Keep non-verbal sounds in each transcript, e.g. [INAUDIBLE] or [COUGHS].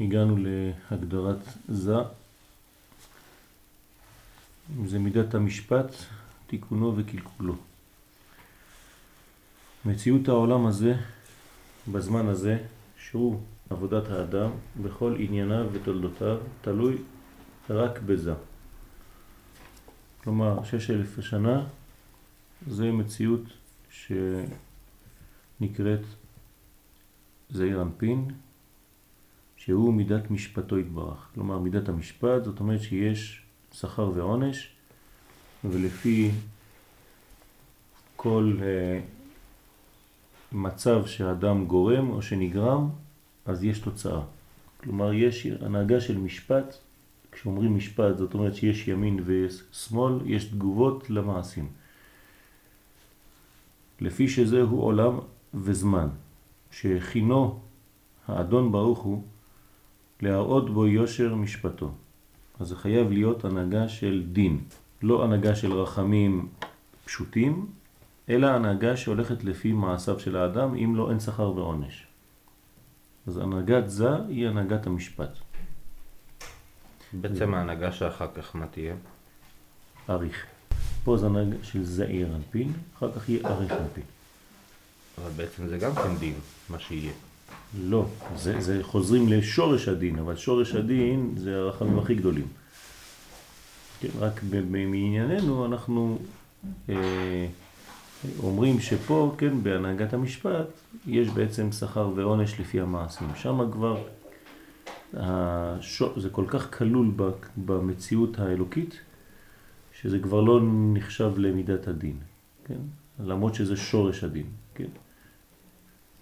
הגענו להגדרת זה. זה מידת המשפט, תיקונו וקלקולו. מציאות העולם הזה, בזמן הזה, שהוא עבודת האדם, בכל ענייניו ותולדותיו, תלוי רק בזה. כלומר, שש אלף שנה זה מציאות שנקראת זעיר אנפין, שהוא מידת משפטו יתברך. כלומר, מידת המשפט, זאת אומרת שיש שכר ועונש, ולפי כל uh, מצב שאדם גורם או שנגרם, אז יש תוצאה. כלומר, יש הנהגה של משפט, כשאומרים משפט זאת אומרת שיש ימין ושמאל, יש תגובות למעשים. לפי שזהו עולם וזמן, שהכינו האדון ברוך הוא להראות בו יושר משפטו. אז זה חייב להיות הנהגה של דין, לא הנהגה של רחמים פשוטים, אלא הנהגה שהולכת לפי מעשיו של האדם, אם לא אין שכר ועונש. אז הנהגת זה היא הנהגת המשפט. בעצם ההנהגה שאחר כך מה תהיה? אריך. פה זה הנהגה של זעיר אנפין, אחר כך יהיה אריך אנפין. אבל בעצם זה גם כן דין, מה שיהיה. לא, זה, זה חוזרים לשורש הדין, אבל שורש הדין זה הרחמים הכי גדולים. כן, רק מענייננו אנחנו אה, אומרים שפה, כן, בהנהגת המשפט, יש בעצם שכר ועונש לפי המעשים. שם כבר, השור, זה כל כך כלול במציאות האלוקית, שזה כבר לא נחשב למידת הדין, כן? למרות שזה שורש הדין, כן?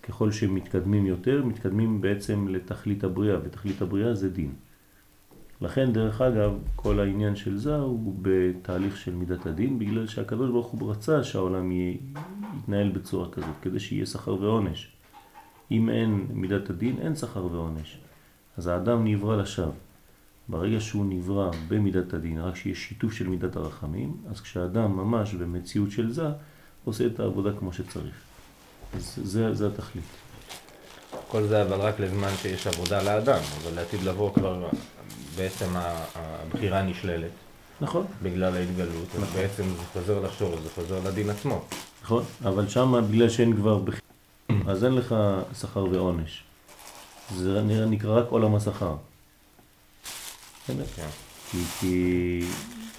ככל שמתקדמים יותר, מתקדמים בעצם לתכלית הבריאה, ותכלית הבריאה זה דין. לכן, דרך אגב, כל העניין של זה הוא בתהליך של מידת הדין, בגלל שהקדוש ברוך הוא רצה שהעולם יתנהל בצורה כזאת, כדי שיהיה שכר ועונש. אם אין מידת הדין, אין שכר ועונש. אז האדם נברא לשווא. ברגע שהוא נברא במידת הדין, רק שיש שיתוף של מידת הרחמים, אז כשאדם ממש במציאות של זה, עושה את העבודה כמו שצריך. אז זה, זה התכלית. כל זה אבל רק לזמן שיש עבודה לאדם, אבל לעתיד לבוא כבר בעצם הבחירה נשללת. נכון. בגלל ההתגלות, נכון. אז בעצם זה חוזר לשורש, זה חוזר לדין עצמו. נכון, אבל שם בגלל שאין כבר בחירה, [CLEARS THROAT] אז אין לך שכר ועונש. זה נקרא רק עולם השכר. כן. כי, כי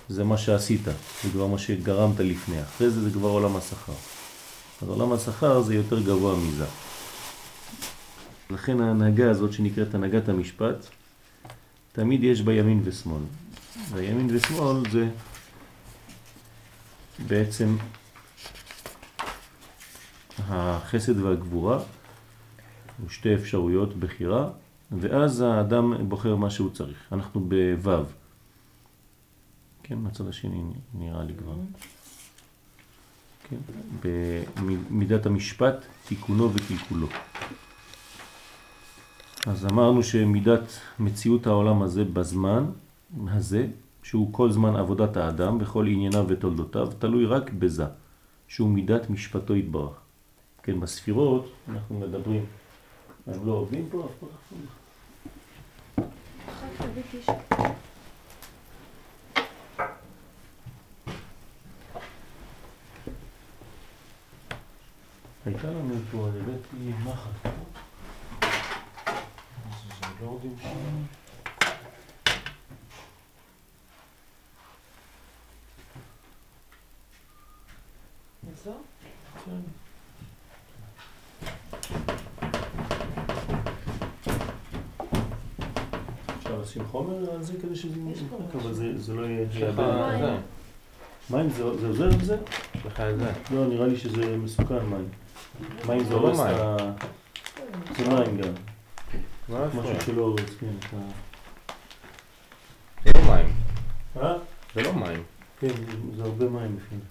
זה מה שעשית, זה כבר מה שגרמת לפני, אחרי זה זה כבר עולם השכר. אז עולם השכר זה יותר גבוה מזה. לכן ההנהגה הזאת שנקראת הנהגת המשפט, תמיד יש בה ימין ושמאל. והימין ושמאל זה בעצם החסד והגבורה, שתי אפשרויות בחירה, ואז האדם בוחר מה שהוא צריך. אנחנו בו', כן, מהצד השני נראה לי כבר. כן, במידת המשפט, תיקונו וקלקולו. אז אמרנו שמידת מציאות העולם הזה בזמן הזה, שהוא כל זמן עבודת האדם בכל ענייניו ותולדותיו, תלוי רק בזה, שהוא מידת משפטו יתברך. כן, בספירות אנחנו מדברים, הם לא עובדים פה אף פעם. הייתה לנו פה, אני הבאתי מחט. אז זה לא? כן. אפשר לשים חומר על זה כדי שזה ימחק, אבל זה לא יהיה... מים זה עוזר עם זה? יש לך את זה. לא, נראה לי שזה מסוכן מים. מים זה הורס את ה... זה מים גם. משהו שלא הורס, כן. זה לא מים. אה? זה לא מים. כן, זה הרבה מים בפנים.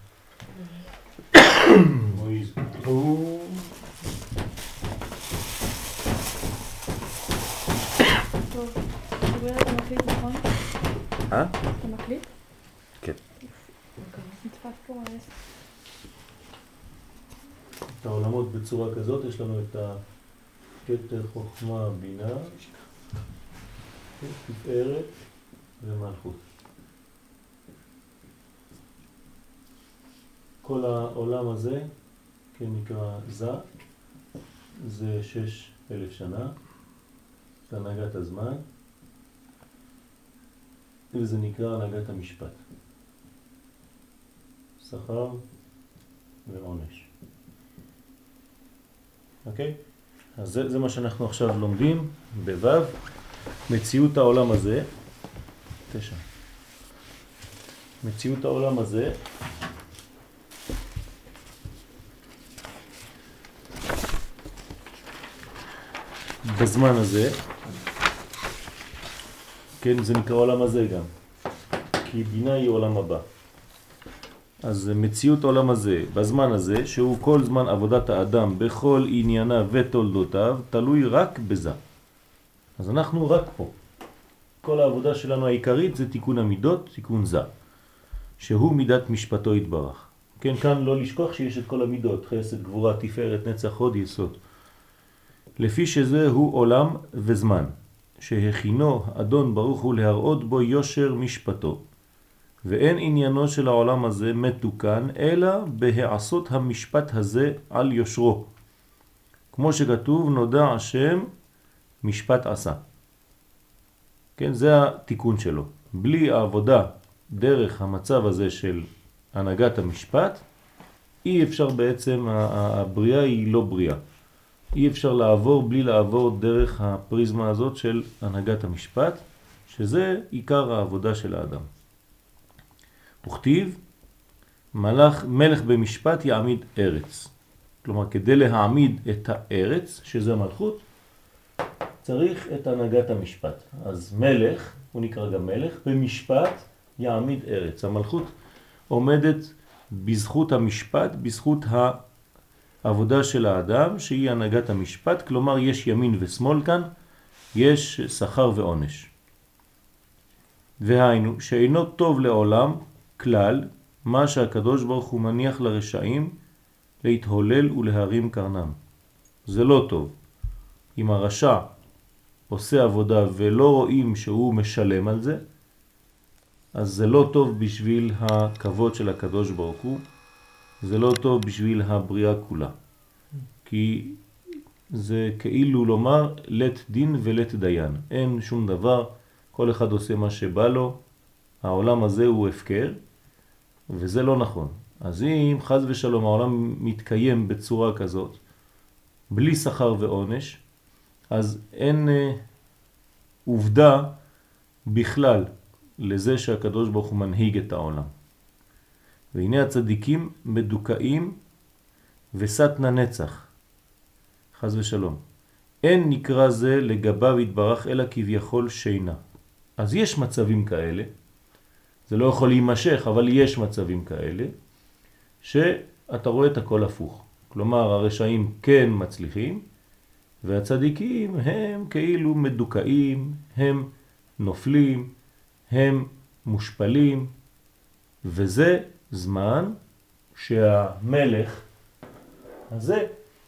אוי, זה... אה? אתה מקליט? כן. נצפת פה את העולמות בצורה כזאת, יש לנו את הכתר חוכמה בינה, תפארת ומלכות. כל העולם הזה, כן נקרא זה, זה שש אלף שנה, זה הנהגת הזמן, וזה נקרא הנהגת המשפט. שכר ועונש. אוקיי? אז זה, זה מה שאנחנו עכשיו לומדים בו' מציאות העולם הזה, תשע, מציאות העולם הזה בזמן הזה, כן, זה נקרא עולם הזה גם, כי בינה היא עולם הבא. אז מציאות עולם הזה, בזמן הזה, שהוא כל זמן עבודת האדם בכל ענייניו ותולדותיו, תלוי רק בזה. אז אנחנו רק פה. כל העבודה שלנו העיקרית זה תיקון המידות, תיקון זה, שהוא מידת משפטו התברך. כן, כאן לא לשכוח שיש את כל המידות, חסד, גבורה, תפארת, נצח, הוד, יסוד. לפי שזה הוא עולם וזמן, שהכינו אדון ברוך הוא להראות בו יושר משפטו. ואין עניינו של העולם הזה מתוקן, אלא בהעשות המשפט הזה על יושרו. כמו שכתוב, נודע השם משפט עשה. כן, זה התיקון שלו. בלי העבודה דרך המצב הזה של הנהגת המשפט, אי אפשר בעצם, הבריאה היא לא בריאה. אי אפשר לעבור בלי לעבור דרך הפריזמה הזאת של הנהגת המשפט, שזה עיקר העבודה של האדם. וכתיב, מלך, מלך במשפט יעמיד ארץ. כלומר, כדי להעמיד את הארץ, שזה מלכות, צריך את הנהגת המשפט. אז מלך, הוא נקרא גם מלך, במשפט יעמיד ארץ. המלכות עומדת בזכות המשפט, בזכות העבודה של האדם, שהיא הנהגת המשפט, כלומר יש ימין ושמאל כאן, יש שכר ועונש. והיינו, שאינו טוב לעולם כלל, מה שהקדוש ברוך הוא מניח לרשעים להתהולל ולהרים קרנם. זה לא טוב. אם הרשע עושה עבודה ולא רואים שהוא משלם על זה, אז זה לא טוב בשביל הכבוד של הקדוש ברוך הוא, זה לא טוב בשביל הבריאה כולה. כי זה כאילו לומר לת דין ולת דיין. אין שום דבר, כל אחד עושה מה שבא לו, העולם הזה הוא הפקר, וזה לא נכון. אז אם חז ושלום העולם מתקיים בצורה כזאת, בלי שכר ועונש, אז אין אה, עובדה בכלל לזה שהקדוש ברוך הוא מנהיג את העולם. והנה הצדיקים מדוכאים וסתנה נצח, חז ושלום. אין נקרא זה לגביו התברך אלא כביכול שינה. אז יש מצבים כאלה, זה לא יכול להימשך, אבל יש מצבים כאלה, שאתה רואה את הכל הפוך. כלומר, הרשעים כן מצליחים, והצדיקים הם כאילו מדוכאים, הם נופלים, הם מושפלים, וזה זמן שהמלך הזה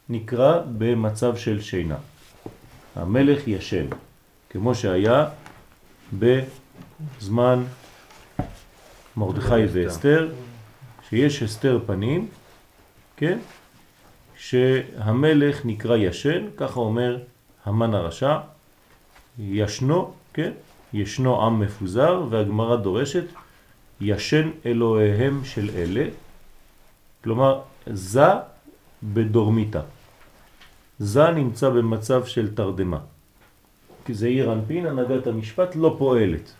נקרא במצב של שינה. המלך ישן, כמו שהיה בזמן מרדכי ואסתר, שיש אסתר פנים, כן? שהמלך נקרא ישן, ככה אומר המן הרשע, ישנו, כן? ישנו עם מפוזר, והגמרא דורשת, ישן אלוהיהם של אלה, כלומר, זה בדורמיתה. זה נמצא במצב של תרדמה. כי זה עיר אנפין, הנהגת המשפט לא פועלת.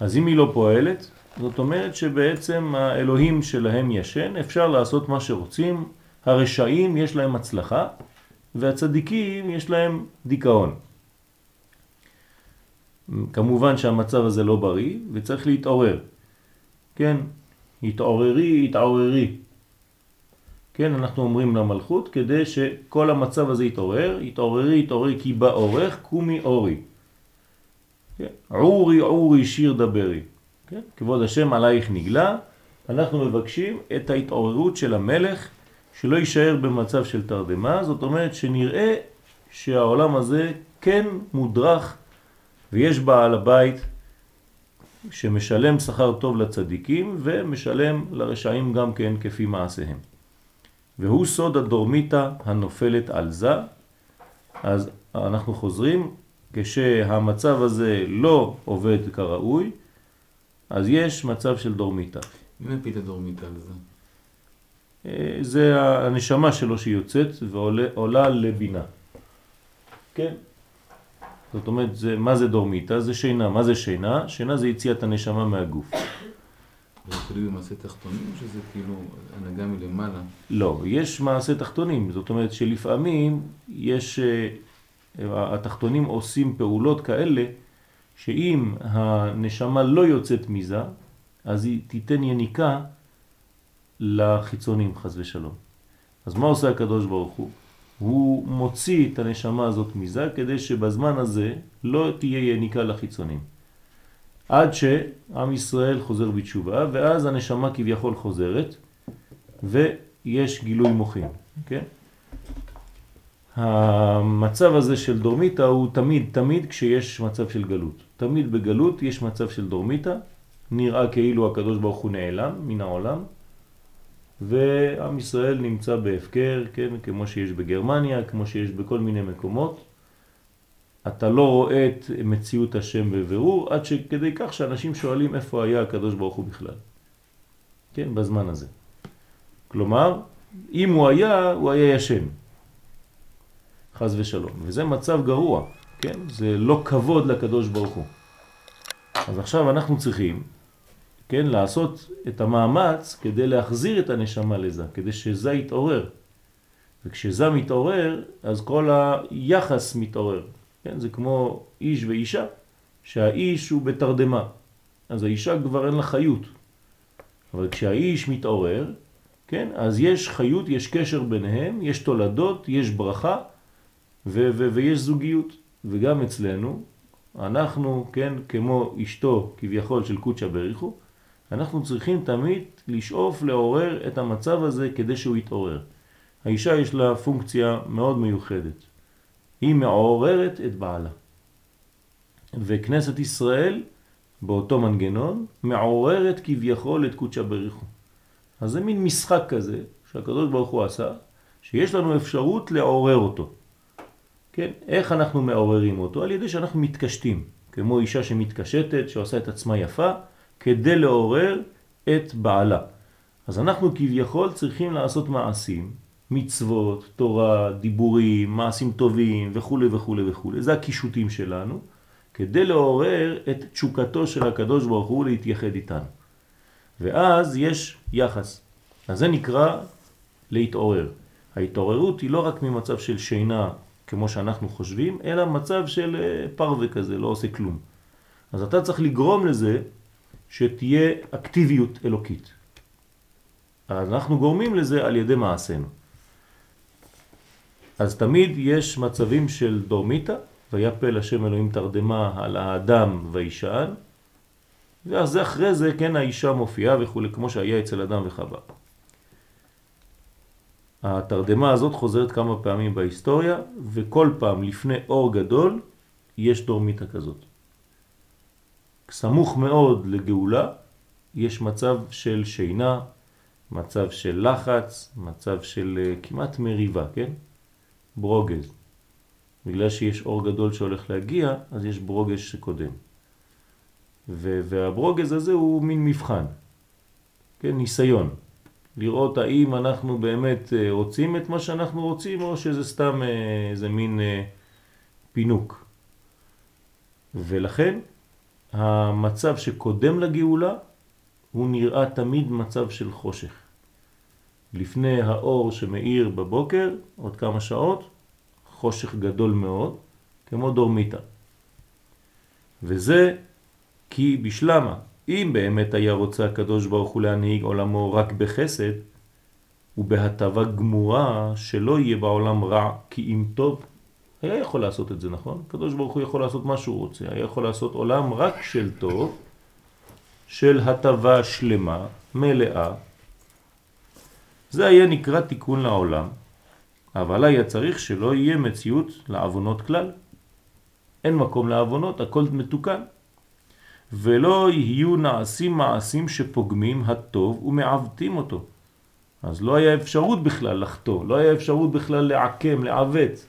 אז אם היא לא פועלת, זאת אומרת שבעצם האלוהים שלהם ישן, אפשר לעשות מה שרוצים, הרשעים יש להם הצלחה, והצדיקים יש להם דיכאון. כמובן שהמצב הזה לא בריא וצריך להתעורר. כן, התעוררי, התעוררי. כן, אנחנו אומרים למלכות כדי שכל המצב הזה יתעורר, התעוררי, התעוררי כי באורך, קומי אורי. כן, עורי, עורי, שיר דברי. כן? כבוד השם עלייך נגלה, אנחנו מבקשים את ההתעוררות של המלך, שלא יישאר במצב של תרדמה, זאת אומרת שנראה שהעולם הזה כן מודרך ויש בעל הבית שמשלם שכר טוב לצדיקים ומשלם לרשעים גם כן כפי מעשיהם. והוא סוד הדורמיתא הנופלת על זה. אז אנחנו חוזרים, כשהמצב הזה לא עובד כראוי, אז יש מצב של דורמיתא. מי מפיל את הדורמיתא על זה? אה, זה הנשמה שלו שיוצאת ועולה לבינה. כן? זאת אומרת, זה, מה זה דורמיתא? זה שינה. מה זה שינה? שינה זה יציאת הנשמה מהגוף. זה תלוי במעשה תחתונים או שזה כאילו הנהגה מלמעלה? לא, יש מעשה תחתונים. זאת אומרת שלפעמים יש, אה, התחתונים עושים פעולות כאלה שאם הנשמה לא יוצאת מזה, אז היא תיתן יניקה לחיצונים, חז ושלום. אז מה עושה הקדוש ברוך הוא? הוא מוציא את הנשמה הזאת מזה כדי שבזמן הזה לא תהיה יניקה לחיצונים. עד שעם ישראל חוזר בתשובה, ואז הנשמה כביכול חוזרת, ויש גילוי מוחין, כן? המצב הזה של דורמיטה הוא תמיד, תמיד כשיש מצב של גלות. תמיד בגלות יש מצב של דורמיטה, נראה כאילו הקדוש ברוך הוא נעלם מן העולם, ועם ישראל נמצא בהפקר, כן, כמו שיש בגרמניה, כמו שיש בכל מיני מקומות. אתה לא רואה את מציאות השם בבירור, עד שכדי כך שאנשים שואלים איפה היה הקדוש ברוך הוא בכלל. כן, בזמן הזה. כלומר, אם הוא היה, הוא היה ישן. חז ושלום. וזה מצב גרוע, כן? זה לא כבוד לקדוש ברוך הוא. אז עכשיו אנחנו צריכים כן, לעשות את המאמץ כדי להחזיר את הנשמה לזה, כדי שזה יתעורר. וכשזה מתעורר, אז כל היחס מתעורר. כן, זה כמו איש ואישה, שהאיש הוא בתרדמה. אז האישה כבר אין לה חיות. אבל כשהאיש מתעורר, כן, אז יש חיות, יש קשר ביניהם, יש תולדות, יש ברכה ויש זוגיות. וגם אצלנו, אנחנו, כן, כמו אשתו כביכול של קודשא בריחו, אנחנו צריכים תמיד לשאוף לעורר את המצב הזה כדי שהוא יתעורר. האישה יש לה פונקציה מאוד מיוחדת. היא מעוררת את בעלה. וכנסת ישראל באותו מנגנון מעוררת כביכול את קודשא בריחו. אז זה מין משחק כזה שהקדוש ברוך הוא עשה, שיש לנו אפשרות לעורר אותו. כן? איך אנחנו מעוררים אותו? על ידי שאנחנו מתקשטים, כמו אישה שמתקשטת, שעושה את עצמה יפה, כדי לעורר את בעלה. אז אנחנו כביכול צריכים לעשות מעשים, מצוות, תורה, דיבורים, מעשים טובים וכו' וכו' וכו'. זה הקישוטים שלנו, כדי לעורר את תשוקתו של הקדוש ברוך הוא להתייחד איתנו. ואז יש יחס. אז זה נקרא להתעורר. ההתעוררות היא לא רק ממצב של שינה כמו שאנחנו חושבים, אלא מצב של אה, פרווה כזה, לא עושה כלום. אז אתה צריך לגרום לזה שתהיה אקטיביות אלוקית. אנחנו גורמים לזה על ידי מעשינו. אז תמיד יש מצבים של דורמיתא, ויפל השם אלוהים תרדמה על האדם וישאל, ואז אחרי זה, כן, האישה מופיעה וכו', כמו שהיה אצל אדם וחווה. התרדמה הזאת חוזרת כמה פעמים בהיסטוריה, וכל פעם לפני אור גדול יש דורמיתא כזאת. סמוך מאוד לגאולה יש מצב של שינה, מצב של לחץ, מצב של אה, כמעט מריבה, כן? ברוגז. בגלל שיש אור גדול שהולך להגיע, אז יש ברוגז שקודם. והברוגז הזה הוא מין מבחן, כן? ניסיון. לראות האם אנחנו באמת אה, רוצים את מה שאנחנו רוצים, או שזה סתם אה, איזה מין פינוק. ולכן המצב שקודם לגאולה הוא נראה תמיד מצב של חושך. לפני האור שמאיר בבוקר, עוד כמה שעות, חושך גדול מאוד, כמו דורמיטה. וזה כי בשלמה, אם באמת היה רוצה הקדוש ברוך הוא להנהיג עולמו רק בחסד, ובהטבה גמורה שלא יהיה בעולם רע כי אם טוב, היה יכול לעשות את זה, נכון? הקדוש ברוך הוא יכול לעשות מה שהוא רוצה, היה יכול לעשות עולם רק של טוב, של הטבה שלמה, מלאה. זה היה נקרא תיקון לעולם, אבל היה צריך שלא יהיה מציאות לעוונות כלל. אין מקום לעוונות, הכל מתוקן. ולא יהיו נעשים מעשים שפוגמים הטוב ומעוותים אותו. אז לא היה אפשרות בכלל לחטוא, לא היה אפשרות בכלל לעקם, לעוות,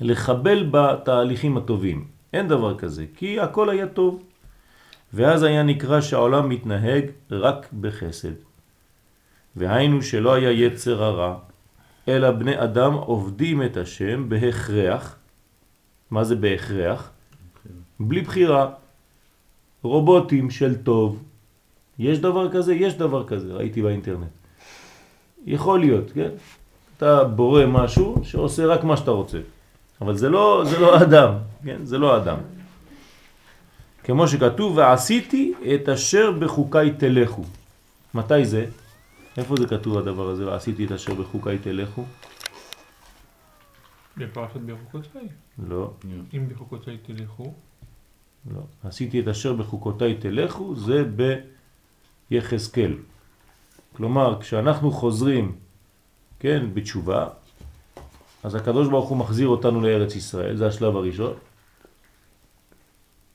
לחבל בתהליכים הטובים. אין דבר כזה, כי הכל היה טוב. ואז היה נקרא שהעולם מתנהג רק בחסד. והיינו שלא היה יצר הרע, אלא בני אדם עובדים את השם בהכרח. מה זה בהכרח? בלי בחירה. רובוטים של טוב. יש דבר כזה? יש דבר כזה, ראיתי באינטרנט. יכול להיות, כן? אתה בורא משהו שעושה רק מה שאתה רוצה. אבל זה לא, זה לא אדם, כן? זה לא אדם. כמו שכתוב, ועשיתי את אשר בחוקיי תלכו. מתי זה? איפה זה כתוב הדבר הזה? ועשיתי את אשר בחוקיי תלכו? בפרשת בחוקותיי. לא, אם בחוקותיי תלכו, לא. עשיתי את אשר בחוקותיי תלכו, זה ביחזקאל. כלומר, כשאנחנו חוזרים, כן, בתשובה, אז הקדוש ברוך הוא מחזיר אותנו לארץ ישראל, זה השלב הראשון.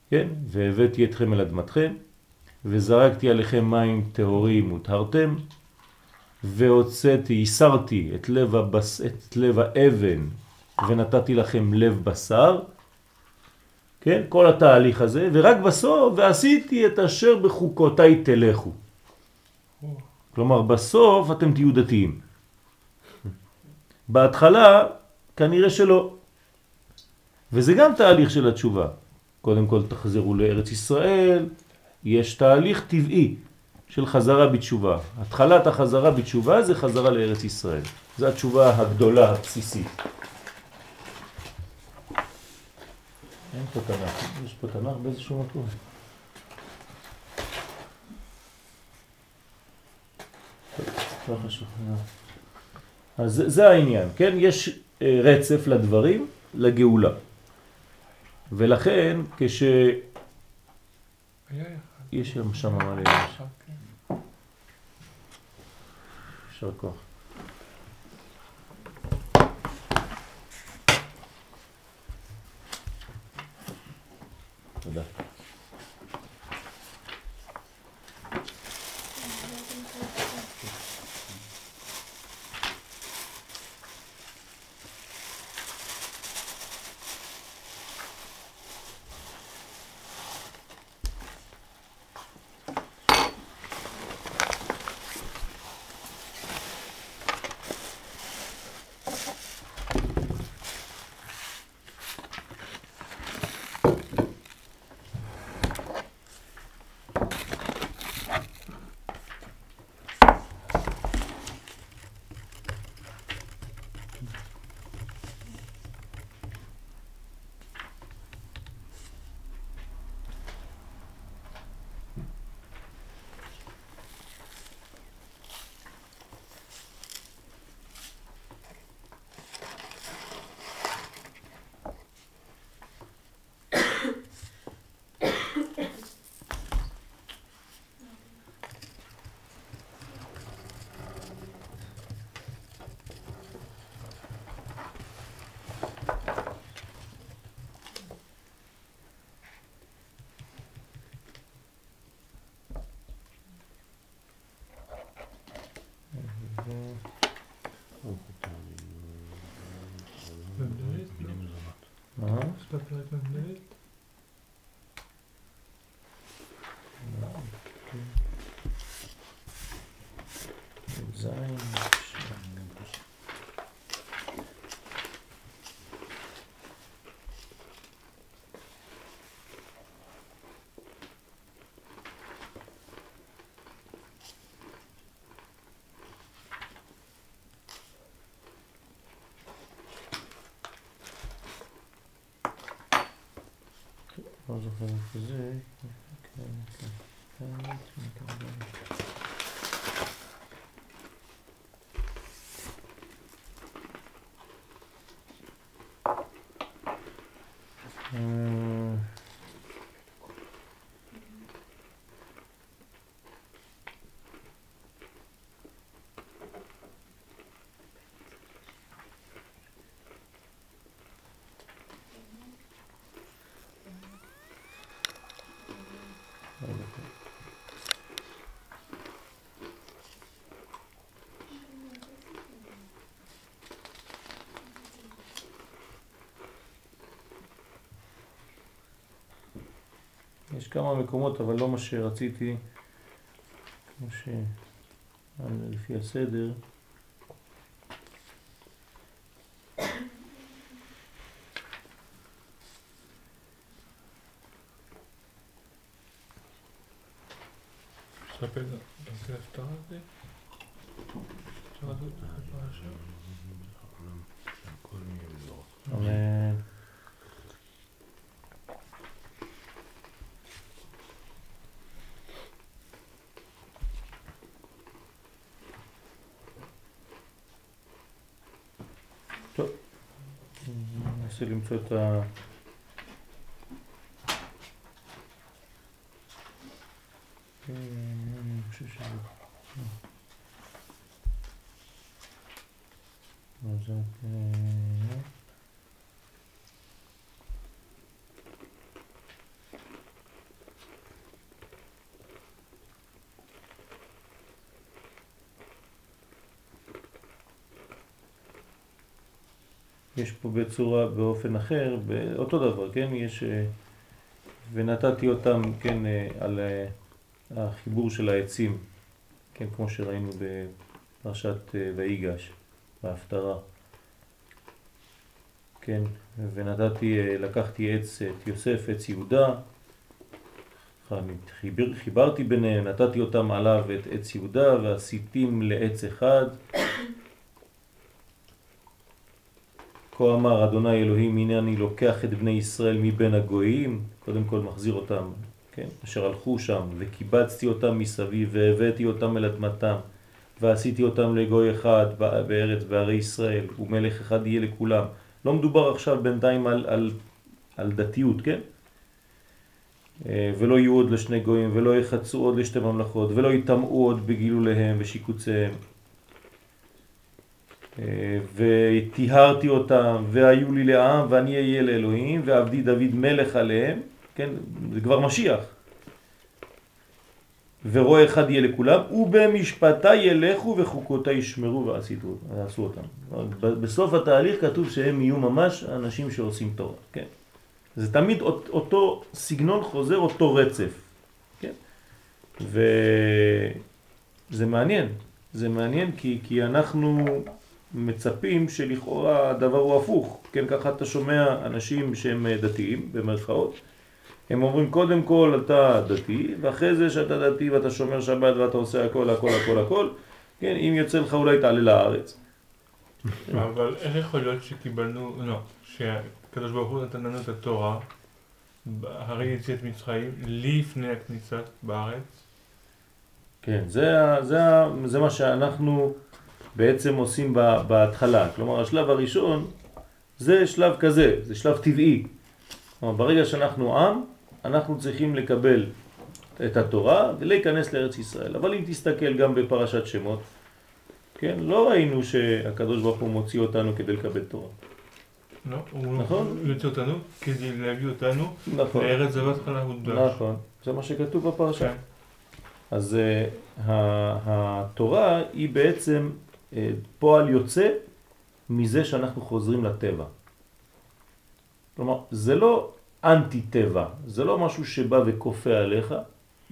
כן, והבאתי אתכם אל אדמתכם, וזרקתי עליכם מים טהורים וטהרתם, והוצאתי, הסרתי את לב, הבס, את לב האבן, ונתתי לכם לב בשר, כן, כל התהליך הזה, ורק בסוף, ועשיתי את אשר בחוקותיי תלכו. כלומר, בסוף אתם תהיו דתיים. בהתחלה, כנראה שלא. וזה גם תהליך של התשובה. קודם כל תחזרו לארץ ישראל, יש תהליך טבעי של חזרה בתשובה. התחלת החזרה בתשובה זה חזרה לארץ ישראל. זו התשובה הגדולה, הבסיסית. אין פה תנ"ך, יש פה תנ"ך באיזשהו מקום. לא חשוב. אז זה, זה העניין, כן? יש אה, רצף לדברים, לגאולה. ולכן כש... יש שם שם מלא, כן. יישר כוח. תודה. במדלת, לא? מה? יש לה פרק לא זוכר איפה זה. יש כמה מקומות, אבל לא מה שרציתי, כמו ש... לפי הסדר. לספר לפי ההפטרה הזה? אפשר לדעת בפרשה? אמן. טוב, ננסה למצוא את ה... אה, אני חושב שזה... מה זה? אה, יש פה בצורה, באופן אחר, אותו דבר, כן? יש... אה, ונתתי אותם, כן, אה, על אה, החיבור של העצים, כן, כמו שראינו בפרשת ויגש, בהפטרה. כן, ונתתי, לקחתי עץ, את יוסף, עץ יהודה, חיבר, חיברתי ביניהם, נתתי אותם עליו את עץ יהודה ועשיתים לעץ אחד כה אמר אדוני אלוהים, הנה אני לוקח את בני ישראל מבין הגויים, קודם כל מחזיר אותם, כן, אשר הלכו שם, וקיבצתי אותם מסביב, והבאתי אותם אל אדמתם, ועשיתי אותם לגוי אחד בארץ בערי ישראל, ומלך אחד יהיה לכולם. לא מדובר עכשיו בינתיים על, על, על דתיות, כן? אה, ולא יהיו עוד לשני גויים, ולא יחצו עוד לשתי ממלכות, ולא יטמעו עוד בגילוליהם ושיקוציהם. וטיהרתי אותם, והיו לי לעם, ואני אהיה לאלוהים, ועבדי דוד מלך עליהם, כן, זה כבר משיח. ורואה אחד יהיה לכולם, ובמשפטי ילכו וחוקותי ישמרו ועשו אותם. בסוף התהליך כתוב שהם יהיו ממש אנשים שעושים תורה, כן. זה תמיד אותו סגנון חוזר, אותו רצף, כן. וזה מעניין, זה מעניין כי, כי אנחנו מצפים שלכאורה הדבר הוא הפוך, כן, ככה אתה שומע אנשים שהם דתיים, במרכאות, הם אומרים קודם כל אתה דתי, ואחרי זה שאתה דתי ואתה שומר שבת ואתה עושה הכל הכל הכל הכל, כן, אם יוצא לך אולי תעלה לארץ. אבל איך יכול להיות שקיבלנו, לא, שהקדוש ברוך הוא נתן לנו את התורה, הרי יציאת מצרים, לפני הכניסה בארץ? כן, זה, זה, זה מה שאנחנו... בעצם עושים בהתחלה. כלומר, השלב הראשון זה שלב כזה, זה שלב טבעי. כלומר, ברגע שאנחנו עם, אנחנו צריכים לקבל את התורה ולהיכנס לארץ ישראל. אבל אם תסתכל גם בפרשת שמות, כן, לא ראינו שהקדוש ברוך הוא מוציא אותנו כדי לקבל תורה. לא, הוא נכון? יוצא אותנו כדי להביא אותנו נכון. לארץ זבת חלב ודבש. נכון, זה מה שכתוב בפרשה. כן. אז uh, התורה היא בעצם אה, פועל יוצא מזה שאנחנו חוזרים לטבע. כלומר, זה לא אנטי טבע, זה לא משהו שבא וכופה עליך,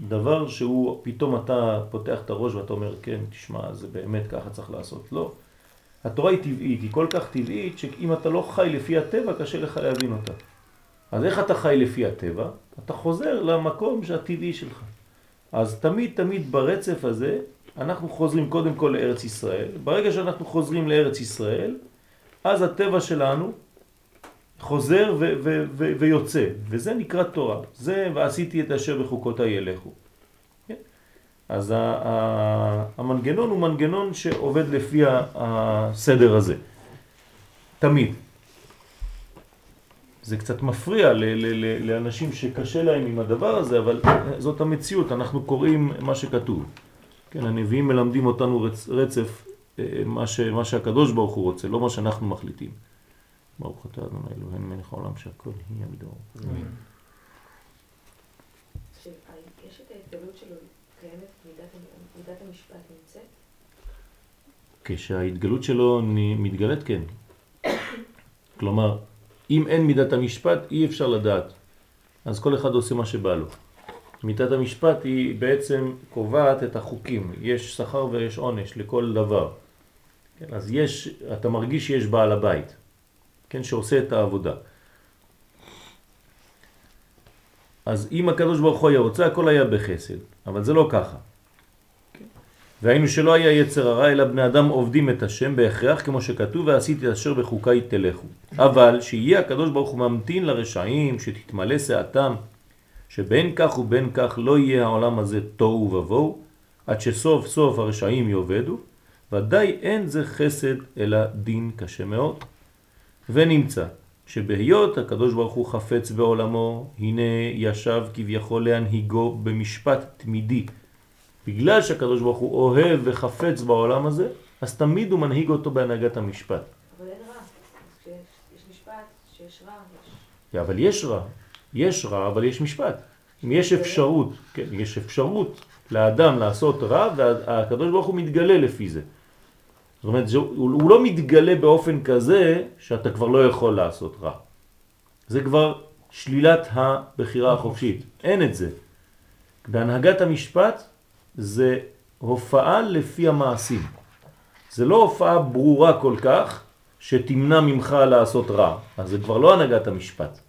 דבר שהוא, פתאום אתה פותח את הראש ואתה אומר, כן, תשמע, זה באמת ככה צריך לעשות. לא. התורה היא טבעית, היא כל כך טבעית שאם אתה לא חי לפי הטבע, קשה לך להבין אותה. אז איך אתה חי לפי הטבע? אתה חוזר למקום שהטבעי שלך. אז תמיד תמיד ברצף הזה אנחנו חוזרים קודם כל לארץ ישראל. ברגע שאנחנו חוזרים לארץ ישראל, אז הטבע שלנו חוזר ו- ו- ו- ויוצא, וזה נקרא תורה. זה ועשיתי את אשר בחוקותיי ילכו. כן? אז המנגנון הוא מנגנון שעובד לפי הסדר הזה. תמיד. זה קצת מפריע ל- ל- לאנשים שקשה להם עם הדבר הזה, אבל זאת המציאות, אנחנו קוראים מה שכתוב. כן, הנביאים מלמדים אותנו רצ, רצף, אה, מה, ש, מה שהקדוש ברוך הוא רוצה, לא מה שאנחנו מחליטים. ברוך אתה אדוני אלוהינו מלך העולם שהכל יהיה בדור. יש את ההתגלות שלו, קיימת מידת המשפט נמצאת? כשההתגלות שלו מתגלת, כן. כלומר, אם אין מידת המשפט, אי אפשר לדעת. אז כל אחד עושה מה שבא לו. מידת המשפט היא בעצם קובעת את החוקים. יש שכר ויש עונש לכל דבר. כן, אז יש, אתה מרגיש שיש בעל הבית, כן, שעושה את העבודה. אז אם הקדוש ברוך הוא היה רוצה, הכל היה בחסד, אבל זה לא ככה. והיינו שלא היה יצר הרע, אלא בני אדם עובדים את השם בהכרח, כמו שכתוב, ועשיתי אשר בחוקיי תלכו. אבל שיהיה הקדוש ברוך הוא ממתין לרשעים, שתתמלא שעתם, שבין כך ובין כך לא יהיה העולם הזה תוהו ובוהו, עד שסוף סוף הרשעים יאבדו, ודאי אין זה חסד אלא דין קשה מאוד. ונמצא שבהיות הקדוש ברוך הוא חפץ בעולמו, הנה ישב כביכול להנהיגו במשפט תמידי. בגלל שהקדוש ברוך הוא אוהב וחפץ בעולם הזה, אז תמיד הוא מנהיג אותו בהנהגת המשפט. אבל אין רע. כשיש משפט, שיש רע, יש... אבל יש רע, יש רע, אבל יש משפט. אם יש אפשרות, כן, יש אפשרות לאדם לעשות רע, והקדוש ברוך הוא מתגלה לפי זה. זאת אומרת, הוא לא מתגלה באופן כזה שאתה כבר לא יכול לעשות רע. זה כבר שלילת הבחירה החופשית. אין את זה. בהנהגת המשפט זה הופעה לפי המעשים. זה לא הופעה ברורה כל כך שתמנע ממך לעשות רע. אז זה כבר לא הנהגת המשפט.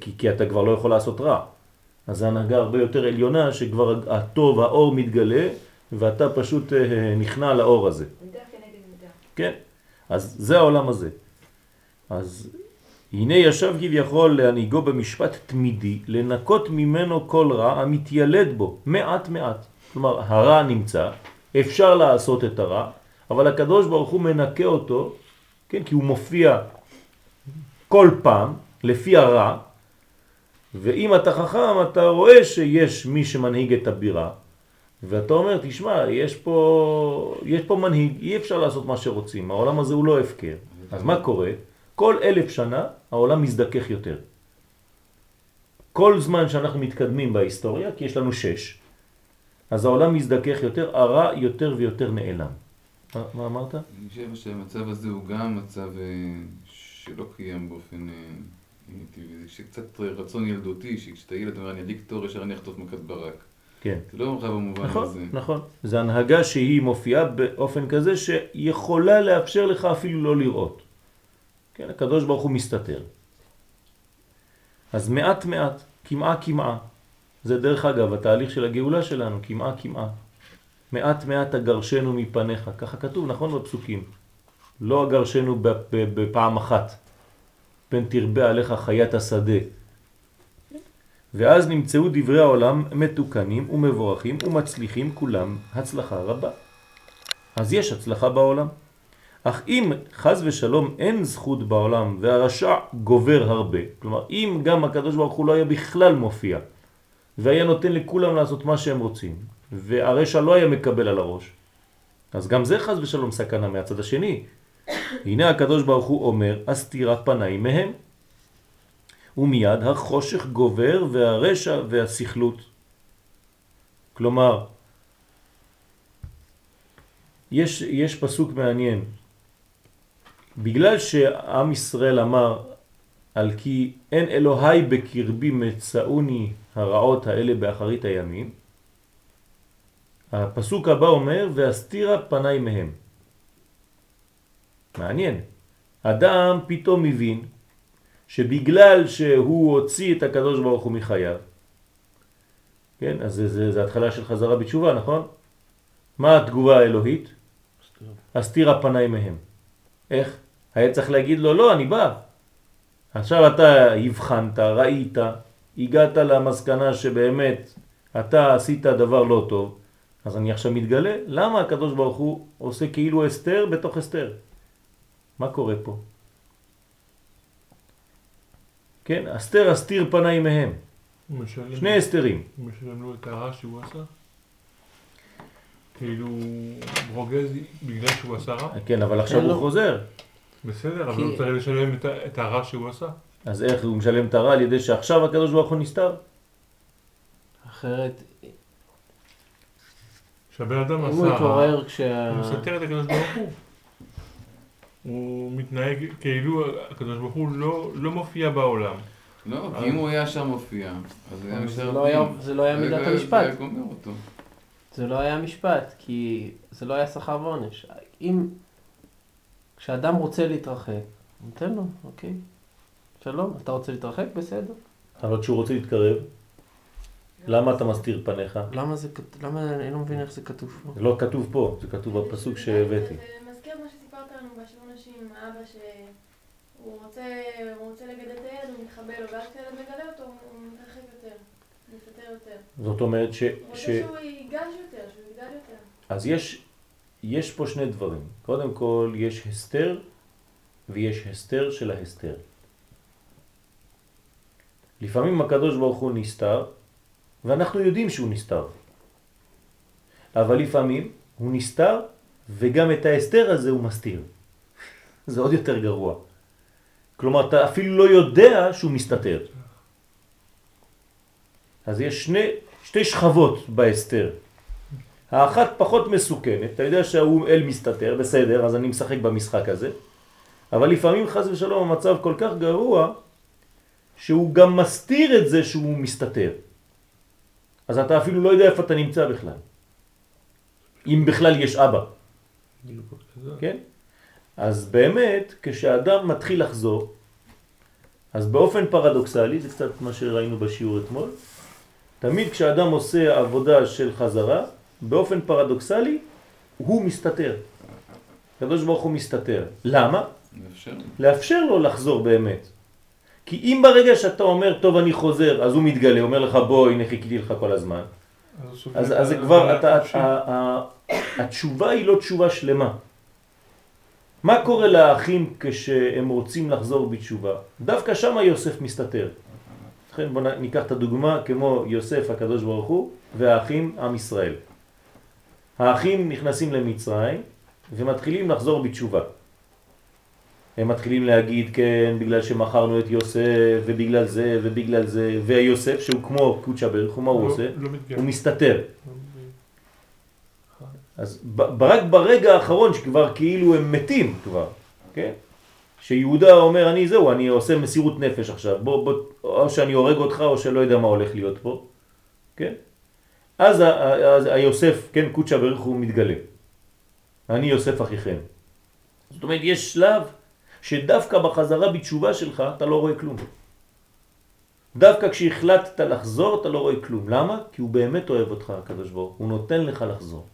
כי, כי אתה כבר לא יכול לעשות רע. אז זה הנהגה הרבה יותר עליונה שכבר הטוב, האור מתגלה, ואתה פשוט אה, נכנע לאור הזה. מידה כנגד מידה. כן, אז זה העולם הזה. אז הנה ישב כביכול להנהיגו במשפט תמידי, לנקות ממנו כל רע המתיילד בו, מעט מעט. כלומר, הרע נמצא, אפשר לעשות את הרע, אבל הקדוש ברוך הוא מנקה אותו, כן, כי הוא מופיע כל פעם, לפי הרע, ואם אתה חכם, אתה רואה שיש מי שמנהיג את הבירה, ואתה אומר, תשמע, יש פה, יש פה מנהיג, אי אפשר לעשות מה שרוצים, העולם הזה הוא לא הפקר. אז מה קורה? כל אלף שנה העולם מזדכך יותר. כל זמן שאנחנו מתקדמים בהיסטוריה, כי יש לנו שש, אז העולם מזדכך יותר, הרע יותר ויותר נעלם. מה, מה אמרת? אני חושב שהמצב הזה הוא גם מצב אה, שלא קיים באופן זה שקצת רצון ילדותי, שכשאתה ילד אומר אני אדליק תור ישר אני אחטוף מכת ברק. כן. זה לא ממך במובן נכון, הזה. נכון. זה הנהגה שהיא מופיעה באופן כזה שיכולה לאפשר לך אפילו לא לראות. כן, הקדוש ברוך הוא מסתתר. אז מעט מעט, כמעה כמעה. זה דרך אגב התהליך של הגאולה שלנו, כמעה כמעה. מעט מעט אגרשנו מפניך, ככה כתוב נכון בפסוקים. לא אגרשנו בפ- בפעם אחת, פן תרבה עליך חיית השדה. ואז נמצאו דברי העולם מתוקנים ומבורכים ומצליחים כולם הצלחה רבה. אז יש הצלחה בעולם. אך אם חז ושלום אין זכות בעולם והרשע גובר הרבה, כלומר אם גם הקדוש ברוך הוא לא היה בכלל מופיע והיה נותן לכולם לעשות מה שהם רוצים והרשע לא היה מקבל על הראש, אז גם זה חז ושלום סכנה מהצד השני. הנה הקדוש ברוך הוא אומר, הסתירה פניים מהם. ומיד החושך גובר והרשע והסכלות. כלומר, יש, יש פסוק מעניין. בגלל שעם ישראל אמר על כי אין אלוהי בקרבי מצאוני הרעות האלה באחרית הימים, הפסוק הבא אומר והסתירה פניי מהם. מעניין. אדם פתאום מבין שבגלל שהוא הוציא את הקדוש ברוך הוא מחייו, כן, אז זה, זה, זה התחלה של חזרה בתשובה, נכון? מה התגובה האלוהית? הסתיר הפניי מהם. איך? היה צריך להגיד לו, לא, אני בא. עכשיו אתה הבחנת, ראית, הגעת למסקנה שבאמת אתה עשית דבר לא טוב, אז אני עכשיו מתגלה, למה הקדוש ברוך הוא עושה כאילו אסתר בתוך אסתר? מה קורה פה? כן, אסתר אסתיר פניי מהם. משלם- שני אסתרים. הוא משלם לו את הרע שהוא עשה? כאילו, רוגז בגלל שהוא עשה רע? כן, אבל עכשיו אין הוא. חוזר. בסדר, אבל הוא צריך לשלם את הרע שהוא עשה. אז איך הוא משלם את הרע על ידי שעכשיו הקדוש ברוך הוא נסתר? אחרת, כשהבן אדם עשה הוא רע. הוא מסתר את הקדוש ברוך הוא. הוא מתנהג כאילו הקדוש ברוך הוא לא, לא מופיע בעולם. לא, כי אם הוא היה שם מופיע, אז היה אבל נשאר... זה לא היה- זה לא היה זה- מידת זה- המשפט. זה. זה לא היה משפט, כי זה לא היה שכר ועונש. אם... כשאדם רוצה להתרחק, ניתן לו, אוקיי? שלום, אתה רוצה להתרחק? בסדר. אבל כשהוא רוצה להתקרב, למה אתה מסתיר פניך? למה זה כת- למה אני לא מבין איך זה כתוב פה? זה לא כתוב פה, זה כתוב בפסוק שהבאתי. זה מזכיר מה שסיפרת לנו בשיעור נשים עם האבא שהוא רוצה, רוצה לגדל את הילד, הוא מתחבא לו, ואז כשהילד מגלה אותו, הוא מתרחק יותר, מסתתר יותר. זאת אומרת ש... הוא רוצה ש... שהוא ייגש יותר, שהוא יגדל יותר. אז יש, יש פה שני דברים. קודם כל, יש הסתר ויש הסתר של ההסתר. לפעמים הקדוש ברוך הוא נסתר, ואנחנו יודעים שהוא נסתר. אבל לפעמים הוא נסתר, וגם את ההסתר הזה הוא מסתיר. זה עוד יותר גרוע. כלומר, אתה אפילו לא יודע שהוא מסתתר. אז יש שני, שתי שכבות בהסתר. האחת פחות מסוכנת, אתה יודע שההוא אל מסתתר, בסדר, אז אני משחק במשחק הזה, אבל לפעמים חס ושלום המצב כל כך גרוע, שהוא גם מסתיר את זה שהוא מסתתר. אז אתה אפילו לא יודע איפה אתה נמצא בכלל. אם בכלל יש אבא, כן? אז באמת, כשאדם מתחיל לחזור, אז באופן פרדוקסלי, זה קצת מה שראינו בשיעור אתמול, תמיד כשאדם עושה עבודה של חזרה, באופן פרדוקסלי, הוא מסתתר. הקדוש ברוך הוא מסתתר. למה? מאפשר לו. לאפשר לו לחזור באמת. כי אם ברגע שאתה אומר, טוב אני חוזר, אז הוא מתגלה, אומר לך בוא, הנה חיכיתי לך כל הזמן. אז, אז זה כבר, אתה, התשובה היא לא תשובה שלמה. מה קורה לאחים כשהם רוצים לחזור בתשובה? דווקא שם יוסף מסתתר. לכן בואו ניקח את הדוגמה כמו יוסף הקדוש ברוך הוא והאחים עם ישראל. האחים נכנסים למצרים ומתחילים לחזור בתשובה. הם מתחילים להגיד כן בגלל שמכרנו את יוסף ובגלל זה ובגלל זה ויוסף שהוא כמו קודשא בריך הוא מה הוא עושה? לא. הוא מסתתר. אז ב- רק ברגע האחרון שכבר כאילו הם מתים כבר, כן? שיהודה אומר אני זהו, אני עושה מסירות נפש עכשיו, בוא, בוא, או שאני הורג אותך או שלא יודע מה הולך להיות פה, כן? אז, אז היוסף, כן, קודשא בריך הוא מתגלה. אני יוסף אחיכם. זאת אומרת, יש שלב שדווקא בחזרה בתשובה שלך אתה לא רואה כלום. דווקא כשהחלטת לחזור אתה לא רואה כלום. למה? כי הוא באמת אוהב אותך, הקדוש ברוך הוא נותן לך לחזור.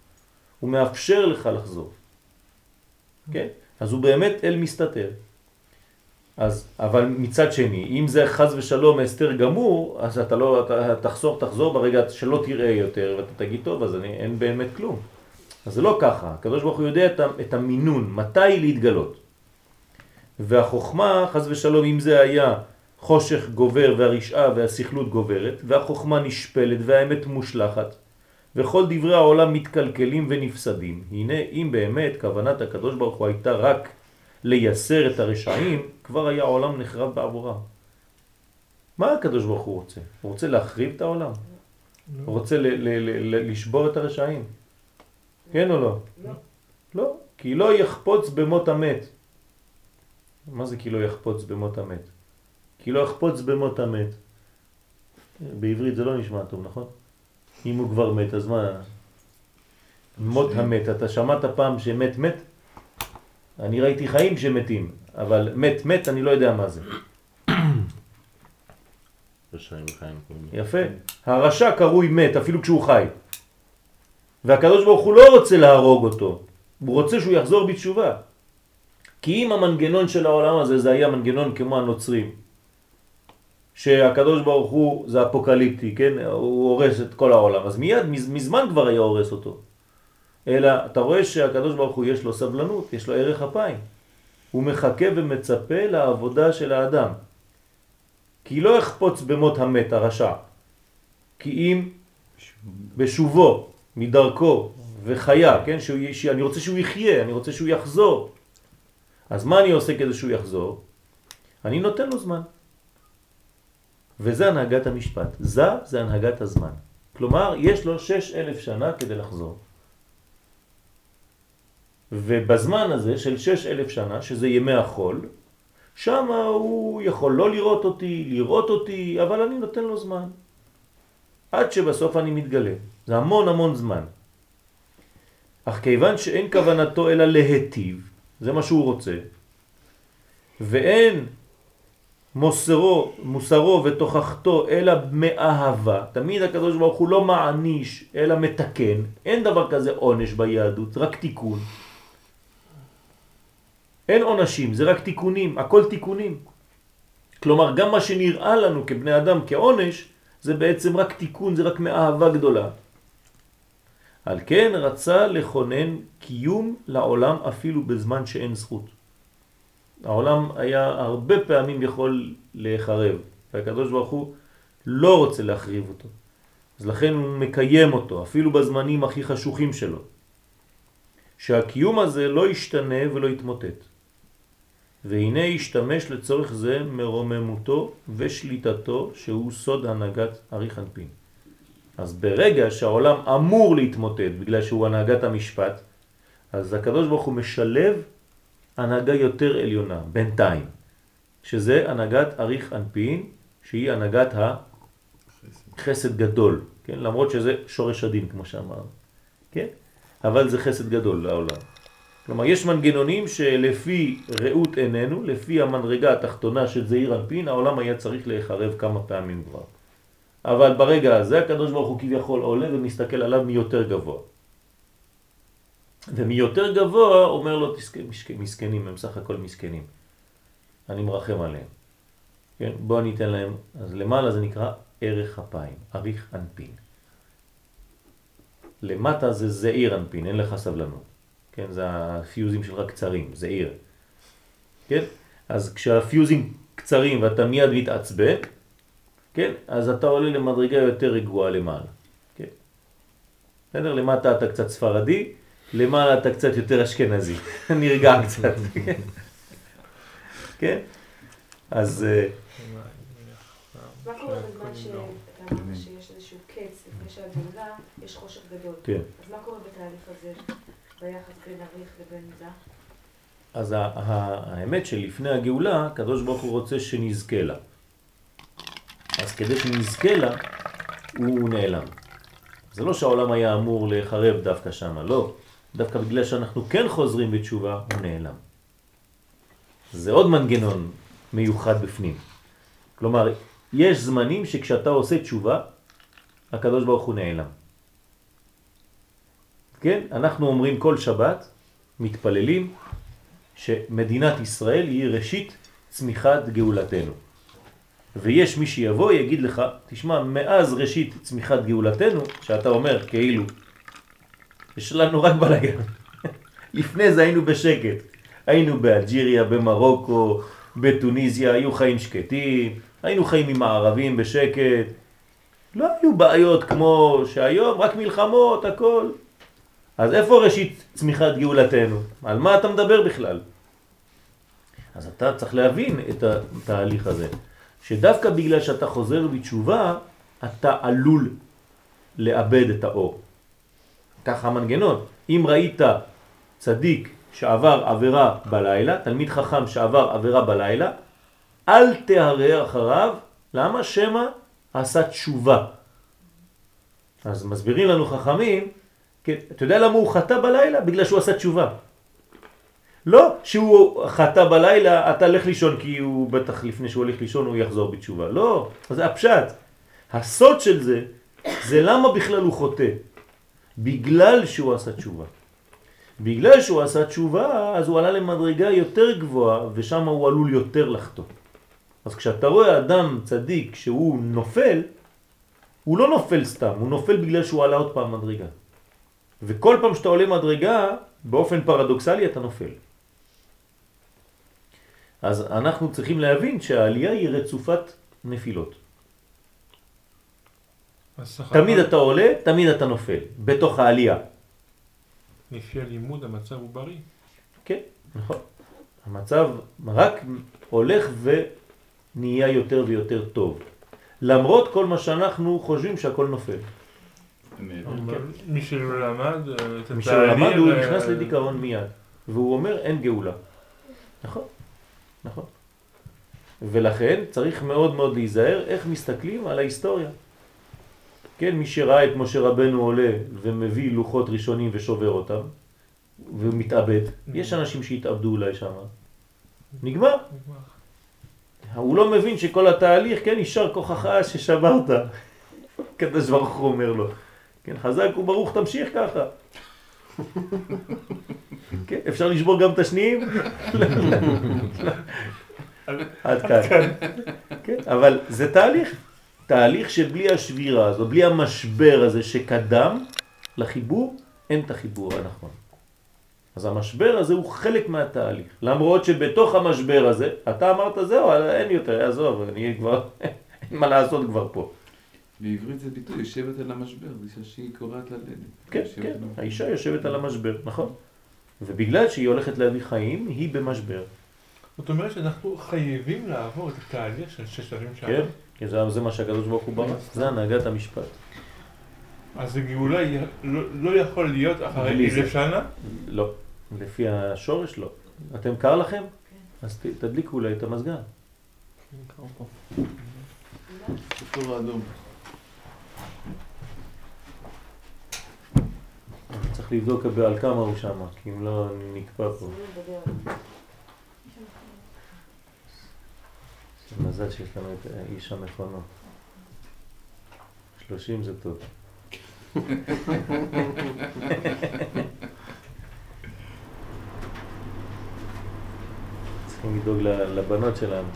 הוא מאפשר לך לחזור. כן? אז הוא באמת אל מסתתר. אז, אבל מצד שני, אם זה חז ושלום הסתר גמור, אז אתה לא, אתה תחזור, תחזור ברגע שלא תראה יותר, ואתה תגיד, טוב, אז אני, אין באמת כלום. אז זה לא ככה, הקדוש ברוך הוא יודע את המינון, מתי להתגלות. והחוכמה, חז ושלום, אם זה היה חושך גובר והרשעה והסכלות גוברת, והחוכמה נשפלת והאמת מושלחת, וכל דברי העולם מתקלקלים ונפסדים. הנה, אם באמת כוונת הקדוש ברוך הוא הייתה רק לייסר את הרשעים, כבר היה העולם נחרב בעבורם. מה הקדוש ברוך הוא רוצה? הוא רוצה להחריב את העולם? הוא רוצה ל- ל- ל- ל- לשבור את הרשעים? כן או לא? לא. לא, כי לא יחפוץ במות המת. מה זה כי לא יחפוץ במות המת? כי לא יחפוץ במות המת. בעברית זה לא נשמע טוב, נכון? אם הוא כבר מת, אז מה? מות המת, אתה שמעת פעם שמת מת? אני ראיתי חיים שמתים, אבל מת מת אני לא יודע מה זה. יפה. הרשע קרוי מת אפילו כשהוא חי. והקדוש ברוך הוא לא רוצה להרוג אותו, הוא רוצה שהוא יחזור בתשובה. כי אם המנגנון של העולם הזה זה היה מנגנון כמו הנוצרים, שהקדוש ברוך הוא זה אפוקליפטי, כן? הוא הורס את כל העולם, אז מיד, מז- מזמן כבר היה הורס אותו. אלא אתה רואה שהקדוש ברוך הוא יש לו סבלנות, יש לו ערך אפיים. הוא מחכה ומצפה לעבודה של האדם. כי לא יחפוץ במות המת הרשע, כי אם בשובו מדרכו וחיה, כן, שהוא, ש- אני רוצה שהוא יחיה, אני רוצה שהוא יחזור. אז מה אני עושה כדי שהוא יחזור? אני נותן לו זמן. וזה הנהגת המשפט. זה זה הנהגת הזמן. כלומר, יש לו שש אלף שנה כדי לחזור. ובזמן הזה של שש אלף שנה, שזה ימי החול, שם הוא יכול לא לראות אותי, לראות אותי, אבל אני נותן לו זמן. עד שבסוף אני מתגלה. זה המון המון זמן. אך כיוון שאין כוונתו אלא להטיב, זה מה שהוא רוצה, ואין מוסרו, מוסרו ותוכחתו אלא מאהבה, תמיד הקדוש ברוך הוא לא מעניש אלא מתקן, אין דבר כזה עונש ביהדות, רק תיקון. אין עונשים, זה רק תיקונים, הכל תיקונים. כלומר, גם מה שנראה לנו כבני אדם כעונש, זה בעצם רק תיקון, זה רק מאהבה גדולה. על כן רצה לכונן קיום לעולם אפילו בזמן שאין זכות. העולם היה הרבה פעמים יכול להיחרב, והקדוש ברוך הוא לא רוצה להחריב אותו. אז לכן הוא מקיים אותו, אפילו בזמנים הכי חשוכים שלו. שהקיום הזה לא ישתנה ולא יתמוטט. והנה ישתמש לצורך זה מרוממותו ושליטתו שהוא סוד הנהגת אריך אנפין. אז ברגע שהעולם אמור להתמוטט בגלל שהוא הנהגת המשפט, אז הקדוש ברוך הוא משלב הנהגה יותר עליונה, בינתיים, שזה הנהגת אריך אנפין, שהיא הנהגת החסד גדול, כן? למרות שזה שורש הדין כמו שאמרנו, כן? אבל זה חסד גדול לעולם. כלומר, יש מנגנונים שלפי ראות עינינו, לפי המנרגה התחתונה של זעיר אנפין, העולם היה צריך להיחרב כמה פעמים כבר. אבל ברגע הזה הקדוש ברוך הוא כביכול עולה ומסתכל עליו מיותר גבוה. ומיותר גבוה אומר לו, מסכנים, הם סך הכל מסכנים. אני מרחם עליהם. כן? בוא ניתן להם, אז למעלה זה נקרא ערך אפיים, אריך אנפין. למטה זה זעיר אנפין, אין לך סבלנות. כן? זה הפיוזים שלך קצרים, זעיר. כן? אז כשהפיוזים קצרים ואתה מיד מתעצבן, כן? אז אתה עולה למדרגה יותר רגועה למעלה. כן? בסדר? למטה אתה קצת ספרדי, למעלה אתה קצת יותר אשכנזי. [LAUGHS] נרגע קצת. כן? אז... אה, מה קורה בזמן שאתה אמרת שיש איזשהו קץ לפני שהגאולה, יש חושך גדול. כן. אז מה קורה בתהליך הזה ביחס בין אריך לבין זה? אז האמת שלפני הגאולה, הקדוש ברוך הוא רוצה שנזכה לה. אז כדי שנזכה לה, הוא נעלם. זה לא שהעולם היה אמור להיחרב דווקא שם, לא. דווקא בגלל שאנחנו כן חוזרים בתשובה, הוא נעלם. זה עוד מנגנון מיוחד בפנים. כלומר, יש זמנים שכשאתה עושה תשובה, הקדוש ברוך הוא נעלם. כן? אנחנו אומרים כל שבת, מתפללים, שמדינת ישראל היא ראשית צמיחת גאולתנו. ויש מי שיבוא יגיד לך, תשמע, מאז ראשית צמיחת גאולתנו, שאתה אומר כאילו, יש לנו רק בלגן. [LAUGHS] לפני זה היינו בשקט. היינו באלג'יריה, במרוקו, בטוניזיה, היו חיים שקטים, היינו חיים עם הערבים בשקט. לא היו בעיות כמו שהיום, רק מלחמות, הכל. אז איפה ראשית צמיחת גאולתנו? על מה אתה מדבר בכלל? אז אתה צריך להבין את התהליך הזה. שדווקא בגלל שאתה חוזר בתשובה, אתה עלול לאבד את האור. ככה המנגנון. אם ראית צדיק שעבר עבירה בלילה, תלמיד חכם שעבר עבירה בלילה, אל תהרר אחריו, למה? שמה עשה תשובה. אז מסבירים לנו חכמים, כן, אתה יודע למה הוא חטא בלילה? בגלל שהוא עשה תשובה. לא שהוא חטא בלילה, אתה לך לישון כי הוא בטח לפני שהוא הולך לישון הוא יחזור בתשובה. לא, זה הפשט. הסוד של זה, זה למה בכלל הוא חוטא. בגלל שהוא עשה תשובה. בגלל שהוא עשה תשובה, אז הוא עלה למדרגה יותר גבוהה, ושם הוא עלול יותר לחטוא. אז כשאתה רואה אדם צדיק שהוא נופל, הוא לא נופל סתם, הוא נופל בגלל שהוא עלה עוד פעם מדרגה. וכל פעם שאתה עולה מדרגה, באופן פרדוקסלי אתה נופל. אז אנחנו צריכים להבין שהעלייה היא רצופת נפילות. תמיד אתה עולה, תמיד אתה נופל, בתוך העלייה. לפי הלימוד המצב הוא בריא. כן, נכון. המצב רק הולך ונהיה יותר ויותר טוב. למרות כל מה שאנחנו חושבים שהכל נופל. מי שלא למד התהליך... מי שלא למד הוא נכנס לדיכאון מיד. והוא אומר אין גאולה. נכון, נכון. ולכן צריך מאוד מאוד להיזהר איך מסתכלים על ההיסטוריה. כן, מי שראה את משה רבנו עולה ומביא לוחות ראשונים ושובר אותם, ומתאבד, יש אנשים שהתאבדו אולי שם. נגמר. הוא לא מבין שכל התהליך, כן, יישר כוחך ששברת. קדוש ברוך הוא אומר לו. כן, חזק וברוך תמשיך ככה. [LAUGHS] כן, אפשר לשבור גם את השניים? עד כאן. כן, אבל זה תהליך. תהליך שבלי השבירה הזו, בלי המשבר הזה שקדם לחיבור, אין את החיבור הנכון. אז המשבר הזה הוא חלק מהתהליך. למרות שבתוך המשבר הזה, אתה אמרת זהו, אין יותר, עזוב, אני כבר, [LAUGHS] אין מה לעשות כבר פה. בעברית זה ביטוי, יושבת על המשבר, זה שהיא קוראת ללדת. כן, כן, האישה יושבת על המשבר, נכון. ובגלל שהיא הולכת להביא חיים, היא במשבר. זאת אומרת שאנחנו חייבים לעבור את התהליך של ששת אלפים שנה. כן, כי זה, זה מה שהקדוש ברוך הוא ברא, זה הנהגת המשפט. אז הגאולה לא, לא יכול להיות אחרי אלף שנה? לא, לפי השורש לא. אתם קר לכם? כן. אז תדליקו אולי את המזגן. סיפור האדום. צריך לבדוק על כמה הוא שם, כי אם לא נקפא פה. מזל שיש לנו את איש המכונות. שלושים זה טוב. צריכים לדאוג לבנות שלנו.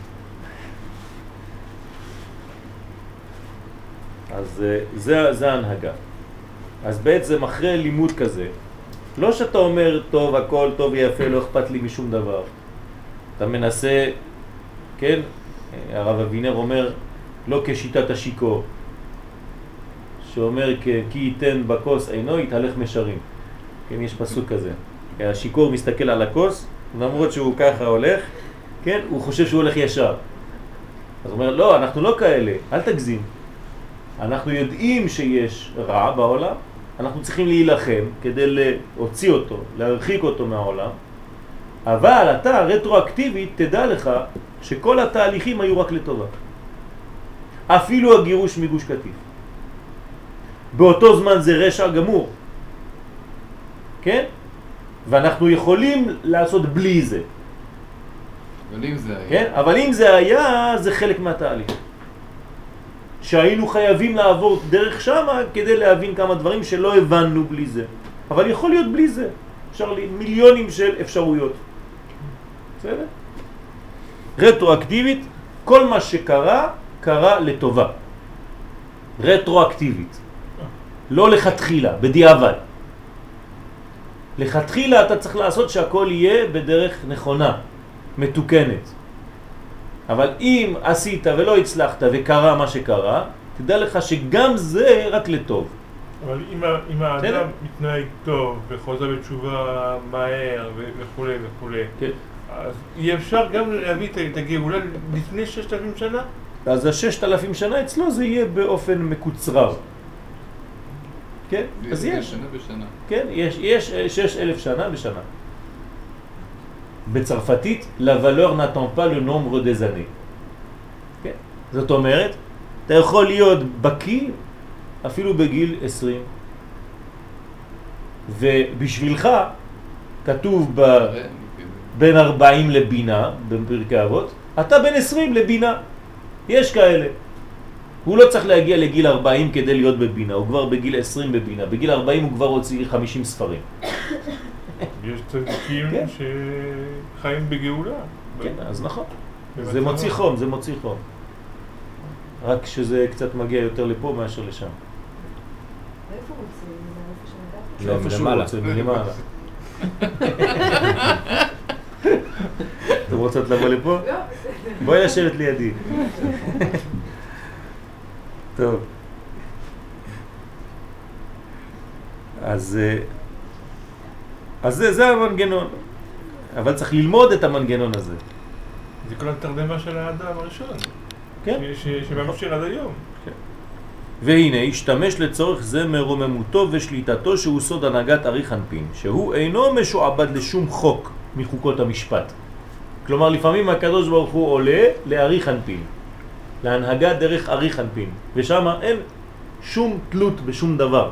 אז אה, זה, זה ההנהגה. אז בעצם אחרי לימוד כזה, לא שאתה אומר, טוב, הכל טוב ויפה, לא אכפת לי משום דבר. אתה מנסה, כן, הרב אבינר אומר, לא כשיטת השיקור, שאומר כי ייתן בכוס עינו יתהלך משרים. כן, יש פסוק כזה. השיקור מסתכל על הכוס, למרות שהוא ככה הולך, כן, הוא חושב שהוא הולך ישר. אז הוא אומר, לא, אנחנו לא כאלה, אל תגזים. אנחנו יודעים שיש רע בעולם, אנחנו צריכים להילחם כדי להוציא אותו, להרחיק אותו מהעולם, אבל אתה רטרואקטיבית תדע לך שכל התהליכים היו רק לטובה. אפילו הגירוש מגוש קטיף. באותו זמן זה רשע גמור, כן? ואנחנו יכולים לעשות בלי זה. אבל אם זה היה... כן? אבל אם זה היה, זה חלק מהתהליך. שהיינו חייבים לעבור דרך שמה כדי להבין כמה דברים שלא הבנו בלי זה. אבל יכול להיות בלי זה. אפשר לי מיליונים של אפשרויות. בסדר? רטרואקטיבית, כל מה שקרה, קרה לטובה. רטרואקטיבית. לא לכתחילה, בדיעבד. לכתחילה אתה צריך לעשות שהכל יהיה בדרך נכונה, מתוקנת. אבל אם עשית ולא הצלחת וקרה מה שקרה, תדע לך שגם זה רק לטוב. אבל אם, אם האדם מתנהג טוב וחוזר בתשובה מהר וכו' וכו', כן. אז אי אפשר גם להביא את הגאולה לפני ששת אלפים שנה? אז הששת אלפים שנה אצלו זה יהיה באופן מקוצרר. כן, אז יש. שנה בשנה. כן, יש, יש שש אלף שנה בשנה. בצרפתית, la valeur n'attend pas le nombre des années. כן? זאת אומרת, אתה יכול להיות בקי אפילו בגיל 20. ובשבילך כתוב ב... בין 40 לבינה, בפרקי אבות, אתה בין 20 לבינה. יש כאלה. הוא לא צריך להגיע לגיל 40 כדי להיות בבינה, הוא כבר בגיל 20 בבינה. בגיל 40 הוא כבר הוציא 50 ספרים. יש צדיקים כן. שחיים בגאולה. כן, אז נכון. זה מוציא חום, זה מוציא חום. רק שזה קצת מגיע יותר לפה מאשר לשם. איפה רוצים? לא, איפה שהוא רוצה, מלמעלה. אתם רוצות לבוא לפה? לא, בואי לשבת לידי. טוב. אז, אה, אז זה, זה המנגנון. אבל צריך ללמוד את המנגנון הזה. זה כל התרדמה של האדם הראשון. כן. שממשיך עד היום. כן. והנה, השתמש לצורך זה מרוממותו ושליטתו שהוא סוד הנהגת ארי חנפין, שהוא אינו משועבד לשום חוק מחוקות המשפט. כלומר, לפעמים הקדוש ברוך הוא עולה לארי חנפין, להנהגה דרך ארי חנפין, ושם אין שום תלות בשום דבר.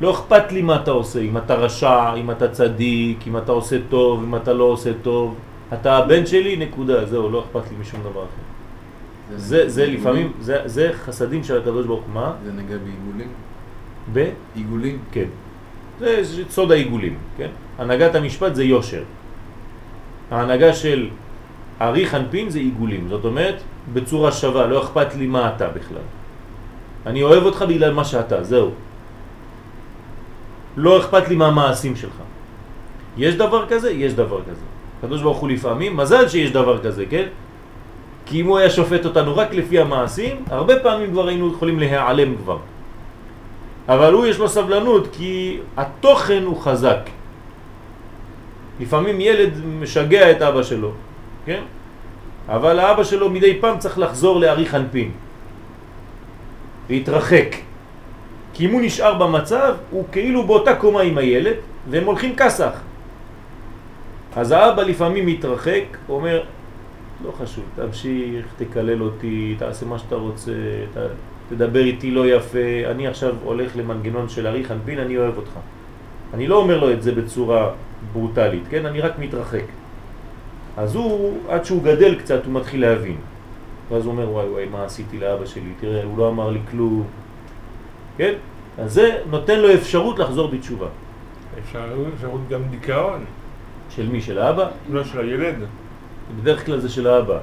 לא אכפת לי מה אתה עושה, אם אתה רשע, אם אתה צדיק, אם אתה עושה טוב, אם אתה לא עושה טוב. אתה הבן שלי, נקודה, זהו, לא אכפת לי משום דבר אחר. זה, זה לפעמים, זה, זה חסדים של הקדוש ברוך מה? זה נגע בעיגולים? ב? עיגולים? כן. זה סוד העיגולים, כן? הנהגת המשפט זה יושר. ההנהגה של ארי חנפין זה עיגולים, זאת אומרת, בצורה שווה, לא אכפת לי מה אתה בכלל. אני אוהב אותך בגלל מה שאתה, זהו. לא אכפת לי מה המעשים שלך. יש דבר כזה? יש דבר כזה. הקדוש ברוך הוא לפעמים, מזל שיש דבר כזה, כן? כי אם הוא היה שופט אותנו רק לפי המעשים, הרבה פעמים כבר היינו יכולים להיעלם כבר. אבל הוא יש לו סבלנות כי התוכן הוא חזק. לפעמים ילד משגע את אבא שלו, כן? אבל האבא שלו מדי פעם צריך לחזור לארי חנפין, להתרחק. כי אם הוא נשאר במצב, הוא כאילו באותה קומה עם הילד, והם הולכים כסח. אז האבא לפעמים מתרחק, אומר, לא חשוב, תמשיך, תקלל אותי, תעשה מה שאתה רוצה, ת, תדבר איתי לא יפה, אני עכשיו הולך למנגנון של ארי חנפין, אני אוהב אותך. אני לא אומר לו את זה בצורה ברוטלית, כן? אני רק מתרחק. אז הוא, עד שהוא גדל קצת, הוא מתחיל להבין. ואז הוא אומר, וואי וואי, מה עשיתי לאבא שלי? תראה, הוא לא אמר לי כלום. כן? אז זה נותן לו אפשרות לחזור בתשובה. אפשרות גם דיכאון. של מי? של האבא? לא, של הילד. בדרך כלל זה של האבא.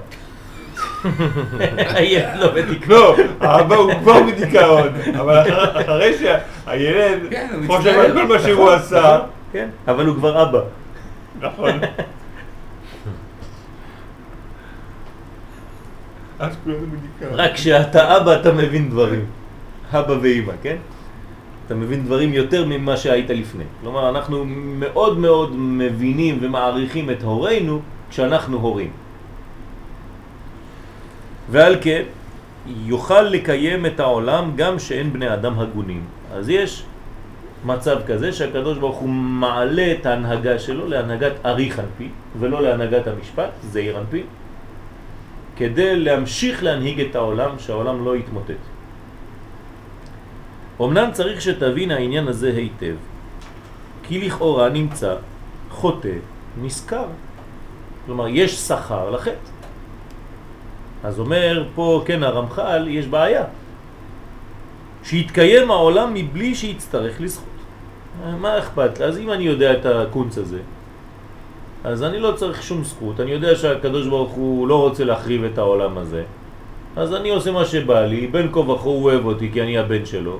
הילד לא בדיכאון. לא, האבא הוא כבר בדיכאון, אבל אחרי שהילד כן, חושב. על כל מה שהוא עשה, כן, אבל הוא כבר אבא. נכון. אז כולנו בדיכאון. רק כשאתה אבא אתה מבין דברים. אבא ואימא, כן? אתה מבין דברים יותר ממה שהיית לפני. כלומר, אנחנו מאוד מאוד מבינים ומעריכים את הורינו כשאנחנו הורים. ועל כן, יוכל לקיים את העולם גם שאין בני אדם הגונים. אז יש מצב כזה שהקדוש ברוך הוא מעלה את ההנהגה שלו להנהגת ארי חנפי ולא להנהגת המשפט, זעיר אנפי, כדי להמשיך להנהיג את העולם, שהעולם לא יתמוטט. אמנם צריך שתבין העניין הזה היטב, כי לכאורה נמצא חוטא נזכר. כלומר, יש שכר לחטא. אז אומר פה, כן, הרמח"ל, יש בעיה. שיתקיים העולם מבלי שיצטרך לזכות. מה אכפת? אז אם אני יודע את הקונץ הזה, אז אני לא צריך שום זכות. אני יודע שהקדוש ברוך הוא לא רוצה להחריב את העולם הזה. אז אני עושה מה שבא לי, בין כה וכה הוא אוהב אותי כי אני הבן שלו,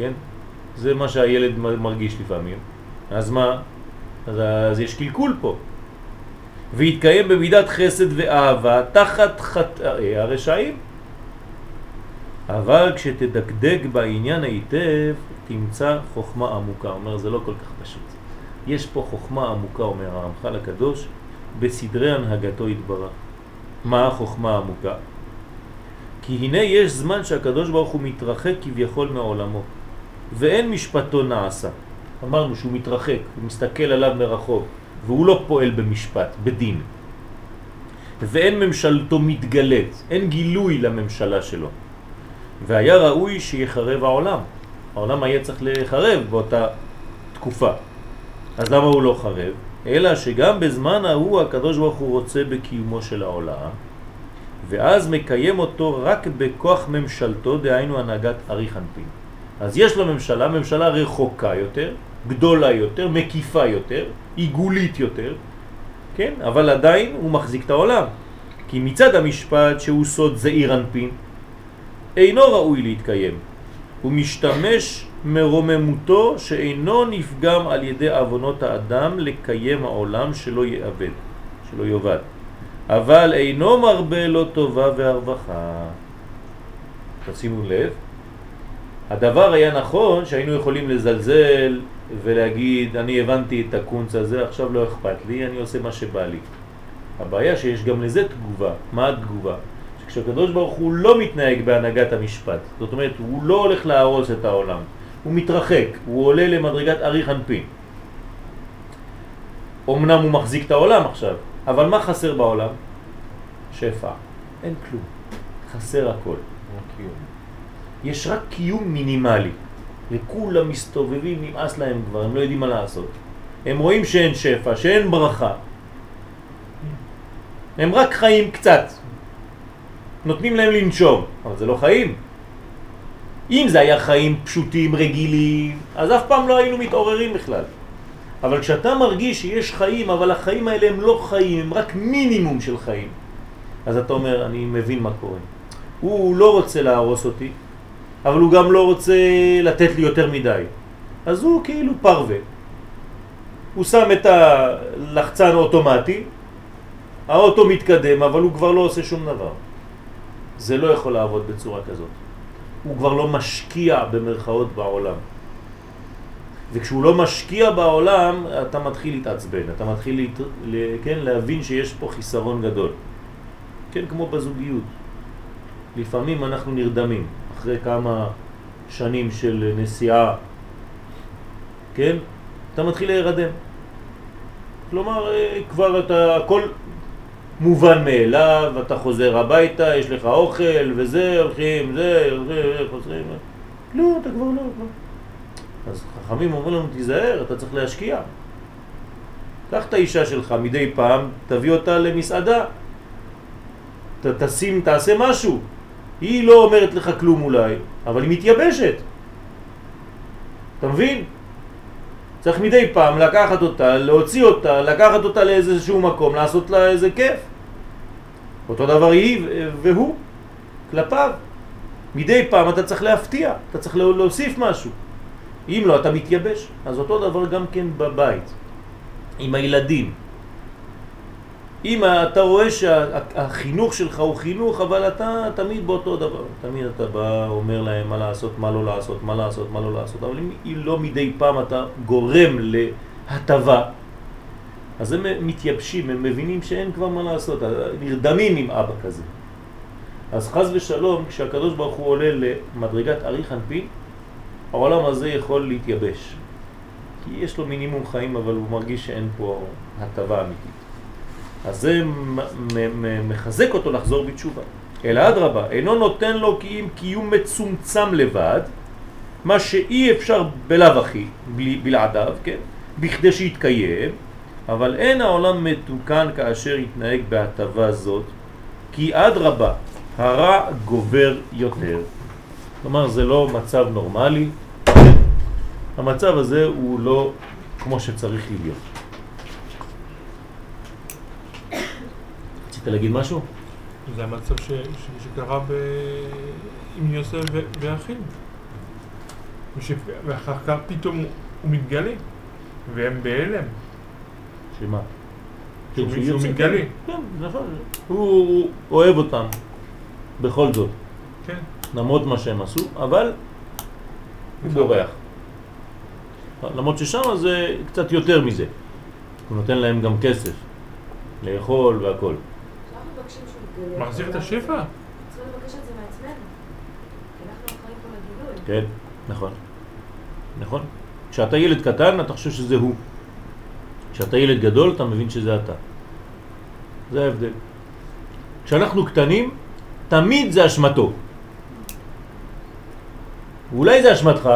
כן? זה מה שהילד מרגיש לפעמים. אז מה? אז, אז יש קלקול פה. והתקיים במידת חסד ואהבה תחת חטאי הרשעים. אבל כשתדקדק בעניין היטב, תמצא חוכמה עמוקה. אומר, זה לא כל כך פשוט. יש פה חוכמה עמוקה, אומר הרמח"ל הקדוש, בסדרי הנהגתו יתברך. מה החוכמה העמוקה? כי הנה יש זמן שהקדוש ברוך הוא מתרחק כביכול מעולמו, ואין משפטו נעשה. אמרנו שהוא מתרחק, הוא מסתכל עליו מרחוק, והוא לא פועל במשפט, בדין. ואין ממשלתו מתגלת, אין גילוי לממשלה שלו. והיה ראוי שיחרב העולם. העולם היה צריך לחרב באותה תקופה. אז למה הוא לא חרב? אלא שגם בזמן ההוא הקדוש ברוך הוא רוצה בקיומו של העולם, ואז מקיים אותו רק בכוח ממשלתו, דהיינו הנהגת ארי חנפין. אז יש לו ממשלה, רחוקה יותר, גדולה יותר, מקיפה יותר, עיגולית יותר, כן? אבל עדיין הוא מחזיק את העולם. כי מצד המשפט שהוא סוד זעיר אנפין, אינו ראוי להתקיים. הוא משתמש מרוממותו שאינו נפגם על ידי אבונות האדם לקיים העולם שלא יאבד, שלא יאבד. אבל אינו מרבה לו טובה והרווחה. תשימו לב, הדבר היה נכון שהיינו יכולים לזלזל ולהגיד אני הבנתי את הקונץ הזה, עכשיו לא אכפת לי, אני עושה מה שבא לי. הבעיה שיש גם לזה תגובה. מה התגובה? שכשהקדוש ברוך הוא לא מתנהג בהנהגת המשפט, זאת אומרת הוא לא הולך להרוס את העולם, הוא מתרחק, הוא עולה למדרגת ארי חנפין. אמנם הוא מחזיק את העולם עכשיו, אבל מה חסר בעולם? שפע. אין כלום. חסר הכל. יש רק קיום מינימלי. וכולם מסתובבים, נמאס להם כבר, הם לא יודעים מה לעשות. הם רואים שאין שפע, שאין ברכה. הם רק חיים קצת. נותנים להם לנשום, אבל זה לא חיים. אם זה היה חיים פשוטים, רגילים, אז אף פעם לא היינו מתעוררים בכלל. אבל כשאתה מרגיש שיש חיים, אבל החיים האלה הם לא חיים, הם רק מינימום של חיים, אז אתה אומר, אני מבין מה קורה. הוא לא רוצה להרוס אותי, אבל הוא גם לא רוצה לתת לי יותר מדי. אז הוא כאילו פרווה. הוא שם את הלחצן האוטומטי, האוטו מתקדם, אבל הוא כבר לא עושה שום דבר. זה לא יכול לעבוד בצורה כזאת. הוא כבר לא משקיע במרכאות בעולם. וכשהוא לא משקיע בעולם, אתה מתחיל להתעצבן, אתה מתחיל להת... כן, להבין שיש פה חיסרון גדול. כן, כמו בזוגיות. לפעמים אנחנו נרדמים, אחרי כמה שנים של נסיעה, כן, אתה מתחיל להירדם. כלומר, אה, כבר אתה, הכל מובן מאליו, אתה חוזר הביתה, יש לך אוכל וזה, הולכים, זה, הולכים, חוזרים. לא, אתה כבר לא, לא. אז חכמים אומרים לנו, תיזהר, אתה צריך להשקיע. קח את האישה שלך מדי פעם, תביא אותה למסעדה. ת, תשים, תעשה משהו. היא לא אומרת לך כלום אולי, אבל היא מתייבשת. אתה מבין? צריך מדי פעם לקחת אותה, להוציא אותה, לקחת אותה לאיזשהו מקום, לעשות לה איזה כיף. אותו דבר היא והוא, כלפיו. מדי פעם אתה צריך להפתיע, אתה צריך להוסיף משהו. אם לא, אתה מתייבש. אז אותו דבר גם כן בבית, עם הילדים. אם אתה רואה שהחינוך שלך הוא חינוך, אבל אתה תמיד באותו דבר. תמיד אתה בא, אומר להם מה לעשות, מה לא לעשות, מה לעשות, מה לא לעשות. אבל אם לא מדי פעם אתה גורם להטבה, אז הם מתייבשים, הם מבינים שאין כבר מה לעשות, נרדמים עם אבא כזה. אז חז ושלום, כשהקדוש ברוך הוא עולה למדרגת אריך אנפין, העולם הזה יכול להתייבש. כי יש לו מינימום חיים, אבל הוא מרגיש שאין פה הטבה אמיתית. אז זה מחזק אותו לחזור בתשובה. אלא אדרבה, אינו נותן לו כי אם קיום מצומצם לבד, מה שאי אפשר בלאו הכי, בלעדיו, כן? בכדי שיתקיים, אבל אין העולם מתוקן כאשר יתנהג בהטבה זאת, כי אדרבה, הרע גובר יותר. כלומר, זה לא מצב נורמלי, המצב הזה הוא לא כמו שצריך להיות. רצית להגיד משהו? זה המצב ש... ש... שקרה ב... עם יוסף ו... ואחים. וש... ואחר כך פתאום הוא מתגלה, והם בהלם. שמה? שהוא, שהוא מתגלה. כן, נכון. הוא אוהב אותם, בכל זאת. כן. למרות מה שהם עשו, אבל הוא בורח. למרות ששם זה קצת יותר מזה. הוא נותן להם גם כסף, לאכול והכל. מחזיר את השפע. צריכים לבקש את זה מעצמנו. כי אנחנו אחראים פה לגילוי. כן, נכון. נכון. כשאתה ילד קטן, אתה חושב שזה הוא. כשאתה ילד גדול, אתה מבין שזה אתה. זה ההבדל. כשאנחנו קטנים, תמיד זה אשמתו. ואולי זה אשמתך,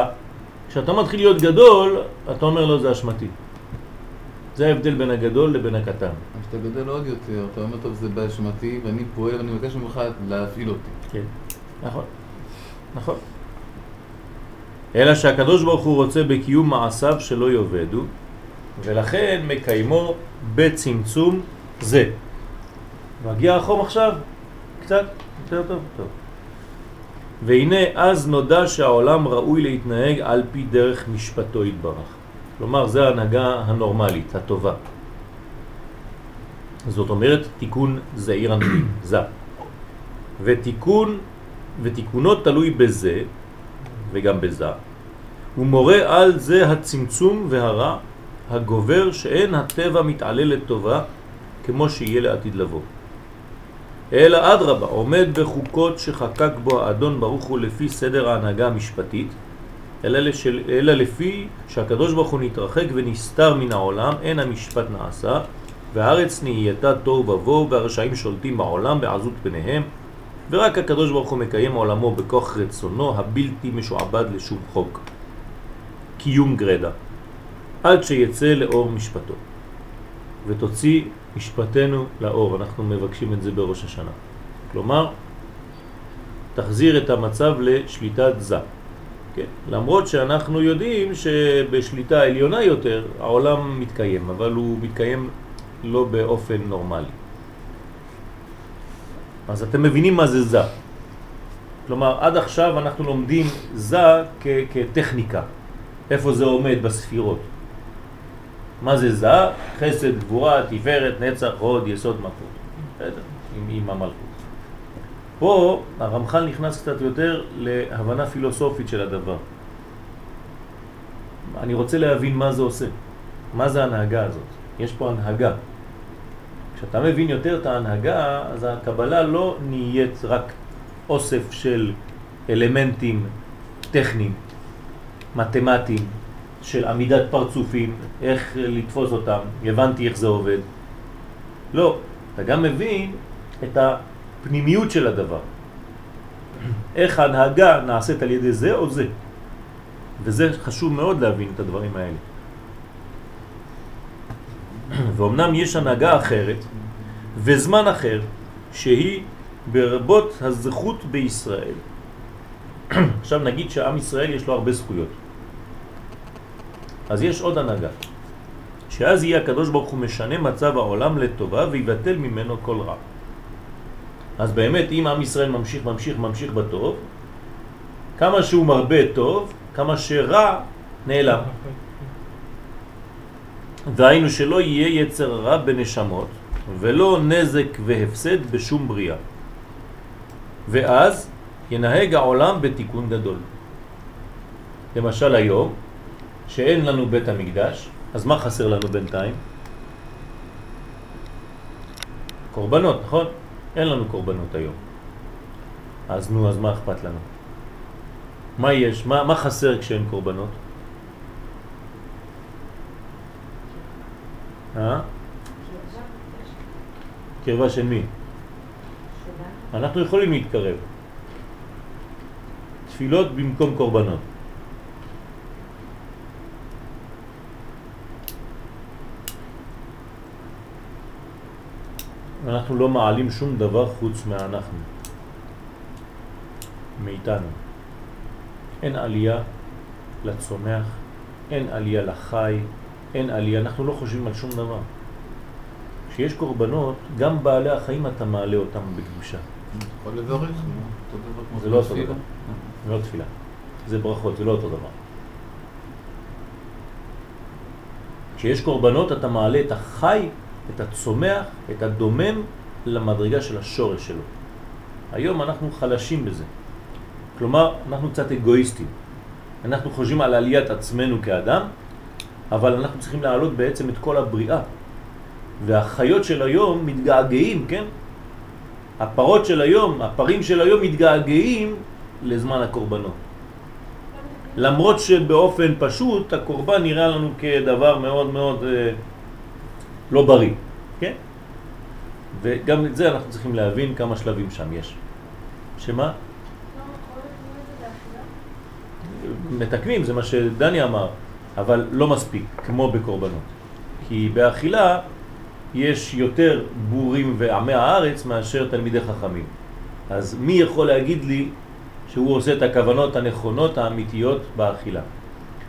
כשאתה מתחיל להיות גדול, אתה אומר לו זה אשמתי. זה ההבדל בין הגדול לבין הקטן. כשאתה גדל עוד יותר, אתה אומר, טוב, זה באשמתי, ואני פועל, ואני מבקש ממך להפעיל אותי. כן, נכון, נכון. אלא שהקדוש ברוך הוא רוצה בקיום מעשיו שלא יאבדו, ולכן מקיימו בצמצום זה. מגיע החום עכשיו? קצת? יותר טוב? טוב. והנה אז נודע שהעולם ראוי להתנהג על פי דרך משפטו יתברך. כלומר, זה ההנהגה הנורמלית, הטובה. זאת אומרת, תיקון זעיר אנפין, [COUGHS] זה. ותיקון, ותיקונו תלוי בזה, וגם בזה. הוא מורה על זה הצמצום והרע הגובר שאין הטבע מתעלה לטובה כמו שיהיה לעתיד לבוא. אלא אדרבה, עומד בחוקות שחקק בו האדון ברוך הוא לפי סדר ההנהגה המשפטית, אלא, לשל, אלא לפי שהקדוש ברוך הוא נתרחק ונסתר מן העולם, אין המשפט נעשה, והארץ נהייתה תוהו ובוהו והרשעים שולטים בעולם בעזות פניהם ורק הקדוש ברוך הוא מקיים עולמו בכוח רצונו הבלתי משועבד לשום חוק. קיום גרדה, עד שיצא לאור משפטו. ותוציא משפטנו לאור, אנחנו מבקשים את זה בראש השנה. כלומר, תחזיר את המצב לשליטת זה. כן? למרות שאנחנו יודעים שבשליטה עליונה יותר העולם מתקיים, אבל הוא מתקיים לא באופן נורמלי. אז אתם מבינים מה זה זה. כלומר, עד עכשיו אנחנו לומדים זה כטכניקה. איפה זה עומד בספירות. מה זה זה? חסד, גבורה, תפארת, נצח, הוד, יסוד, מלכות. עם, עם המלכות. פה הרמח"ל נכנס קצת יותר להבנה פילוסופית של הדבר. אני רוצה להבין מה זה עושה. מה זה ההנהגה הזאת? יש פה הנהגה. כשאתה מבין יותר את ההנהגה, אז הקבלה לא נהיית רק אוסף של אלמנטים טכניים, מתמטיים, של עמידת פרצופים, איך לתפוס אותם, הבנתי איך זה עובד. לא, אתה גם מבין את הפנימיות של הדבר. איך ההנהגה נעשית על ידי זה או זה. וזה חשוב מאוד להבין את הדברים האלה. ואומנם יש הנהגה אחרת וזמן אחר שהיא ברבות הזכות בישראל. עכשיו נגיד שעם ישראל יש לו הרבה זכויות. אז יש עוד הנהגה, שאז יהיה הקדוש ברוך הוא משנה מצב העולם לטובה ויבטל ממנו כל רע. אז באמת אם עם ישראל ממשיך, ממשיך, ממשיך בטוב, כמה שהוא מרבה טוב, כמה שרע נעלם. והיינו שלא יהיה יצר רע בנשמות ולא נזק והפסד בשום בריאה. ואז ינהג העולם בתיקון גדול. למשל היום, שאין לנו בית המקדש, אז מה חסר לנו בינתיים? קורבנות, נכון? אין לנו קורבנות היום. אז נו, אז מה אכפת לנו? מה יש? מה, מה חסר כשאין קורבנות? אה? קרבה של מי? אנחנו יכולים להתקרב. תפילות במקום קורבנות. אנחנו לא מעלים שום דבר חוץ מאנחנו, מאיתנו. אין עלייה לצומח, אין עלייה לחי, אין עלייה, אנחנו לא חושבים על שום דבר. כשיש קורבנות, גם בעלי החיים אתה מעלה אותם בקדושה. יכול לברך, זה לא אותו דבר, זה לא תפילה. זה ברכות, זה לא אותו דבר. כשיש קורבנות אתה מעלה את החי את הצומח, את הדומם למדרגה של השורש שלו. היום אנחנו חלשים בזה. כלומר, אנחנו קצת אגואיסטים. אנחנו חושבים על עליית עצמנו כאדם, אבל אנחנו צריכים להעלות בעצם את כל הבריאה. והחיות של היום מתגעגעים, כן? הפרות של היום, הפרים של היום מתגעגעים לזמן הקורבנות. למרות שבאופן פשוט הקורבן נראה לנו כדבר מאוד מאוד אה, לא בריא, כן? וגם את זה אנחנו צריכים להבין כמה שלבים שם יש. שמה? מתקנים, זה מה שדני אמר, אבל לא מספיק, כמו בקורבנות. כי באכילה יש יותר בורים ועמי הארץ מאשר תלמידי חכמים. אז מי יכול להגיד לי שהוא עושה את הכוונות הנכונות האמיתיות באכילה?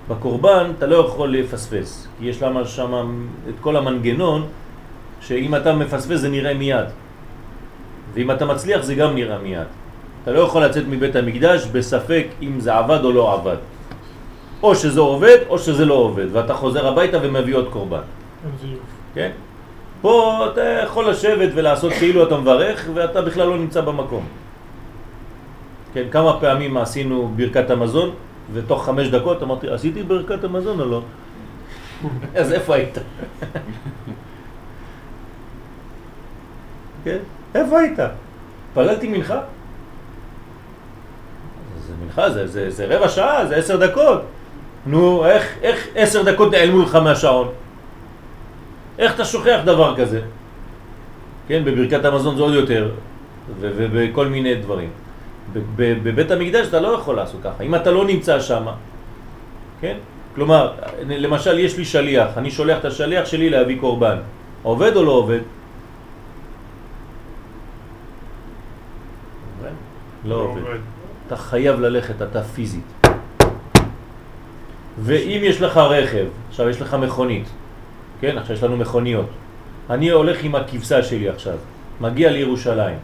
בקורבן אתה לא יכול לפספס, כי יש למה שם את כל המנגנון שאם אתה מפספס זה נראה מיד. ואם אתה מצליח זה גם נראה מיד. אתה לא יכול לצאת מבית המקדש בספק אם זה עבד או לא עבד. או שזה עובד או שזה לא עובד, ואתה חוזר הביתה ומביא עוד קורבן. כן? פה אתה יכול לשבת ולעשות כאילו אתה מברך ואתה בכלל לא נמצא במקום. כן, כמה פעמים עשינו ברכת המזון ותוך חמש דקות אמרתי, עשיתי ברכת המזון או לא? אז איפה היית? כן? איפה היית? פללתי מנחה? זה מנחה, זה, זה, זה רבע שעה, זה עשר דקות. נו, איך, איך עשר דקות נעלמו לך מהשעון? איך אתה שוכח דבר כזה? כן, בברכת המזון זה עוד יותר, ובכל מיני דברים. בבית המקדש אתה לא יכול לעשות ככה, אם אתה לא נמצא שם, כן? כלומר, למשל יש לי שליח, אני שולח את השליח שלי להביא קורבן. עובד או לא עובד? לא עובד. אתה חייב ללכת, אתה פיזית. ואם יש לך רכב, עכשיו יש לך מכונית, כן? עכשיו יש לנו מכוניות. אני הולך עם הכבשה שלי עכשיו, מגיע לירושלים.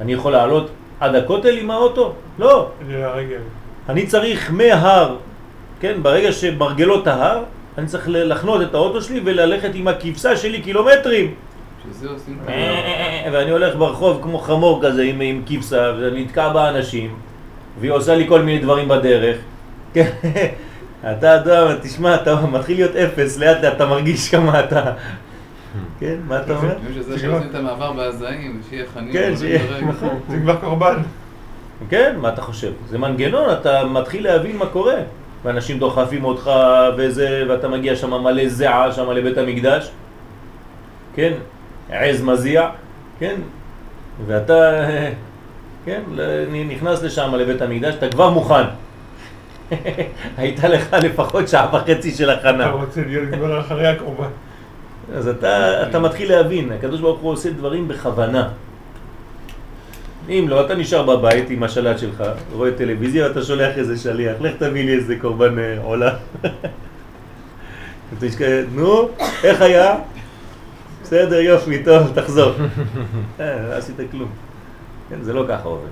אני יכול לעלות עד הכותל עם האוטו? לא. אני צריך מההר, כן? ברגע שמרגלות ההר, אני צריך לחנות את האוטו שלי וללכת עם הכבשה שלי קילומטרים. ואני הולך ברחוב כמו חמור כזה עם, עם כבשה, ונתקע באנשים, והיא עושה לי כל מיני דברים בדרך. כן? [LAUGHS] אתה יודע, תשמע, אתה מתחיל להיות אפס, לאט לאט אתה מרגיש כמה אתה... כן, מה אתה אומר? זה שעושים את המעבר בהזעים, שיהיה חנין. כן, שיהיה, נכון, זה כבר קורבן. כן, מה אתה חושב? זה מנגנון, אתה מתחיל להבין מה קורה. ואנשים דוחפים אותך וזה, ואתה מגיע שם מלא זעה, שם לבית המקדש. כן, עז מזיע, כן, ואתה, כן, נכנס לשם לבית המקדש, אתה כבר מוכן. [LAUGHS] הייתה לך לפחות שעה וחצי של הכנה. אתה רוצה להיות כבר אחרי הקורבן. אז אתה, אתה מתחיל להבין, הקדוש ברוך הוא עושה דברים בכוונה. אם לא, אתה נשאר בבית עם השלט שלך, רואה טלוויזיה ואתה שולח איזה שליח, לך תביא לי איזה קורבן אה, עולה. נו, איך היה? בסדר, יופי, טוב, תחזור. אה, לא עשית כלום. כן, זה לא ככה עובד.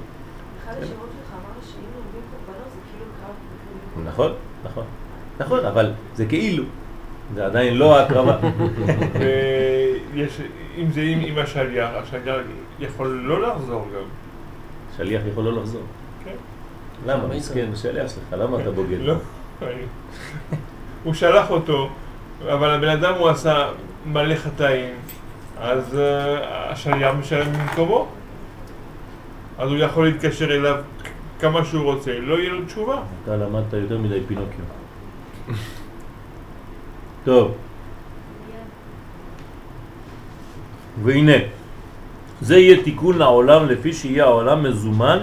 אחד השמות שלך אמר שאם לומדים קורבנות זה כאילו קרב. נכון, נכון. נכון, אבל זה כאילו. זה עדיין לא ההקרבה. ויש, [LAUGHS] אם זה עם, עם השליח, השליח יכול לא לחזור גם. שליח יכול לא לחזור. כן. למה? מסכן, שליח שלך, למה אתה בוגד? לא. הוא שלח אותו, אבל הבן אדם הוא עשה מלא חטאים, אז השליח משלם במקומו. אז הוא יכול להתקשר אליו כמה שהוא רוצה, לא יהיה לו תשובה. אתה למדת יותר מדי פינוקיו. [LAUGHS] טוב. והנה, זה יהיה תיקון לעולם לפי שיהיה העולם מזומן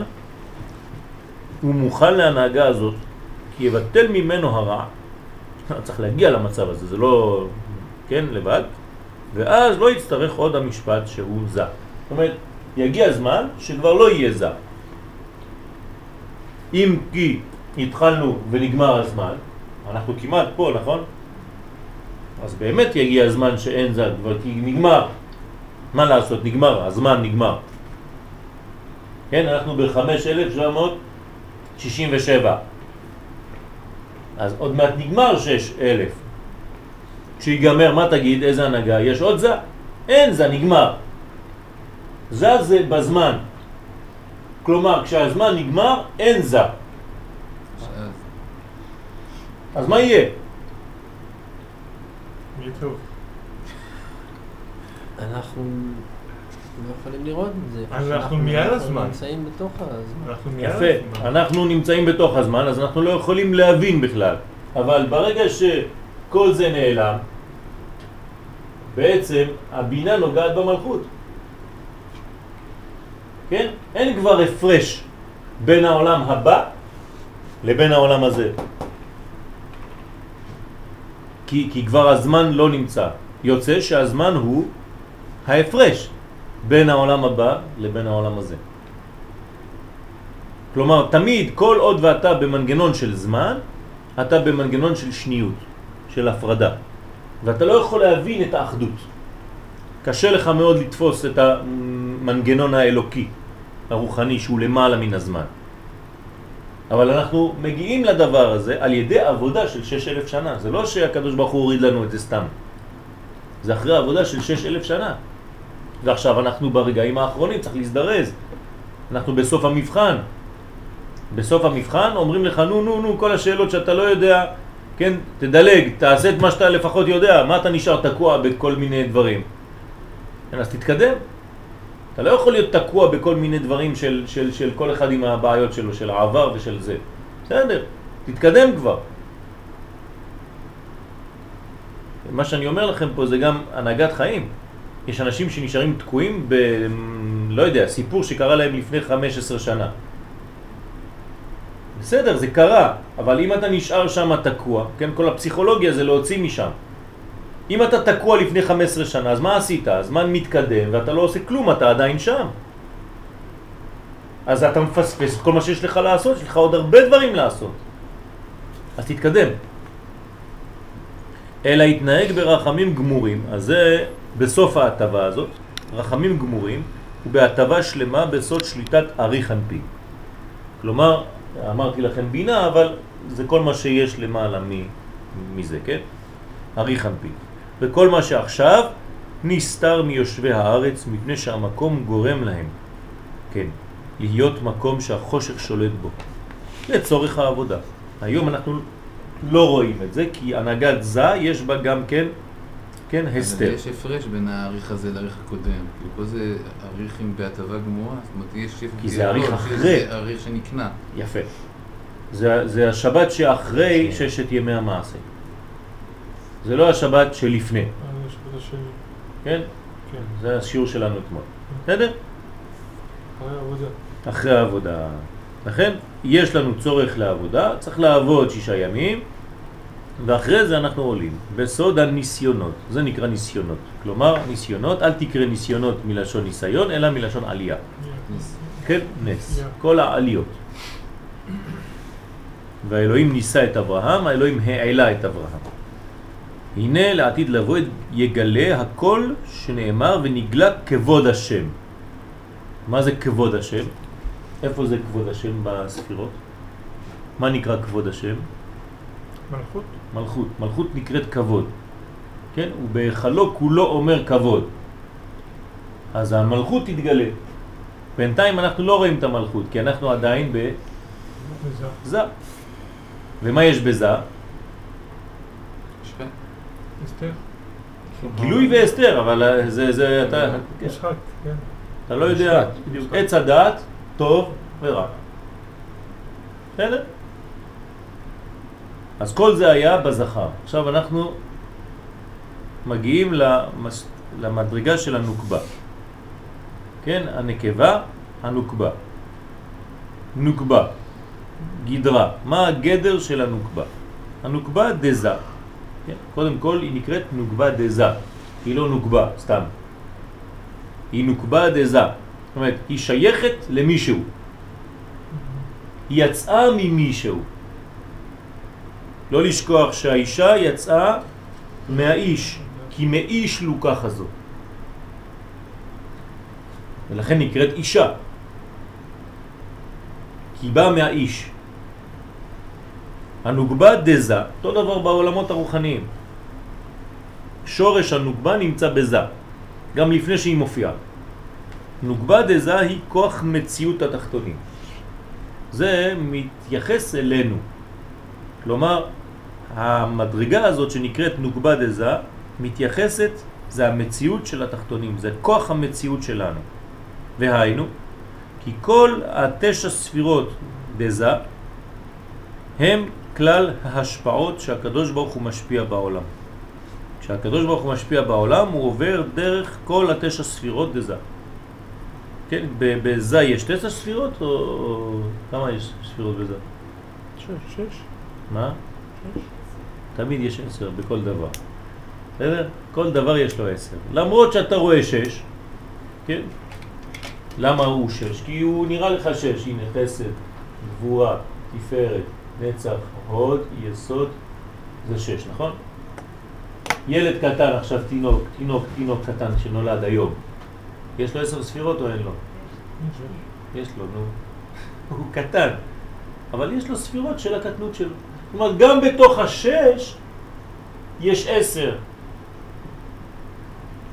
ומוכן להנהגה הזאת, כי יבטל ממנו הרע. צריך להגיע למצב הזה, זה לא, כן, לבד, ואז לא יצטרך עוד המשפט שהוא זה. זאת אומרת, יגיע זמן שכבר לא יהיה זה. אם כי התחלנו ונגמר הזמן, אנחנו כמעט פה, נכון? אז באמת יגיע הזמן שאין כבר כי נגמר. מה לעשות? נגמר, הזמן נגמר. כן, אנחנו ב-5,767. אז עוד מעט נגמר 6,000. כשיגמר, מה תגיד? איזה הנהגה? יש עוד זה? אין זה, נגמר. זה זה בזמן. כלומר, כשהזמן נגמר, אין זה. אז מה יהיה? טוב. אנחנו לא יכולים לראות את זה. אנחנו מיד הזמן. אנחנו נמצאים בתוך הזמן. יפה. אנחנו נמצאים בתוך הזמן, אז אנחנו לא יכולים להבין בכלל. אבל ברגע שכל זה נעלם, בעצם הבינה נוגעת במלכות. כן? אין כבר הפרש בין העולם הבא לבין העולם הזה. כי, כי כבר הזמן לא נמצא. יוצא שהזמן הוא ההפרש בין העולם הבא לבין העולם הזה. כלומר, תמיד, כל עוד ואתה במנגנון של זמן, אתה במנגנון של שניות, של הפרדה. ואתה לא יכול להבין את האחדות. קשה לך מאוד לתפוס את המנגנון האלוקי, הרוחני, שהוא למעלה מן הזמן. אבל אנחנו מגיעים לדבר הזה על ידי עבודה של שש אלף שנה. זה לא שהקדוש ברוך הוא הוריד לנו את זה סתם. זה אחרי עבודה של שש אלף שנה. ועכשיו אנחנו ברגעים האחרונים, צריך להזדרז. אנחנו בסוף המבחן. בסוף המבחן אומרים לך, נו, נו, נו, כל השאלות שאתה לא יודע, כן, תדלג, תעשה את מה שאתה לפחות יודע, מה אתה נשאר תקוע בכל מיני דברים. כן, אז תתקדם. אתה לא יכול להיות תקוע בכל מיני דברים של, של, של כל אחד עם הבעיות שלו, של העבר ושל זה. בסדר, תתקדם כבר. מה שאני אומר לכם פה זה גם הנהגת חיים. יש אנשים שנשארים תקועים ב... לא יודע, סיפור שקרה להם לפני 15 שנה. בסדר, זה קרה, אבל אם אתה נשאר שם תקוע, כן, כל הפסיכולוגיה זה להוציא משם. אם אתה תקוע לפני 15 שנה, אז מה עשית? הזמן מתקדם ואתה לא עושה כלום, אתה עדיין שם. אז אתה מפספס כל מה שיש לך לעשות, יש לך עוד הרבה דברים לעשות. אז תתקדם. אלא התנהג ברחמים גמורים, אז זה בסוף ההטבה הזאת, רחמים גמורים, ובהטבה שלמה בסוד שליטת אריך אנפי. כלומר, אמרתי לכם בינה, אבל זה כל מה שיש למעלה מזה, כן? אריך אנפי. וכל מה שעכשיו נסתר מיושבי הארץ מפני שהמקום גורם להם, כן, להיות מקום שהחושך שולט בו, לצורך העבודה. היום אנחנו לא רואים את זה, כי הנהגת זה יש בה גם כן, כן, הסתר. אבל יש הפרש בין האריך הזה לאריך הקודם. כאילו פה זה אריכים בהטבה גמורה, זאת אומרת יש... כי זה אריך אחרי. זה אריך שנקנה. יפה. זה, זה השבת שאחרי כן. ששת ימי המעשה. זה לא השבת שלפני, אה. כן? כן. זה השיעור שלנו אתמול. בסדר? אחרי העבודה. אחרי העבודה. לכן, יש לנו צורך לעבודה, צריך לעבוד שישה ימים, ואחרי זה אנחנו עולים. בסוד הניסיונות, זה נקרא ניסיונות. כלומר, ניסיונות, אל תקרא ניסיונות מלשון ניסיון, אלא מלשון עלייה. כן? נס. כל העליות. והאלוהים ניסה את אברהם, האלוהים העלה את אברהם. הנה לעתיד לבוא יגלה הכל שנאמר ונגלה כבוד השם. מה זה כבוד השם? איפה זה כבוד השם בספירות? מה נקרא כבוד השם? מלכות? מלכות. מלכות נקראת כבוד. כן? ובהיכלו כולו אומר כבוד. אז המלכות תתגלה. בינתיים אנחנו לא רואים את המלכות, כי אנחנו עדיין בזה. ומה יש בזה? גילוי והסתר, אבל זה, זה, אתה, משחק, כן. אתה לא יודע, בדיוק, עץ הדעת, טוב ורע. בסדר? אז כל זה היה בזכר. עכשיו אנחנו מגיעים למס... למדרגה של הנוקבה. כן, הנקבה, הנוקבה. נוקבה, גדרה. מה הגדר של הנוקבה? הנוקבה דזה. כן? קודם כל היא נקראת נוקבה דזה. היא לא נוקבה, סתם. היא נוקבה דזה. זאת אומרת, היא שייכת למישהו. היא יצאה ממישהו. לא לשכוח שהאישה יצאה מהאיש, כי מאיש לוקח הזו. ולכן נקראת אישה. כי היא באה מהאיש. הנוגבה דזה, אותו דבר בעולמות הרוחניים. שורש הנוגבה נמצא בזה, גם לפני שהיא מופיעה. נוגבה דזה היא כוח מציאות התחתונים. זה מתייחס אלינו. כלומר, המדרגה הזאת שנקראת נוגבה דזה מתייחסת, זה המציאות של התחתונים, זה כוח המציאות שלנו. והיינו, כי כל התשע ספירות דזה הם כלל ההשפעות שהקדוש ברוך הוא משפיע בעולם. כשהקדוש ברוך הוא משפיע בעולם הוא עובר דרך כל התשע ספירות דזה. כן, בזה יש תשע ספירות או, או כמה יש ספירות בזה? שש, שש. מה? תמיד יש עשר בכל דבר. בסדר? כל דבר יש לו עשר. למרות שאתה רואה שש, כן? למה הוא שש? כי הוא נראה לך שש. הנה חסד, גבורה, תפארת, נצח, הוד, יסוד, זה שש, נכון? ילד קטן, עכשיו תינוק, תינוק, תינוק קטן שנולד היום, יש לו עשר ספירות או אין לו? יש לו, נו. הוא קטן, אבל יש לו ספירות של הקטנות שלו. זאת אומרת, גם בתוך השש יש עשר.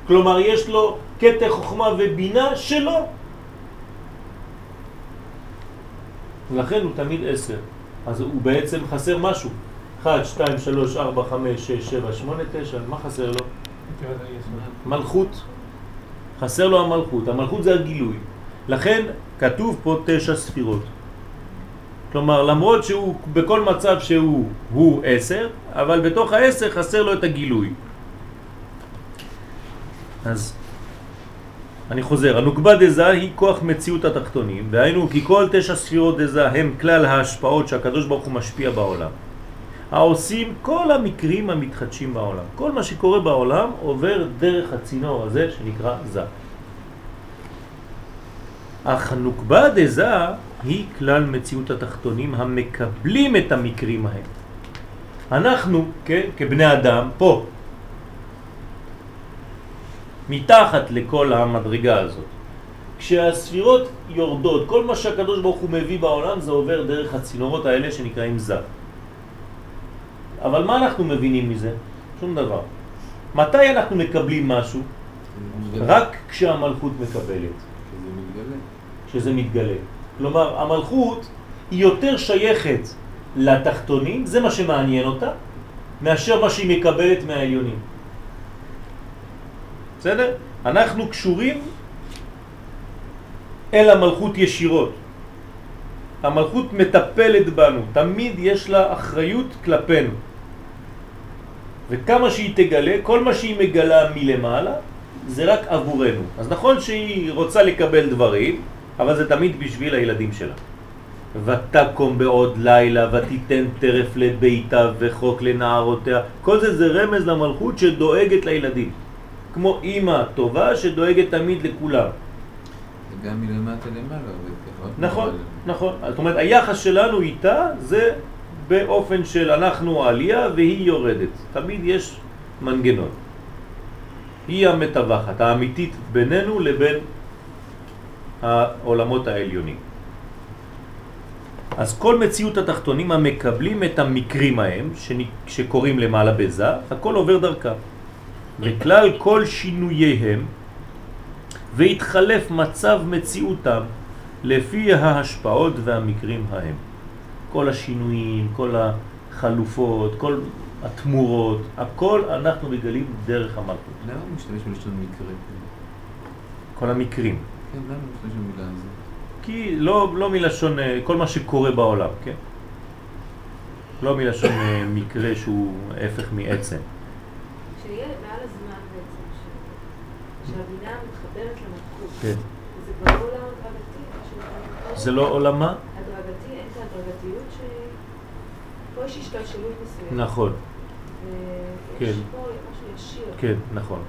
כלומר, יש לו קטע חוכמה ובינה שלו. ולכן הוא תמיד עשר. אז הוא בעצם חסר משהו. 1, 2, 3, 4, 5, 6, 7, 8, 9, מה חסר לו? מלכות. חסר לו המלכות. המלכות זה הגילוי. לכן כתוב פה תשע ספירות. כלומר, למרות שהוא בכל מצב שהוא הוא עשר, אבל בתוך העשר חסר לו את הגילוי. אז אני חוזר, הנוקבה דזה היא כוח מציאות התחתונים, והיינו כי כל תשע ספירות דזה הם כלל ההשפעות שהקדוש ברוך הוא משפיע בעולם. העושים כל המקרים המתחדשים בעולם. כל מה שקורה בעולם עובר דרך הצינור הזה שנקרא זה. אך הנוקבה דזה היא כלל מציאות התחתונים המקבלים את המקרים ההם. אנחנו, כן, כבני אדם, פה, מתחת לכל המדרגה הזאת. כשהספירות יורדות, כל מה שהקדוש ברוך הוא מביא בעולם זה עובר דרך הצינורות האלה שנקראים זה. אבל מה אנחנו מבינים מזה? שום דבר. מתי אנחנו מקבלים משהו? רק כשהמלכות מקבלת. שזה מתגלה. כשזה מתגלה. כלומר, המלכות היא יותר שייכת לתחתונים, זה מה שמעניין אותה, מאשר מה שהיא מקבלת מהעליונים. בסדר? אנחנו קשורים אל המלכות ישירות. המלכות מטפלת בנו, תמיד יש לה אחריות כלפינו. וכמה שהיא תגלה, כל מה שהיא מגלה מלמעלה, זה רק עבורנו. אז נכון שהיא רוצה לקבל דברים, אבל זה תמיד בשביל הילדים שלה. ותקום בעוד לילה ותיתן טרף לביתה וחוק לנערותיה. כל זה זה רמז למלכות שדואגת לילדים. כמו אימא טובה שדואגת תמיד לכולם. זה גם מלמטה למעלה עובד ככה. נכון, נכון. זאת אומרת, היחס שלנו איתה זה באופן של אנחנו עלייה והיא יורדת. תמיד יש מנגנון. היא המתווכת, האמיתית בינינו לבין העולמות העליונים. אז כל מציאות התחתונים המקבלים את המקרים ההם שקורים למעלה בזה, הכל עובר דרכה. וכלל כל שינוייהם והתחלף מצב מציאותם לפי ההשפעות והמקרים ההם. כל השינויים, כל החלופות, כל התמורות, הכל אנחנו מגלים דרך המלכות. למה הוא משתמש בלשון מקרה? כל המקרים. כן, למה הוא משתמש במילה הזאת? כי לא, לא מלשון כל מה שקורה בעולם, כן? לא מלשון מקרה שהוא הפך מעצם. שיהיה מעל הזמן בעצם, ש- שהבינה מתחברת למלכות. כן. זה כבר לא עולם הדרגתי, זה לא עולמה? הדרגתי, אין את ההדרגתיות ש... פה יש השתלשלות מסוימת. נכון, כן. פה משהו ישיר. כן, נכון.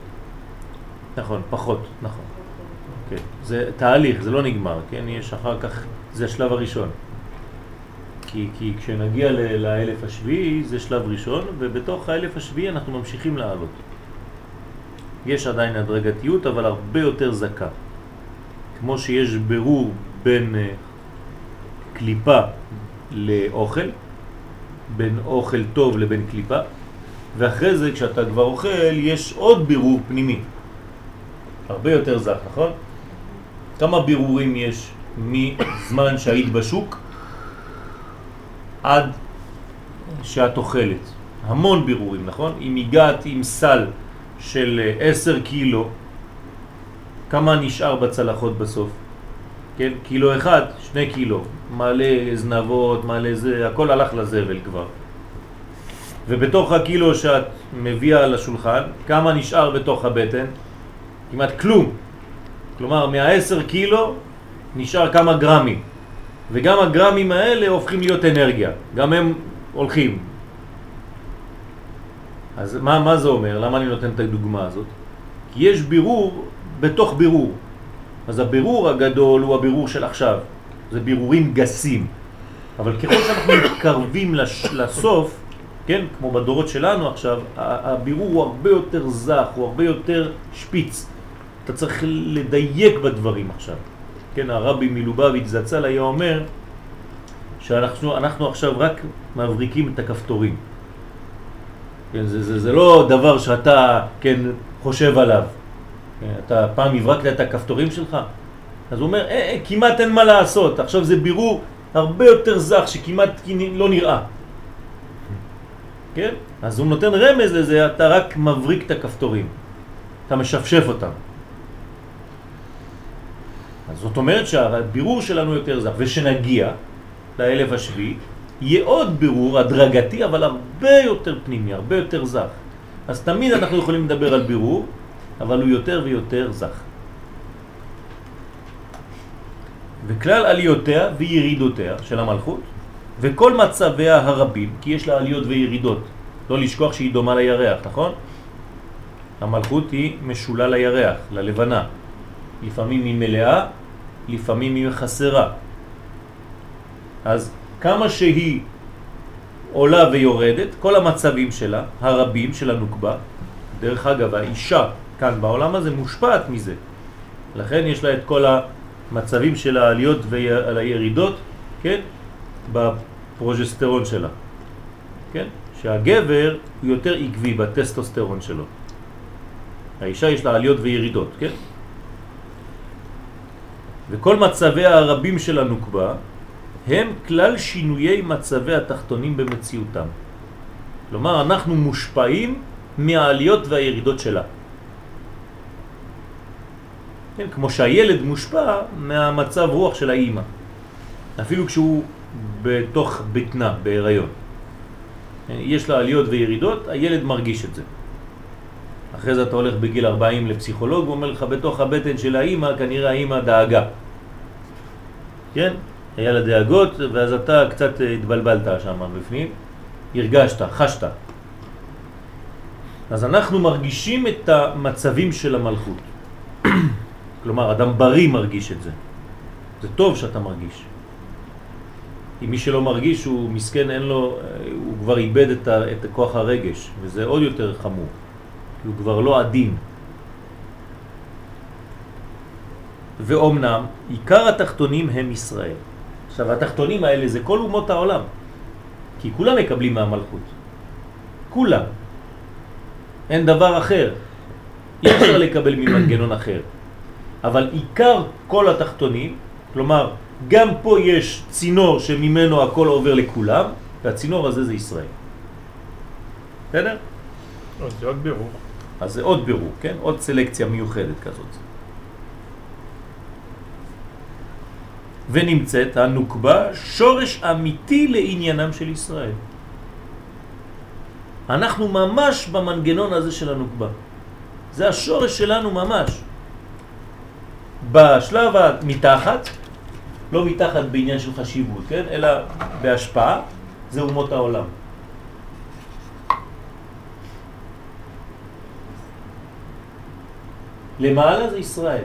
נכון, פחות, נכון. כן. זה תהליך, זה לא נגמר, כן? יש אחר כך, זה השלב הראשון. כי, כי כשנגיע לאלף השביעי זה שלב ראשון, ובתוך האלף השביעי אנחנו ממשיכים לעלות. יש עדיין הדרגתיות, אבל הרבה יותר זקה. כמו שיש ברור בין אה, קליפה לאוכל, בין אוכל טוב לבין קליפה, ואחרי זה כשאתה כבר אוכל יש עוד בירור פנימי. הרבה יותר זך, נכון? כמה בירורים יש מזמן שהיית בשוק עד שאת אוכלת? המון בירורים, נכון? אם הגעת עם סל של אה, 10 קילו, כמה נשאר בצלחות בסוף? כן? קילו אחד, שני קילו, מלא זנבות, מלא זה, הכל הלך לזבל כבר. ובתוך הקילו שאת מביאה על השולחן, כמה נשאר בתוך הבטן? כמעט כלום. כלומר, מה-10 קילו נשאר כמה גרמים. וגם הגרמים האלה הופכים להיות אנרגיה. גם הם הולכים. אז מה, מה זה אומר? למה אני נותן את הדוגמה הזאת? כי יש בירור בתוך בירור. אז הבירור הגדול הוא הבירור של עכשיו. זה בירורים גסים. אבל ככל שאנחנו מתקרבים לש, לסוף, כן, כמו בדורות שלנו עכשיו, הבירור הוא הרבה יותר זך, הוא הרבה יותר שפיץ. אתה צריך לדייק בדברים עכשיו. כן, הרבי מלובביץ' זצ"ל היה אומר שאנחנו אנחנו עכשיו רק מבריקים את הכפתורים. כן, זה, זה, זה לא דבר שאתה כן, חושב עליו. כן, אתה פעם הברקת את הכפתורים שלך? אז הוא אומר, אה, אה, כמעט אין מה לעשות, עכשיו זה בירור הרבה יותר זך שכמעט לא נראה. כן? אז הוא נותן רמז לזה, אתה רק מבריק את הכפתורים. אתה משפשף אותם. אז זאת אומרת שהבירור שלנו יותר זך, ושנגיע לאלף השביעי, יהיה עוד בירור הדרגתי, אבל הרבה יותר פנימי, הרבה יותר זך. אז תמיד אנחנו יכולים לדבר על בירור, אבל הוא יותר ויותר זך. וכלל עליותיה וירידותיה של המלכות, וכל מצביה הרבים, כי יש לה עליות וירידות, לא לשכוח שהיא דומה לירח, נכון? המלכות היא משולה לירח, ללבנה. לפעמים היא מלאה, לפעמים היא חסרה. אז כמה שהיא עולה ויורדת, כל המצבים שלה, הרבים של הנוקבה, דרך אגב, האישה כאן בעולם הזה מושפעת מזה. לכן יש לה את כל המצבים של העליות והירידות, כן? בפרוג'סטרון שלה. כן? שהגבר הוא יותר עקבי בטסטוסטרון שלו. האישה יש לה עליות וירידות, כן? וכל מצביה הרבים של הנוקבה הם כלל שינויי מצבי התחתונים במציאותם. כלומר, אנחנו מושפעים מהעליות והירידות שלה. כן, כמו שהילד מושפע מהמצב רוח של האימא, אפילו כשהוא בתוך בטנה, בהיריון. יש לה עליות וירידות, הילד מרגיש את זה. אחרי זה אתה הולך בגיל 40 לפסיכולוג, הוא אומר לך בתוך הבטן של האימא, כנראה האימא דאגה. כן? היה לה דאגות, ואז אתה קצת התבלבלת שם בפנים, הרגשת, חשת. אז אנחנו מרגישים את המצבים של המלכות. [CLEARS THROAT] כלומר, אדם בריא מרגיש את זה. זה טוב שאתה מרגיש. אם מי שלא מרגיש הוא מסכן, אין לו, הוא כבר איבד את, ה, את כוח הרגש, וזה עוד יותר חמור. הוא כבר לא עדין. ואומנם, עיקר התחתונים הם ישראל. עכשיו, התחתונים האלה זה כל אומות העולם, כי כולם מקבלים מהמלכות. כולם. אין דבר אחר. אי אפשר [COUGHS] לקבל ממנגנון אחר. אבל עיקר כל התחתונים, כלומר, גם פה יש צינור שממנו הכל עובר לכולם, והצינור הזה זה ישראל. בסדר? אז זה עוד בירור. אז זה עוד בירור, כן? עוד סלקציה מיוחדת כזאת. ונמצאת הנוקבה שורש אמיתי לעניינם של ישראל. אנחנו ממש במנגנון הזה של הנוקבה. זה השורש שלנו ממש. בשלב המתחת, לא מתחת בעניין של חשיבות, כן? אלא בהשפעה, זה אומות העולם. למעלה זה ישראל.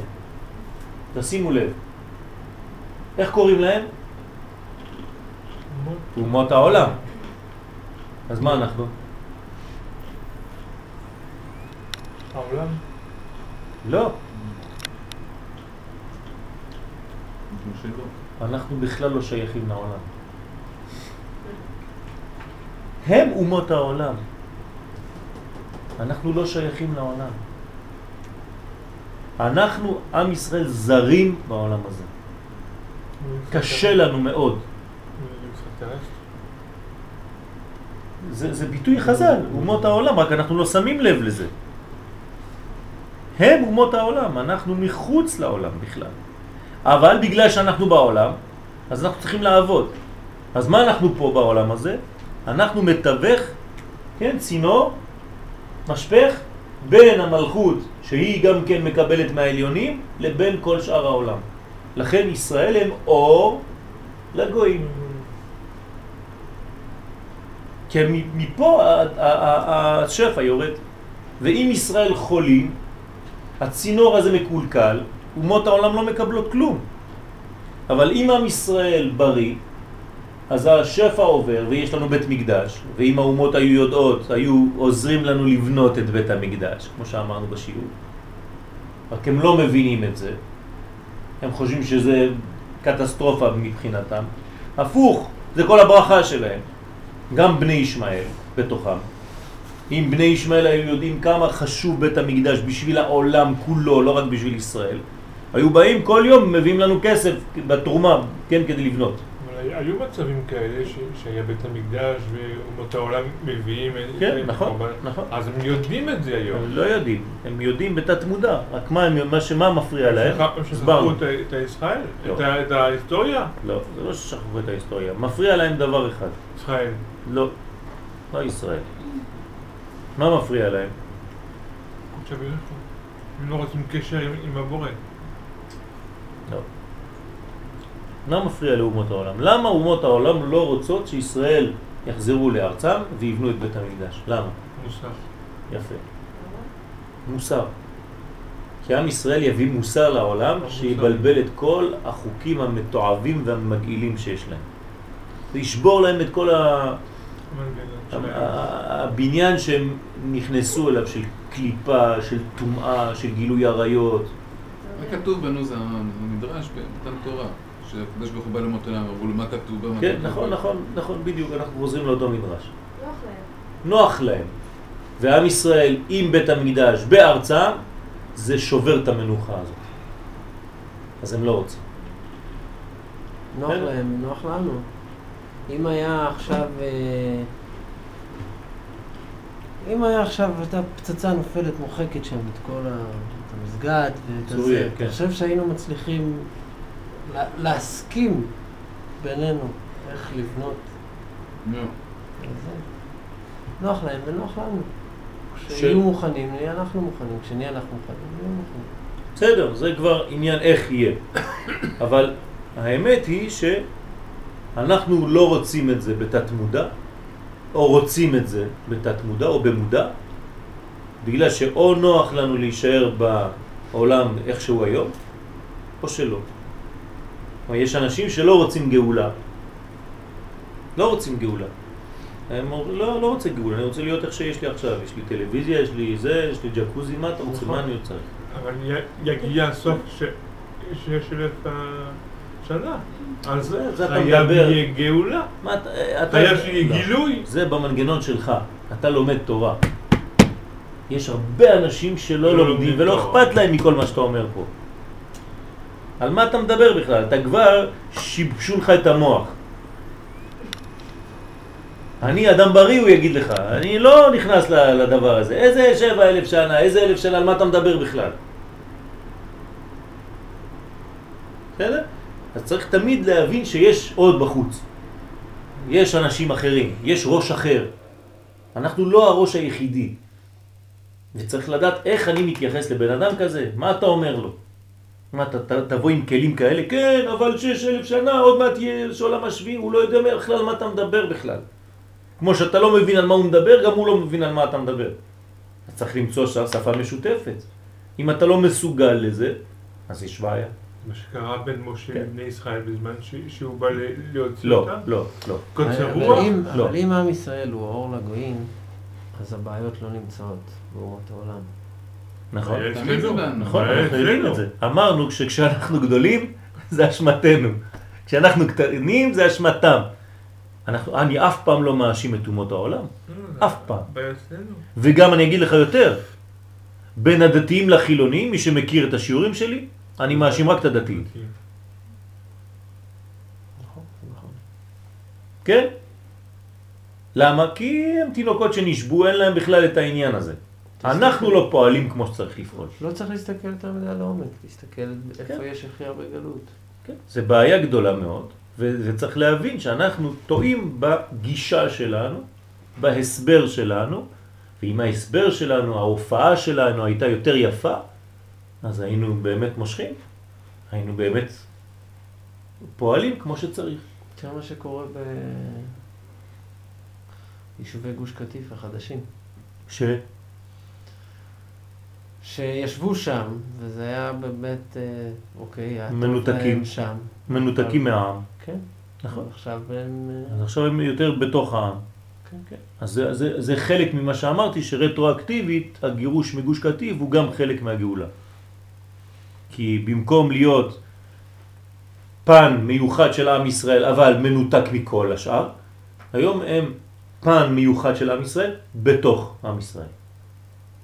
תשימו לב. איך קוראים להם? אומות העולם. אז מה אנחנו? העולם? לא. אנחנו בכלל לא שייכים לעולם. הם אומות העולם. אנחנו לא שייכים לעולם. אנחנו, עם ישראל, זרים בעולם הזה. קשה לנו מאוד. זה, זה ביטוי חז"ל, אומות העולם, רק אנחנו לא שמים לב לזה. הם אומות העולם, אנחנו מחוץ לעולם בכלל. אבל בגלל שאנחנו בעולם, אז אנחנו צריכים לעבוד. אז מה אנחנו פה בעולם הזה? אנחנו מתווך, כן, צינור, משפך, בין המלכות, שהיא גם כן מקבלת מהעליונים, לבין כל שאר העולם. לכן ישראל הם אור לגויים. כי מפה השפע יורד. ואם ישראל חולים, הצינור הזה מקולקל, אומות העולם לא מקבלות כלום. אבל אם עם ישראל בריא, אז השפע עובר ויש לנו בית מקדש, ואם האומות היו יודעות, היו עוזרים לנו לבנות את בית המקדש, כמו שאמרנו בשיעור. רק הם לא מבינים את זה, הם חושבים שזה קטסטרופה מבחינתם. הפוך, זה כל הברכה שלהם. גם בני ישמעאל בתוכם. אם בני ישמעאל היו יודעים כמה חשוב בית המקדש בשביל העולם כולו, לא רק בשביל ישראל, היו באים כל יום, מביאים לנו כסף בתרומה, כן, כדי לבנות. היו מצבים כאלה שהיה בית המקדש ואומות העולם מביאים... כן, נכון, נכון. אז הם יודעים את זה היום. הם לא יודעים, הם יודעים בתת מודע, רק מה, מה, שמה מפריע להם? שכחו את הישראל? לא. את ההיסטוריה? לא, זה לא ששכחו את ההיסטוריה, מפריע להם דבר אחד. ישראל. לא, לא ישראל. מה מפריע להם? הם לא רוצים קשר עם הבורא. מה מפריע לאומות העולם? למה אומות העולם לא רוצות שישראל יחזרו לארצם ויבנו את בית המקדש? למה? מוסר. יפה. מוסר. כי עם ישראל יביא מוסר לעולם מוסר. שיבלבל את כל החוקים המתועבים והמגעילים שיש להם. זה ישבור להם את כל ה... הבניין שהם נכנסו אליו של קליפה, של טומאה, של גילוי עריות. מה כתוב בנו זה המדרש במתן תורה, שהקדוש ברוך הוא בא לאומות העולם, אמרו לו מה כתוב בה? מה כן, נכון, בה?" נכון, נכון, בדיוק, אנחנו חוזרים לאותו מדרש. נוח להם. נוח להם. ועם ישראל עם בית המקדש בארצם, זה שובר את המנוחה הזאת. אז הם לא רוצים. נוח כן. להם, נוח לנו. אם היה עכשיו... אה, אם היה עכשיו הייתה פצצה נופלת מוחקת שם את כל ה... את המסגד ואת הזה, כן. אני חושב שהיינו מצליחים להסכים בינינו איך לבנות. נוח להם ונוח לנו. כשיהיו מוכנים, נהיה אנחנו מוכנים. כשנהיה אנחנו מוכנים, נהיה מוכנים. בסדר, זה כבר עניין איך יהיה. אבל האמת היא שאנחנו לא רוצים את זה בתת מודע, או רוצים את זה בתת מודע או במודע, בגלל שאו נוח לנו להישאר בעולם איך שהוא היום, או שלא. כלומר, יש אנשים שלא רוצים גאולה. לא רוצים גאולה. הם אומרים, לא, לא רוצה גאולה, אני רוצה להיות איך שיש לי עכשיו. יש לי טלוויזיה, יש לי זה, יש לי ג'קוזי, מה אתה רוצה, נכון. מה אני צריך? אבל יגיע הסוף שיש אלף השנה. אז זה- זה אתה חייב גאולה. מה אתה... אתה חייב שיהיה לא. גילוי. זה במנגנון שלך, אתה לומד תורה. יש הרבה אנשים שלא לא לומדים ולא. אכפת להם מכל מה שאתה אומר פה. על מה אתה מדבר בכלל? אתה כבר שיבשו לך את המוח. אני אדם בריא, הוא יגיד לך. אני לא נכנס לדבר הזה. איזה שבע אלף שנה, איזה אלף שנה, על מה אתה מדבר בכלל? בסדר? אז צריך תמיד להבין שיש עוד בחוץ. יש אנשים אחרים, יש ראש אחר. אנחנו לא הראש היחידי. וצריך לדעת איך אני מתייחס לבן אדם כזה. מה אתה אומר לו? מה, אתה ת- תבוא עם כלים כאלה? כן, אבל שש אלף שנה, עוד מעט יהיה שעולם השביעי, הוא לא יודע בכלל על מה אתה מדבר בכלל. כמו שאתה לא מבין על מה הוא מדבר, גם הוא לא מבין על מה אתה מדבר. אז צריך למצוא שפה משותפת. אם אתה לא מסוגל לזה, אז יש בעיה. מה שקרה בין משה כן. לבני ישראל בזמן ש- שהוא בא ל- להוציא לא, אותם. לא, לא. לא. אבל אם עם ישראל הוא אור לגויים, אז הבעיות לא נמצאות באומות העולם. נכון. בנו. נכון, היה אנחנו יודעים. את זה. אמרנו שכשאנחנו גדולים, זה אשמתנו. כשאנחנו קטנים, זה אשמתם. אנחנו, אני אף פעם לא מאשים את אומות העולם. אה, אף פעם. וגם אני אגיד לך יותר, בין הדתיים לחילונים, מי שמכיר את השיעורים שלי, אני מאשים רק את הדתיים. נכון, נכון. כן? למה? כי הם תינוקות שנשבו, אין להם בכלל את העניין הזה. אנחנו לא פועלים כמו שצריך לפעול. לא צריך להסתכל יותר מדי לעומק, להסתכל איפה כן. יש הכי הרבה גלות. כן, זה בעיה גדולה מאוד, וצריך להבין שאנחנו טועים בגישה שלנו, בהסבר שלנו, ואם ההסבר שלנו, ההופעה שלנו הייתה יותר יפה, אז היינו באמת מושכים, היינו באמת פועלים כמו שצריך. תראה מה שקורה ביישובי גוש קטיף החדשים. ש... שישבו שם, וזה היה באמת, אה, אוקיי, היה מנותקים. שם. מנותקים מהעם. כן. נכון. עכשיו הם... אה, אז עכשיו הם יותר בתוך העם. כן, כן. אז זה, זה, זה חלק ממה שאמרתי, שרטרואקטיבית הגירוש מגוש קטיף הוא גם חלק מהגאולה. כי במקום להיות פן מיוחד של עם ישראל, אבל מנותק מכל השאר, היום הם פן מיוחד של עם ישראל בתוך עם ישראל.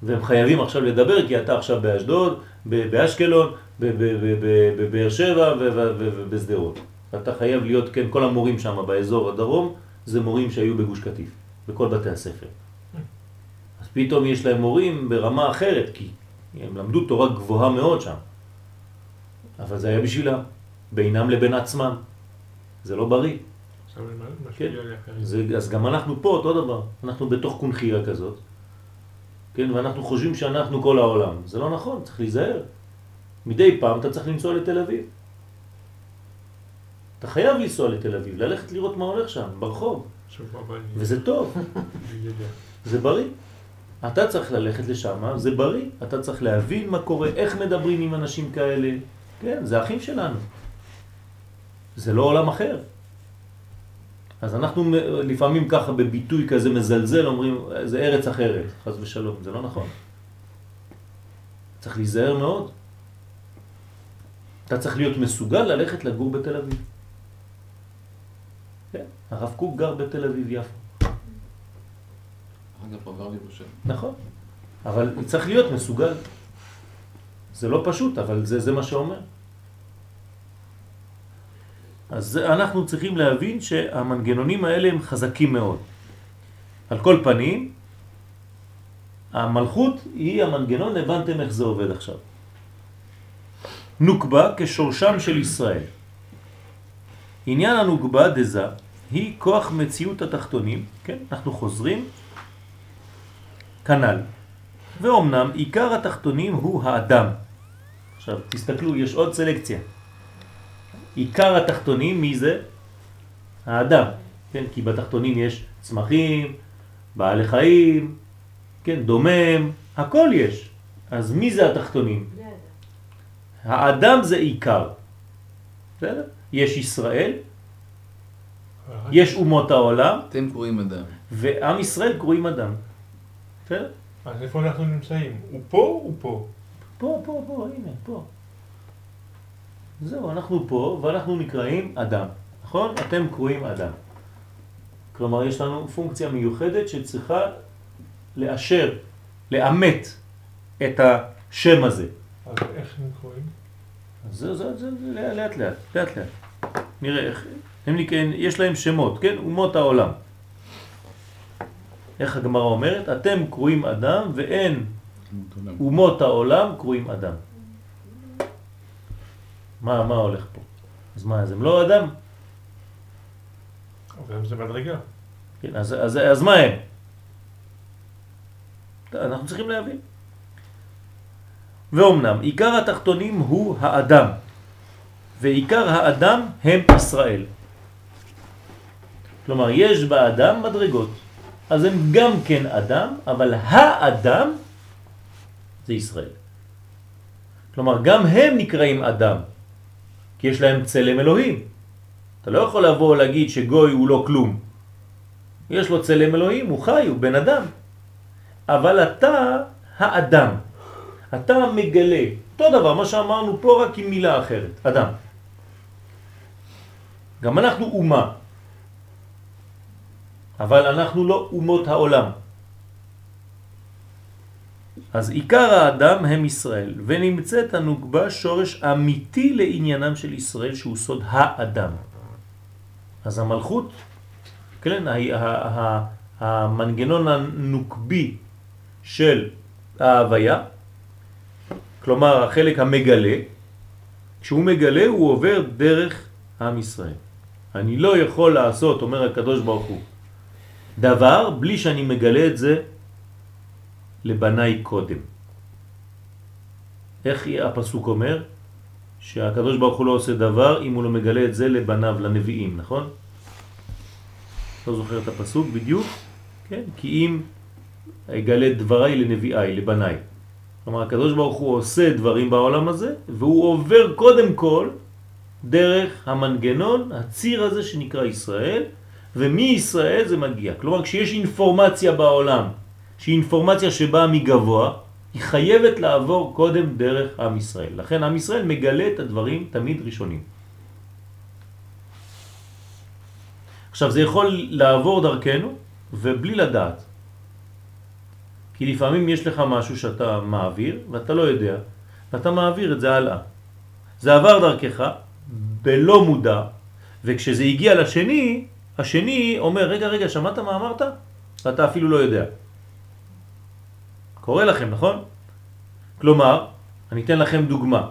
והם חייבים עכשיו לדבר, כי אתה עכשיו באשדוד, באשקלון, בבאר שבע ובשדרות. אתה חייב להיות, כן, כל המורים שם באזור הדרום, זה מורים שהיו בגוש קטיף, בכל בתי הספר. אז פתאום יש להם מורים ברמה אחרת, כי הם למדו תורה גבוהה מאוד שם. אבל זה היה בשבילם, בינם לבין עצמם. זה לא בריא. כן. זה, אז גם אנחנו פה אותו דבר, אנחנו בתוך קונחייה כזאת, כן? ואנחנו חושבים שאנחנו כל העולם. זה לא נכון, צריך להיזהר. מדי פעם אתה צריך לנסוע לתל אביב. אתה חייב לנסוע לתל אביב, ללכת לראות מה הולך שם, ברחוב. וזה טוב. [LAUGHS] זה בריא. אתה צריך ללכת לשם, זה בריא. אתה צריך להבין מה קורה, איך מדברים עם אנשים כאלה. כן, זה אחים שלנו. זה לא עולם אחר. אז אנחנו לפעמים ככה בביטוי כזה מזלזל אומרים זה ארץ אחרת, חס ושלום, זה לא נכון. צריך להיזהר מאוד. אתה צריך להיות מסוגל ללכת לגור בתל אביב. כן, הרב קוק גר בתל אביב יפו. אחר כך הוא עבר לירושלים. נכון, אבל צריך להיות מסוגל. זה לא פשוט, אבל זה, זה מה שאומר. אז אנחנו צריכים להבין שהמנגנונים האלה הם חזקים מאוד. על כל פנים, המלכות היא המנגנון, הבנתם איך זה עובד עכשיו. נוקבה כשורשם של ישראל. עניין הנוקבה דזה היא כוח מציאות התחתונים, כן, אנחנו חוזרים כנ"ל. ואומנם עיקר התחתונים הוא האדם. עכשיו תסתכלו, יש עוד סלקציה. עיקר התחתונים מי זה? האדם. כן, כי בתחתונים יש צמחים, בעלי חיים, כן, דומם, הכל יש. אז מי זה התחתונים? האדם זה עיקר. בסדר? יש ישראל, יש אומות העולם, אתם קוראים אדם. ועם ישראל קרואים אדם. בסדר? אז איפה אנחנו נמצאים? הוא פה, הוא פה. פה, פה, פה, הנה, פה. זהו, אנחנו פה ואנחנו נקראים אדם, נכון? אתם קרואים אדם. כלומר, יש לנו פונקציה מיוחדת שצריכה לאשר, לאמת את השם הזה. אז איך הם קוראים? אז זה, זה, זה, זה לאט לאט, לאט לאט. נראה איך, הם נקראים, יש להם שמות, כן? אומות העולם. איך הגמרא אומרת? אתם קרואים אדם ואין אומות העולם קרואים אדם. מה, מה הולך פה? אז מה, אז הם לא אדם? אבל זה מדרגה. כן, אז, אז, אז מה הם? אנחנו צריכים להבין. ואומנם, עיקר התחתונים הוא האדם, ועיקר האדם הם ישראל. כלומר, יש באדם מדרגות. אז הם גם כן אדם, אבל האדם זה ישראל. כלומר, גם הם נקראים אדם, כי יש להם צלם אלוהים. אתה לא יכול לבוא ולהגיד שגוי הוא לא כלום. יש לו צלם אלוהים, הוא חי, הוא בן אדם. אבל אתה האדם. אתה מגלה. אותו דבר, מה שאמרנו פה רק עם מילה אחרת. אדם. גם אנחנו אומה. אבל אנחנו לא אומות העולם. אז עיקר האדם הם ישראל, ונמצאת הנוגבה שורש אמיתי לעניינם של ישראל שהוא סוד האדם. אז המלכות, כן, המנגנון הנוקבי של ההוויה, כלומר החלק המגלה, כשהוא מגלה הוא עובר דרך עם ישראל. אני לא יכול לעשות, אומר הקדוש ברוך הוא, דבר בלי שאני מגלה את זה לבניי קודם. איך הפסוק אומר? שהקדוש ברוך הוא לא עושה דבר אם הוא לא מגלה את זה לבניו, לנביאים, נכון? לא זוכר את הפסוק בדיוק, כן? כי אם אגלה דבריי לנביאי, לבניי. כלומר, הקדוש ברוך הוא עושה דברים בעולם הזה, והוא עובר קודם כל דרך המנגנון, הציר הזה שנקרא ישראל, ומישראל זה מגיע. כלומר, כשיש אינפורמציה בעולם, שהיא אינפורמציה שבאה מגבוה, היא חייבת לעבור קודם דרך עם ישראל. לכן עם ישראל מגלה את הדברים תמיד ראשונים. עכשיו זה יכול לעבור דרכנו ובלי לדעת. כי לפעמים יש לך משהו שאתה מעביר ואתה לא יודע, ואתה מעביר את זה הלאה. זה עבר דרכך בלא מודע, וכשזה הגיע לשני, השני אומר, רגע, רגע, שמעת מה אמרת? ואתה אפילו לא יודע. קורה לכם, נכון? כלומר, אני אתן לכם דוגמה.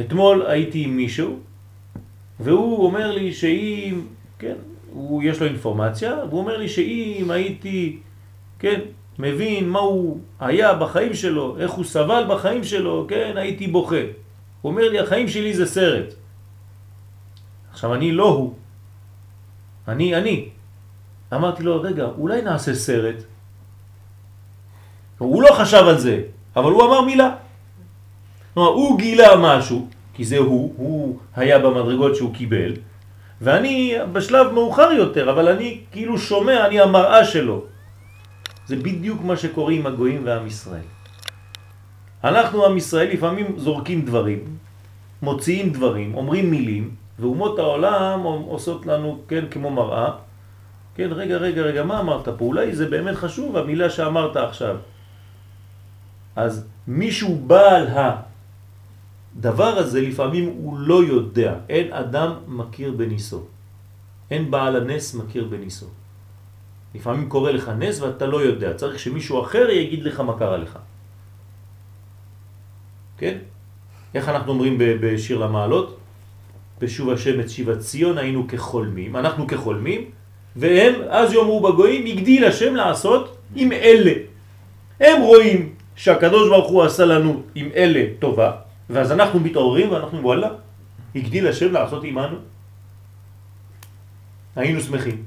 אתמול הייתי עם מישהו, והוא אומר לי שאם, כן, הוא, יש לו אינפורמציה, והוא אומר לי שאם הייתי, כן, מבין מה הוא היה בחיים שלו, איך הוא סבל בחיים שלו, כן, הייתי בוכה. הוא אומר לי, החיים שלי זה סרט. עכשיו, אני לא הוא. אני, אני. אמרתי לו, רגע, אולי נעשה סרט? הוא לא חשב על זה, אבל הוא אמר מילה. כלומר, הוא גילה משהו, כי זה הוא, הוא היה במדרגות שהוא קיבל, ואני בשלב מאוחר יותר, אבל אני כאילו שומע, אני המראה שלו. זה בדיוק מה שקורה עם הגויים ועם ישראל. אנחנו עם ישראל לפעמים זורקים דברים, מוציאים דברים, אומרים מילים, ואומות העולם עושות לנו, כן, כמו מראה. כן, רגע, רגע, רגע, מה אמרת פה? אולי זה באמת חשוב, המילה שאמרת עכשיו. אז מישהו בעל הדבר הזה לפעמים הוא לא יודע, אין אדם מכיר בניסו. אין בעל הנס מכיר בניסו. לפעמים קורה לך נס ואתה לא יודע, צריך שמישהו אחר יגיד לך מה קרה לך. כן? איך אנחנו אומרים בשיר למעלות? בשוב השם את שיבת ציון היינו כחולמים, אנחנו כחולמים, והם אז יאמרו בגויים, הגדיל השם לעשות עם אלה. הם רואים שהקדוש ברוך הוא עשה לנו עם אלה טובה, ואז אנחנו מתעוררים ואנחנו וואלה, הגדיל השם לעשות עמנו. היינו שמחים.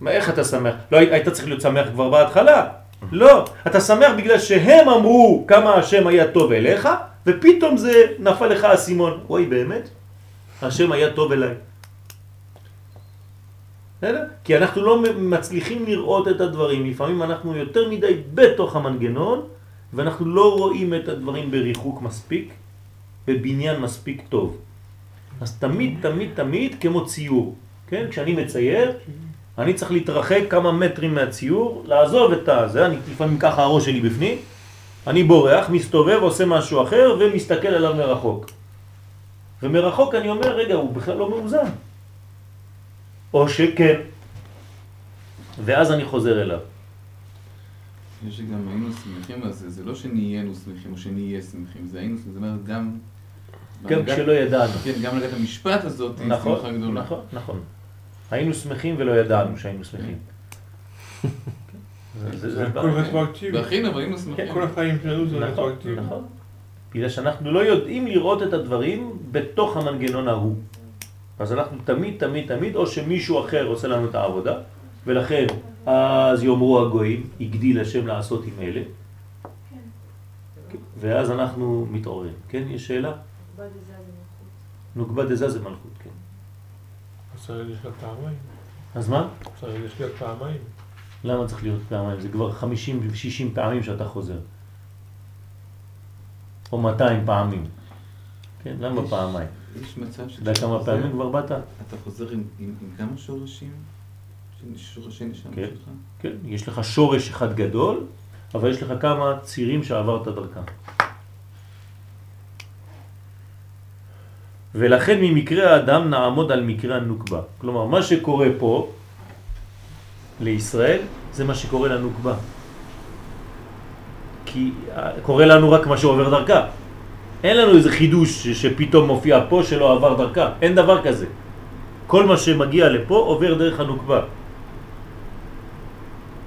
מה, איך אתה שמח? לא היית צריך להיות שמח כבר בהתחלה. לא, אתה שמח בגלל שהם אמרו כמה השם היה טוב אליך, ופתאום זה נפל לך הסימון. וואי, באמת? השם היה טוב אליי. כי אנחנו לא מצליחים לראות את הדברים, לפעמים אנחנו יותר מדי בתוך המנגנון, ואנחנו לא רואים את הדברים בריחוק מספיק, בבניין מספיק טוב. אז תמיד, תמיד, תמיד כמו ציור, כן? כשאני מצייר, אני צריך להתרחק כמה מטרים מהציור, לעזוב את הזה, אני לפעמים ככה הראש שלי בפנים, אני בורח, מסתובב, עושה משהו אחר ומסתכל עליו מרחוק. ומרחוק אני אומר, רגע, הוא בכלל לא מאוזן. או שכן. ואז אני חוזר אליו. יש שגם היינו שמחים על זה, זה לא שנהיינו שמחים או שנהיה שמחים, זה היינו, זאת אומרת גם... גם כשלא ידענו. כן, גם לגעת המשפט הזאת היא נכון, שמחה גדולה. נכון, נכון. היינו שמחים ולא ידענו שהיינו שמחים. זה- הכל רטרואקטיבי. ואחינו, והיינו שמחים. כל החיים שלנו זה נכון, רטרואקטיבי. נכון. בגלל שאנחנו לא יודעים לראות את הדברים בתוך המנגנון ההוא. אז אנחנו תמיד, תמיד, תמיד, או שמישהו אחר עושה לנו את העבודה, ולכן אז יאמרו הגויים, הגדיל השם לעשות עם אלה, כן. ואז אנחנו מתעוררים. כן, יש שאלה? בד דזה זה מלכות. כן. אז צריך לשלוט פעמיים. אז מה? צריך לשלוט פעמיים. למה צריך להיות פעמיים? זה כבר 50 ו-60 פעמים שאתה חוזר. או 200 פעמים. כן, למה יש- פעמיים? יש מצב אתה יודע כמה חוזר- פעמים כבר באת? אתה חוזר עם, עם, עם כמה שורשים? שורשי נשמה כן. שלך? כן, יש לך שורש אחד גדול, אבל יש לך כמה צירים שעברת דרכם. ולכן ממקרה האדם נעמוד על מקרה הנוקבה. כלומר, מה שקורה פה לישראל, זה מה שקורה לנוקבה. כי אה, קורה לנו רק מה שעובר דרכה. אין לנו איזה חידוש שפתאום מופיע פה שלא עבר דרכה. אין דבר כזה. כל מה שמגיע לפה עובר דרך הנוקבה.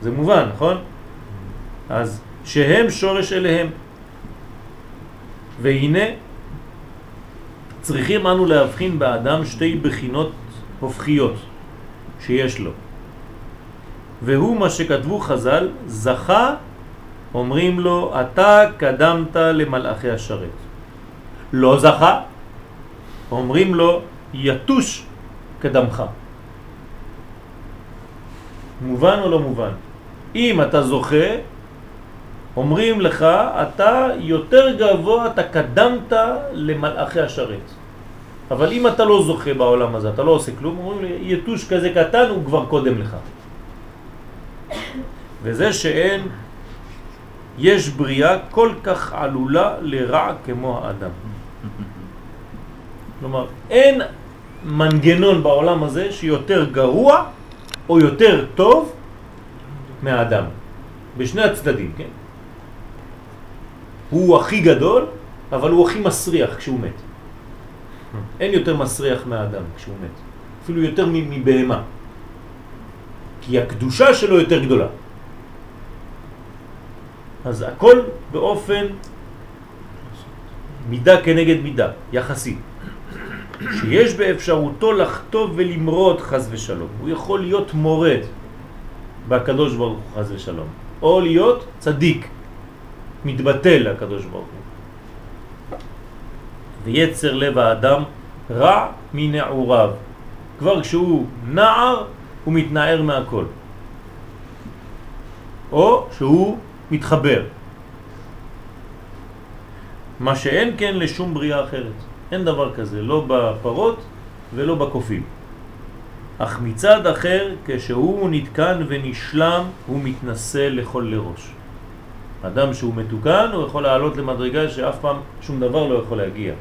זה מובן, נכון? אז שהם שורש אליהם. והנה צריכים אנו להבחין באדם שתי בחינות הופכיות שיש לו. והוא מה שכתבו חז"ל, זכה, אומרים לו, אתה קדמת למלאכי השרת. לא זכה, אומרים לו, יתוש קדמך. מובן או לא מובן? אם אתה זוכה, אומרים לך, אתה יותר גבוה, אתה קדמת למלאכי השרת. אבל אם אתה לא זוכה בעולם הזה, אתה לא עושה כלום, אומרים לי, יתוש כזה קטן הוא כבר קודם לך. וזה שאין, יש בריאה כל כך עלולה לרע כמו האדם. כלומר, אין מנגנון בעולם הזה שיותר גרוע או יותר טוב מהאדם. בשני הצדדים, כן? הוא הכי גדול, אבל הוא הכי מסריח כשהוא מת. אין יותר מסריח מהאדם כשהוא מת. אפילו יותר מבהמה. כי הקדושה שלו יותר גדולה. אז הכל באופן מידה כנגד מידה, יחסי. שיש באפשרותו לחטוב ולמרוד חז ושלום. הוא יכול להיות מורד בקדוש ברוך הוא חז ושלום, או להיות צדיק, מתבטל לקדוש ברוך הוא. ויצר לב האדם רע מנעוריו. כבר כשהוא נער הוא מתנער מהכל. או שהוא מתחבר. מה שאין כן לשום בריאה אחרת. אין דבר כזה, לא בפרות ולא בקופים. אך מצד אחר, כשהוא נתקן ונשלם, הוא מתנסה לכל לראש. אדם שהוא מתוקן, הוא יכול לעלות למדרגה שאף פעם שום דבר לא יכול להגיע.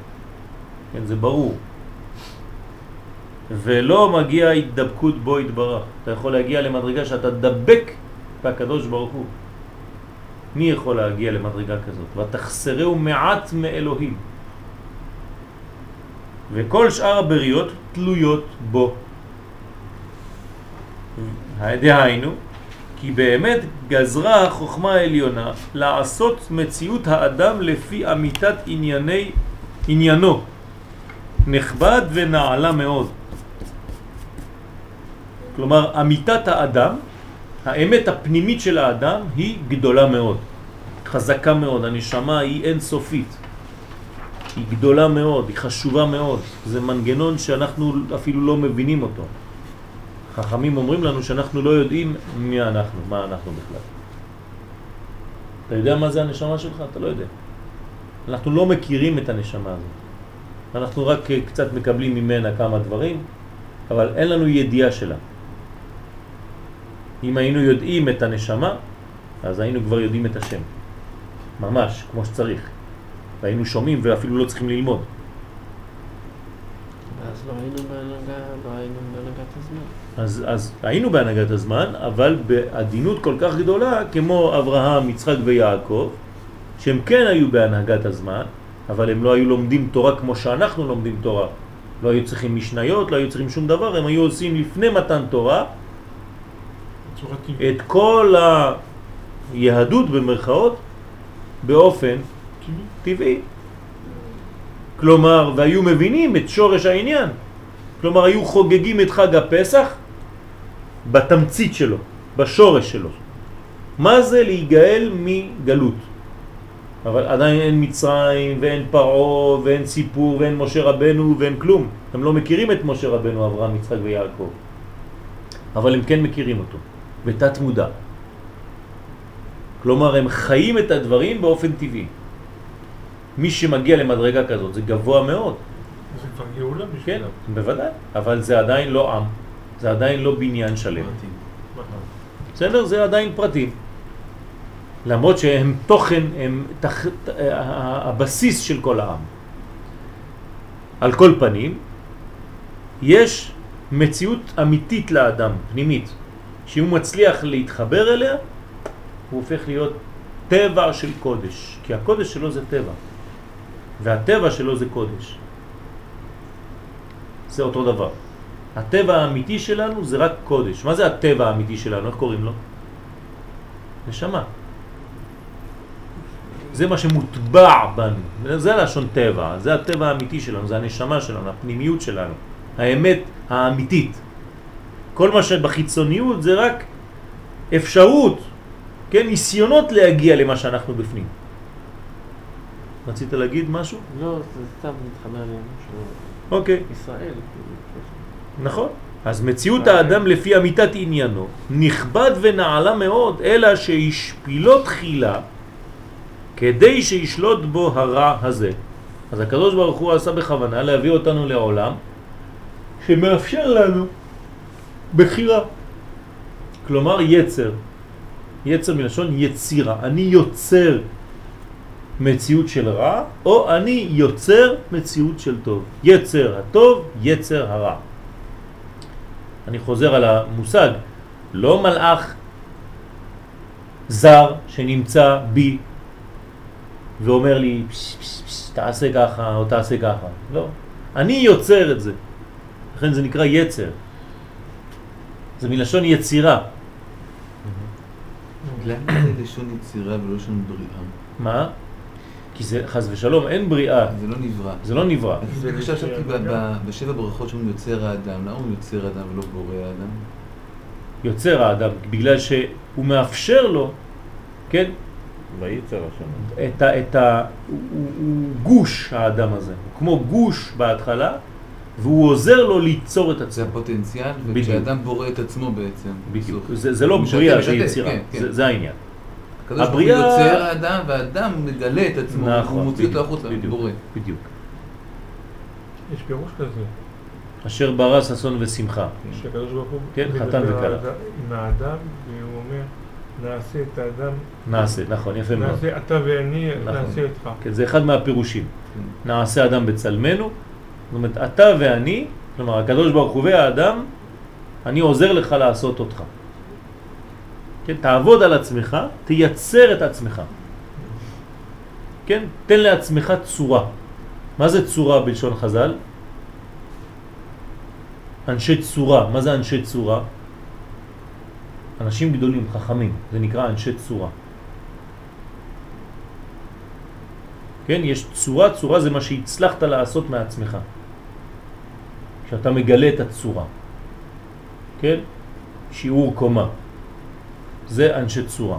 כן, זה ברור. ולא מגיע התדבקות בו התברך. אתה יכול להגיע למדרגה שאתה דבק בקדוש ברוך הוא. מי יכול להגיע למדרגה כזאת? ותחסרהו מעט מאלוהים. וכל שאר הבריות תלויות בו. דהיינו, כי באמת גזרה החוכמה העליונה לעשות מציאות האדם לפי אמיתת ענייני, עניינו, נכבד ונעלה מאוד. כלומר, אמיתת האדם, האמת הפנימית של האדם היא גדולה מאוד, חזקה מאוד, הנשמה היא אינסופית. היא גדולה מאוד, היא חשובה מאוד. זה מנגנון שאנחנו אפילו לא מבינים אותו. חכמים אומרים לנו שאנחנו לא יודעים מי אנחנו, מה אנחנו בכלל. אתה יודע מה זה הנשמה שלך? אתה לא יודע. אנחנו לא מכירים את הנשמה הזאת. אנחנו רק קצת מקבלים ממנה כמה דברים, אבל אין לנו ידיעה שלה. אם היינו יודעים את הנשמה, אז היינו כבר יודעים את השם. ממש, כמו שצריך. והיינו שומעים ואפילו לא צריכים ללמוד. ואז לא היינו בהנהגה, לא היינו בהנהגת הזמן. אז, אז היינו בהנהגת הזמן, אבל בעדינות כל כך גדולה, כמו אברהם, יצחק ויעקב, שהם כן היו בהנהגת הזמן, אבל הם לא היו לומדים תורה כמו שאנחנו לומדים תורה. לא היו צריכים משניות, לא היו צריכים שום דבר, הם היו עושים לפני מתן תורה את כל היהדות במרכאות באופן טבעי. כלומר, והיו מבינים את שורש העניין. כלומר, היו חוגגים את חג הפסח בתמצית שלו, בשורש שלו. מה זה להיגאל מגלות? אבל עדיין אין מצרים ואין פרעה ואין סיפור ואין משה רבנו ואין כלום. הם לא מכירים את משה רבנו, אברהם, יצחק ויעקב. אבל הם כן מכירים אותו, בתת מודע. כלומר, הם חיים את הדברים באופן טבעי. מי שמגיע למדרגה כזאת זה גבוה מאוד. זה כבר גאולה בשבילם. כן, בוודאי, אבל זה עדיין לא עם, זה עדיין לא בניין שלם. בסדר? זה עדיין פרטים. למרות שהם תוכן, הם תח... הבסיס של כל העם. על כל פנים, יש מציאות אמיתית לאדם, פנימית, שאם הוא מצליח להתחבר אליה, הוא הופך להיות טבע של קודש, כי הקודש שלו זה טבע. והטבע שלו זה קודש. זה אותו דבר. הטבע האמיתי שלנו זה רק קודש. מה זה הטבע האמיתי שלנו? איך קוראים לו? נשמה. זה מה שמוטבע בנו. זה לשון טבע, זה הטבע האמיתי שלנו, זה הנשמה שלנו, הפנימיות שלנו, האמת האמיתית. כל מה שבחיצוניות זה רק אפשרות, כן, ניסיונות להגיע למה שאנחנו בפנים. רצית להגיד משהו? לא, זה סתם מתחבר לי משהו. אוקיי. ישראל. נכון. אז מציאות האדם לפי אמיתת עניינו נכבד ונעלה מאוד, אלא שהשפילו תחילה כדי שישלוט בו הרע הזה. אז הקדוש ברוך הוא עשה בכוונה להביא אותנו לעולם שמאפשר לנו בחירה. כלומר יצר. יצר מלשון יצירה. אני יוצר מציאות של רע, או אני יוצר מציאות של טוב. יצר הטוב, יצר הרע. אני חוזר על המושג, לא מלאך זר שנמצא בי ואומר לי, פש, פש, פש, תעשה ככה או תעשה ככה. לא. אני יוצר את זה. לכן זה נקרא יצר. זה מלשון יצירה. למה זה לשון יצירה ולא לשון בריאה? מה? כי זה חס ושלום, אין בריאה, זה לא נברא. זה לא נברא. אז עכשיו חשבתי ב- ב- בשבע ברכות שאומרים יוצר האדם, למה הוא יוצר האדם ולא בורא האדם? יוצר האדם, בגלל שהוא מאפשר לו, כן, וייצר השם. את ה... את ה הוא, גוש האדם הזה, הוא כמו גוש בהתחלה, והוא עוזר לו ליצור את זה עצמו. הפוטנציאל, בדיוק. וכשאדם בורא את עצמו בעצם. בדיוק. זה, זה לא בריאה, זה יצירה, כן, כן. זה, זה העניין. הקדוש ברוך הוא יוצר האדם, והאדם מגלה את עצמו, נכון, הוא מוציא אותו החוצה, בדיוק. בורא. בדיוק. יש פירוש כזה, אשר ברא ששון ושמחה. שהקדוש ברוך הוא כן, חתן וכלה. עם האדם, והוא אומר, נעשה את האדם, נעשה, נכון, יפה מאוד. נעשה אתה ואני, נכון. נעשה אותך. כן, זה אחד מהפירושים. כן. נעשה אדם בצלמנו, זאת אומרת, אתה ואני, כלומר, הקדוש ברוך הוא והאדם, אני עוזר לך לעשות אותך. כן, תעבוד על עצמך, תייצר את עצמך. כן, תן לעצמך צורה. מה זה צורה בלשון חז"ל? אנשי צורה. מה זה אנשי צורה? אנשים גדולים, חכמים, זה נקרא אנשי צורה. כן, יש צורה, צורה זה מה שהצלחת לעשות מעצמך. כשאתה מגלה את הצורה. כן? שיעור קומה. זה אנשי צורה.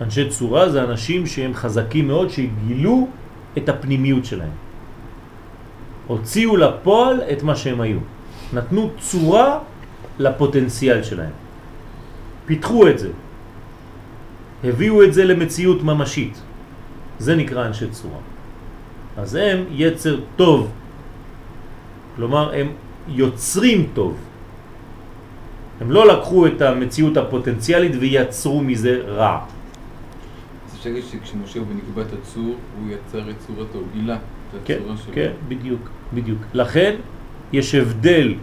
אנשי צורה זה אנשים שהם חזקים מאוד, שגילו את הפנימיות שלהם. הוציאו לפועל את מה שהם היו. נתנו צורה לפוטנציאל שלהם. פיתחו את זה. הביאו את זה למציאות ממשית. זה נקרא אנשי צורה. אז הם יצר טוב. כלומר, הם יוצרים טוב. הם לא לקחו את המציאות הפוטנציאלית ויצרו מזה רע. אז אפשר להגיד שכשמשה הוא בנקודת הצור, הוא יצר את צורתו, הוא גילה את כן, הצורה שלו. כן, בדיוק, בדיוק. לכן יש הבדל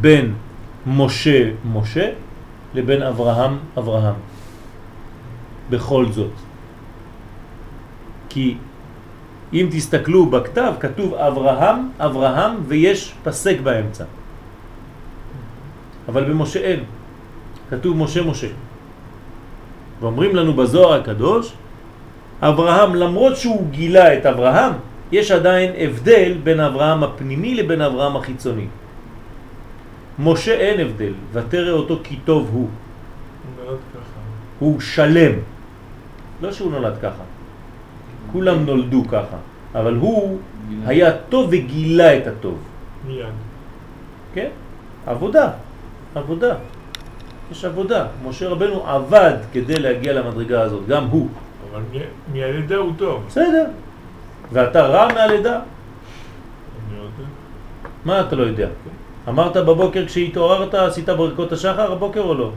בין משה משה לבין אברהם אברהם. בכל זאת. כי אם תסתכלו בכתב, כתוב אברהם, אברהם, ויש פסק באמצע. אבל במשה אין. כתוב משה משה. ואומרים לנו בזוהר הקדוש, אברהם, למרות שהוא גילה את אברהם, יש עדיין הבדל בין אברהם הפנימי לבין אברהם החיצוני. משה אין הבדל, ותראה אותו כי טוב הוא. הוא נולד ככה. הוא שלם. לא שהוא נולד ככה. כולם נולדו ככה. אבל הוא. היה טוב וגילה את הטוב. מיד. כן? עבודה. עבודה. יש עבודה. משה רבנו עבד כדי להגיע למדרגה הזאת, גם הוא. אבל מהלידה הוא טוב. בסדר. ואתה רע מהלידה? אני יודע. מה אתה לא יודע? אמרת בבוקר כשהתעוררת, עשית ברכות השחר הבוקר או לא?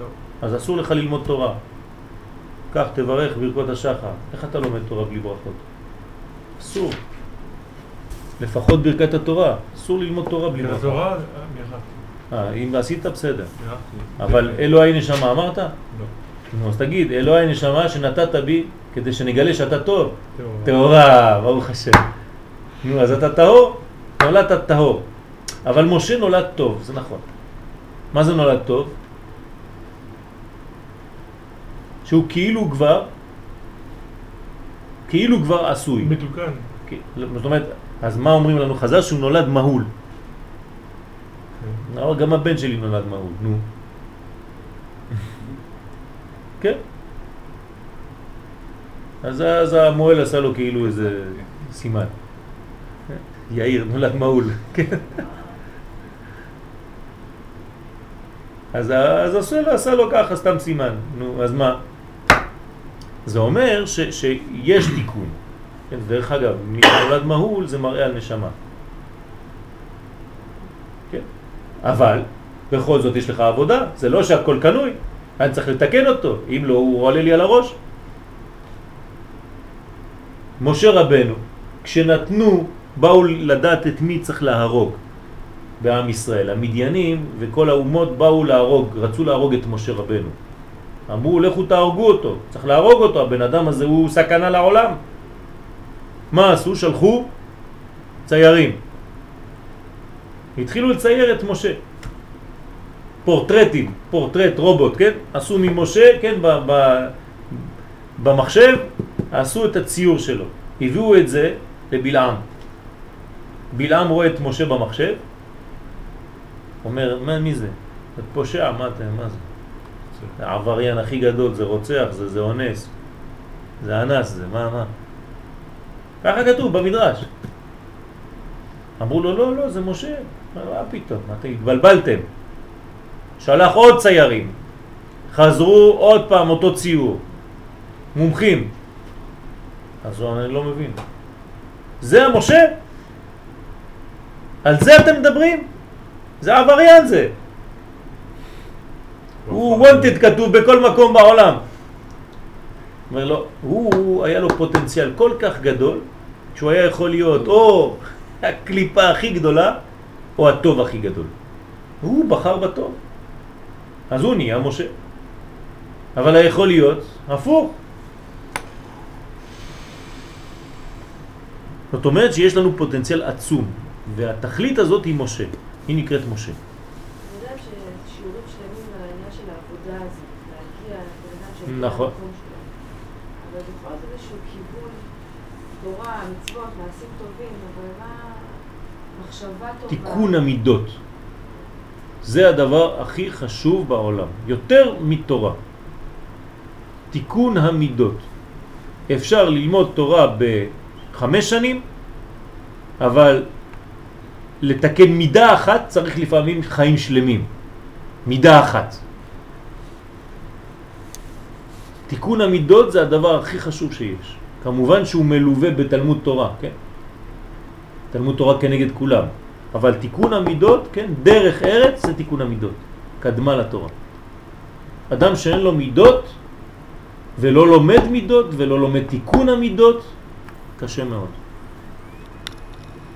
לא. אז אסור לך ללמוד תורה. כך תברך ברכות השחר. איך אתה לומד תורה בלי ברכות? אסור. לפחות ברכת התורה. אסור ללמוד תורה בלי ברכות. אה, אם עשית בסדר. אבל אלוהי נשמה אמרת? לא. אז תגיד, אלוהי נשמה שנתת בי כדי שנגלה שאתה טוב. טהורה. ברוך השם. נו, אז אתה טהור? נולדת טהור. אבל משה נולד טוב, זה נכון. מה זה נולד טוב? שהוא כאילו כבר, כאילו כבר עשוי. מתוקן. זאת אומרת, אז מה אומרים לנו חז"ל? שהוא נולד מהול. אבל גם הבן שלי נולד מהול, נו. כן. אז, אז המועל עשה לו כאילו איזה סימן. יאיר נולד מהול, כן. אז, אז עשה, לו, ככה סתם סימן, נו, אז מה? זה אומר שיש תיקון. כן, דרך אגב, מי שנולד מהול זה מראה על נשמה. כן. אבל, בכל זאת יש לך עבודה, זה לא שהכל קנוי, אני צריך לתקן אותו, אם לא הוא עולה לי על הראש. משה רבנו, כשנתנו, באו לדעת את מי צריך להרוג בעם ישראל. המדיינים וכל האומות באו להרוג, רצו להרוג את משה רבנו. אמרו, לכו תהרגו אותו, צריך להרוג אותו, הבן אדם הזה הוא סכנה לעולם. מה עשו? שלחו ציירים. התחילו לצייר את משה. פורטרטים, פורטרט רובוט, כן? עשו ממשה, כן, ב, ב, במחשב, עשו את הציור שלו. הביאו את זה לבלעם. בלעם רואה את משה במחשב, אומר, מה, מי זה? זה פושע, מה אתם, מה זה? זה העבריין הכי גדול, זה רוצח, זה, זה אונס, זה אנס, זה מה, מה? ככה כתוב במדרש. אמרו לו, לא, לא, זה משה. מה פתאום, מה אתם התבלבלתם? שלח עוד ציירים, חזרו עוד פעם אותו ציור, מומחים. אז הוא אני לא מבין. זה המשה? על זה אתם מדברים? זה עבריין זה. הוא wanted כתוב בכל מקום בעולם. אומר לו, הוא היה לו פוטנציאל כל כך גדול, שהוא היה יכול להיות או הקליפה הכי גדולה, או הטוב הכי גדול. הוא בחר בטוב. אז הוא נהיה משה. אבל היכול להיות הפוך. זאת אומרת שיש לנו פוטנציאל עצום, והתכלית הזאת היא משה, היא נקראת משה. אני יודעת ששיעורים שלמים על העניין של העבודה הזאת, להגיע לבן אדם שיגיע נכון. אבל בכל זאת איזשהו כיוון, תורה, מצוות, מעשים טובים, אבל מה... מחשבה טובה. תיקון המידות. זה הדבר הכי חשוב בעולם, יותר מתורה. תיקון המידות. אפשר ללמוד תורה בחמש שנים, אבל לתקן מידה אחת צריך לפעמים חיים שלמים. מידה אחת. תיקון המידות זה הדבר הכי חשוב שיש. כמובן שהוא מלווה בתלמוד תורה, כן? תלמוד תורה כנגד כולם. אבל תיקון המידות, כן, דרך ארץ זה תיקון המידות, קדמה לתורה. אדם שאין לו מידות ולא לומד מידות ולא לומד תיקון המידות, קשה מאוד.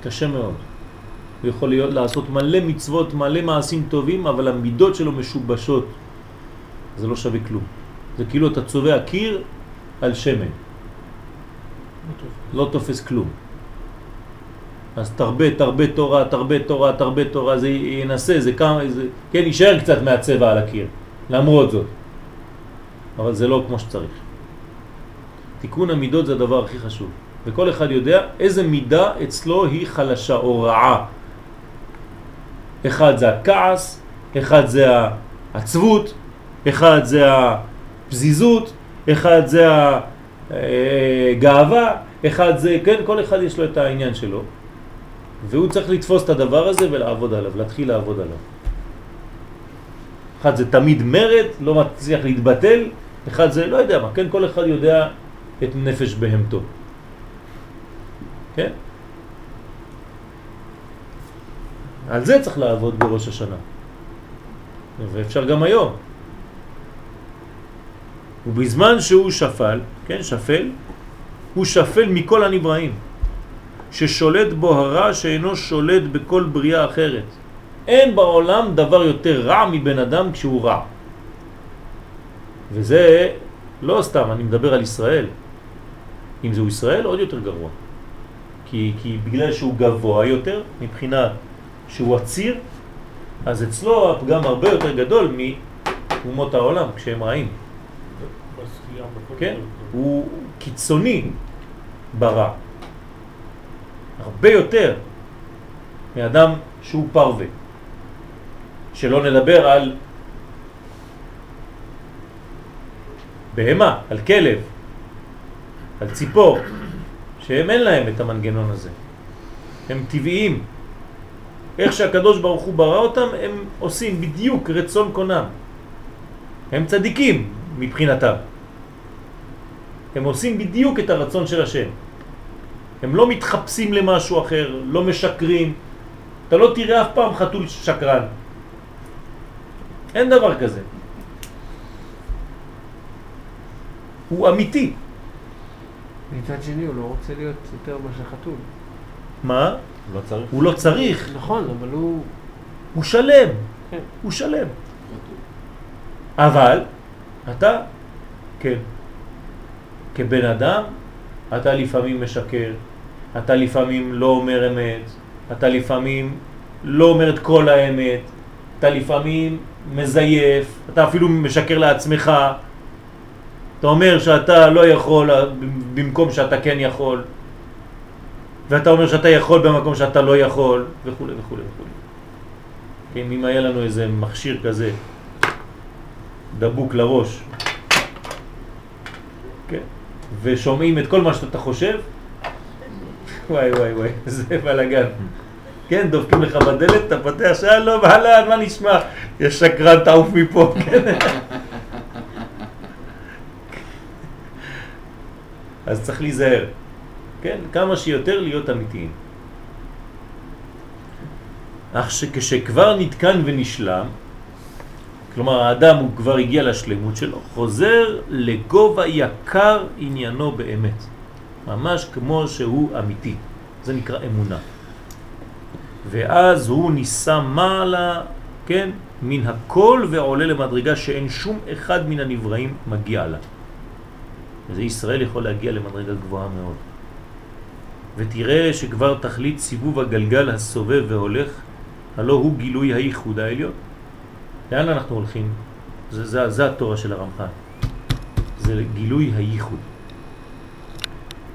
קשה מאוד. הוא יכול להיות, לעשות מלא מצוות, מלא מעשים טובים, אבל המידות שלו משובשות. זה לא שווה כלום. זה כאילו אתה צובע קיר על שמן. לא תופס כלום. אז תרבה, תרבה תורה, תרבה תורה, תרבה תורה, זה ינסה, זה כמה, זה, כן, יישאר קצת מהצבע על הקיר, למרות זאת. אבל זה לא כמו שצריך. תיקון המידות זה הדבר הכי חשוב. וכל אחד יודע איזה מידה אצלו היא חלשה או רעה. אחד זה הכעס, אחד זה העצבות, אחד זה הפזיזות, אחד זה הגאווה, אחד זה, כן, כל אחד יש לו את העניין שלו. והוא צריך לתפוס את הדבר הזה ולעבוד עליו, להתחיל לעבוד עליו. אחד זה תמיד מרד, לא מצליח להתבטל, אחד זה לא יודע מה, כן, כל אחד יודע את נפש בהמתו. כן? על זה צריך לעבוד בראש השנה. ואפשר גם היום. ובזמן שהוא שפל, כן, שפל, הוא שפל מכל הנבראים. ששולט בו הרע שאינו שולט בכל בריאה אחרת. אין בעולם דבר יותר רע מבן אדם כשהוא רע. וזה לא סתם, אני מדבר על ישראל. אם זהו ישראל, עוד יותר גרוע. כי, כי בגלל שהוא גבוה יותר, מבחינה שהוא עציר, אז אצלו הפגם הרבה יותר גדול מאומות העולם כשהם רעים. כן? הוא קיצוני ברע. הרבה יותר מאדם שהוא פרווה. שלא נדבר על בהמה, על כלב, על ציפור, שהם אין להם את המנגנון הזה. הם טבעיים. איך שהקדוש ברוך הוא ברא אותם, הם עושים בדיוק רצון קונם. הם צדיקים מבחינתם. הם עושים בדיוק את הרצון של השם. הם לא מתחפשים למשהו אחר, לא משקרים. אתה לא תראה אף פעם חתול שקרן. אין דבר כזה. הוא אמיתי. מצד שני, הוא לא רוצה להיות יותר מאשר חתול. מה? לא צריך. הוא לא צריך. נכון, אבל הוא... הוא שלם. כן. הוא שלם. אבל אתה, כן, כבן אדם, אתה לפעמים משקר, אתה לפעמים לא אומר אמת, אתה לפעמים לא אומר את כל האמת, אתה לפעמים מזייף, אתה אפילו משקר לעצמך, אתה אומר שאתה לא יכול במקום שאתה כן יכול, ואתה אומר שאתה יכול במקום שאתה לא יכול, וכו' וכו' וכו'. כן, אם היה לנו איזה מכשיר כזה דבוק לראש, ושומעים את כל מה שאתה חושב, וואי וואי וואי, [LAUGHS] זה בלגן. כן, דופקים לך בדלת, אתה פותח, שלום, אהלן, מה נשמע? יש שקרן, תעוף מפה. [LAUGHS] כן. אז צריך להיזהר, כן? כמה שיותר להיות אמיתיים. אך שכשכבר נתקן ונשלם, כלומר האדם הוא כבר הגיע לשלמות שלו, חוזר לגובה יקר עניינו באמת, ממש כמו שהוא אמיתי, זה נקרא אמונה. ואז הוא ניסה מעלה, כן, מן הכל ועולה למדרגה שאין שום אחד מן הנבראים מגיע לה. וזה ישראל יכול להגיע למדרגה גבוהה מאוד. ותראה שכבר תכלית סיבוב הגלגל הסובב והולך, הלא הוא גילוי הייחוד העליון. לאן אנחנו הולכים? זה, זה, זה התורה של הרמח"ל. זה גילוי הייחוד.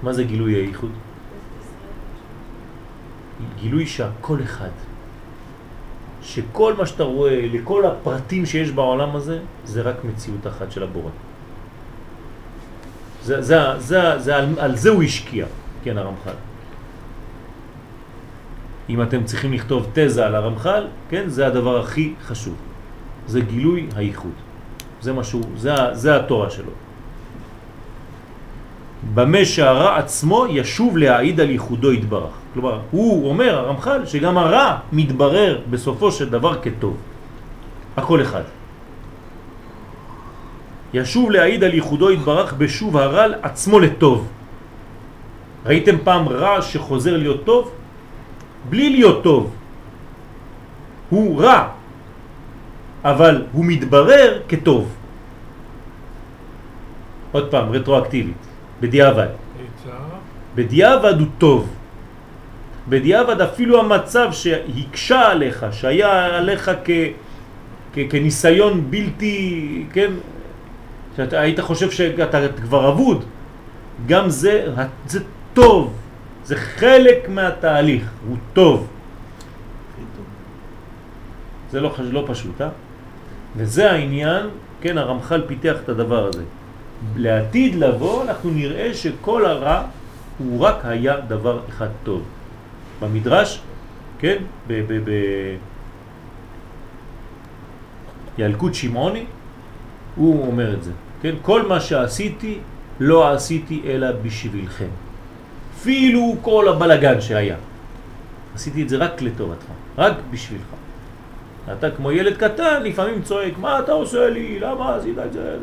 מה זה גילוי הייחוד? גילוי שהכל אחד. שכל מה שאתה רואה, לכל הפרטים שיש בעולם הזה, זה רק מציאות אחת של הבורא. זה, זה, זה, זה, על, על זה הוא השקיע, כן, הרמח"ל. אם אתם צריכים לכתוב תזה על הרמח"ל, כן, זה הדבר הכי חשוב. זה גילוי הייחוד. זה משהו, זה, זה התורה שלו. במה שהרע עצמו ישוב להעיד על ייחודו יתברך. כלומר, הוא אומר, הרמח"ל, שגם הרע מתברר בסופו של דבר כטוב. הכל אחד. ישוב להעיד על ייחודו יתברך בשוב הרע עצמו לטוב. ראיתם פעם רע שחוזר להיות טוב? בלי להיות טוב. הוא רע, אבל הוא מתברר כטוב. עוד פעם, רטרואקטיבית, בדיעבד. בדיעבד הוא טוב. בדיעבד אפילו המצב שהקשה עליך, שהיה עליך כ, כ, כניסיון בלתי, כן, שאתה היית חושב שאתה כבר אבוד, גם זה, זה טוב, זה חלק מהתהליך, הוא טוב. זה לא, לא פשוט, אה? וזה העניין, כן, הרמח"ל פיתח את הדבר הזה. לעתיד לבוא אנחנו נראה שכל הרע הוא רק היה דבר אחד טוב. במדרש, כן, בילקוט שמעוני, הוא אומר את זה, כן, כל מה שעשיתי לא עשיתי אלא בשבילכם. אפילו כל הבלגן שהיה. עשיתי את זה רק לטובתך, רק בשבילך. אתה כמו ילד קטן, לפעמים צועק, מה אתה עושה לי? למה עשית את זה?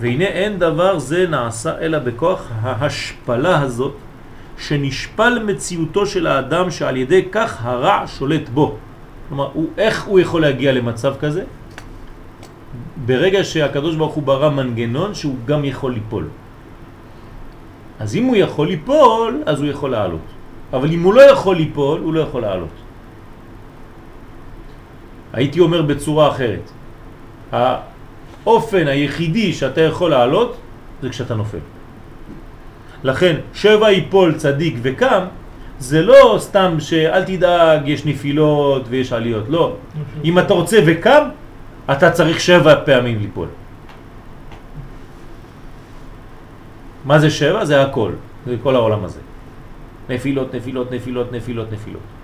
והנה אין דבר זה נעשה אלא בכוח ההשפלה הזאת שנשפל מציאותו של האדם שעל ידי כך הרע שולט בו. כלומר, הוא, איך הוא יכול להגיע למצב כזה? ברגע שהקדוש ברוך הוא ברא מנגנון שהוא גם יכול ליפול. אז אם הוא יכול ליפול, אז הוא יכול לעלות. אבל אם הוא לא יכול ליפול, הוא לא יכול לעלות. הייתי אומר בצורה אחרת. האופן היחידי שאתה יכול לעלות זה כשאתה נופל. לכן שבע יפול צדיק וקם זה לא סתם שאל תדאג יש נפילות ויש עליות, לא. אם אתה רוצה וקם אתה צריך שבע פעמים ליפול. מה זה שבע? זה הכל, זה כל העולם הזה. נפילות, נפילות, נפילות, נפילות, נפילות.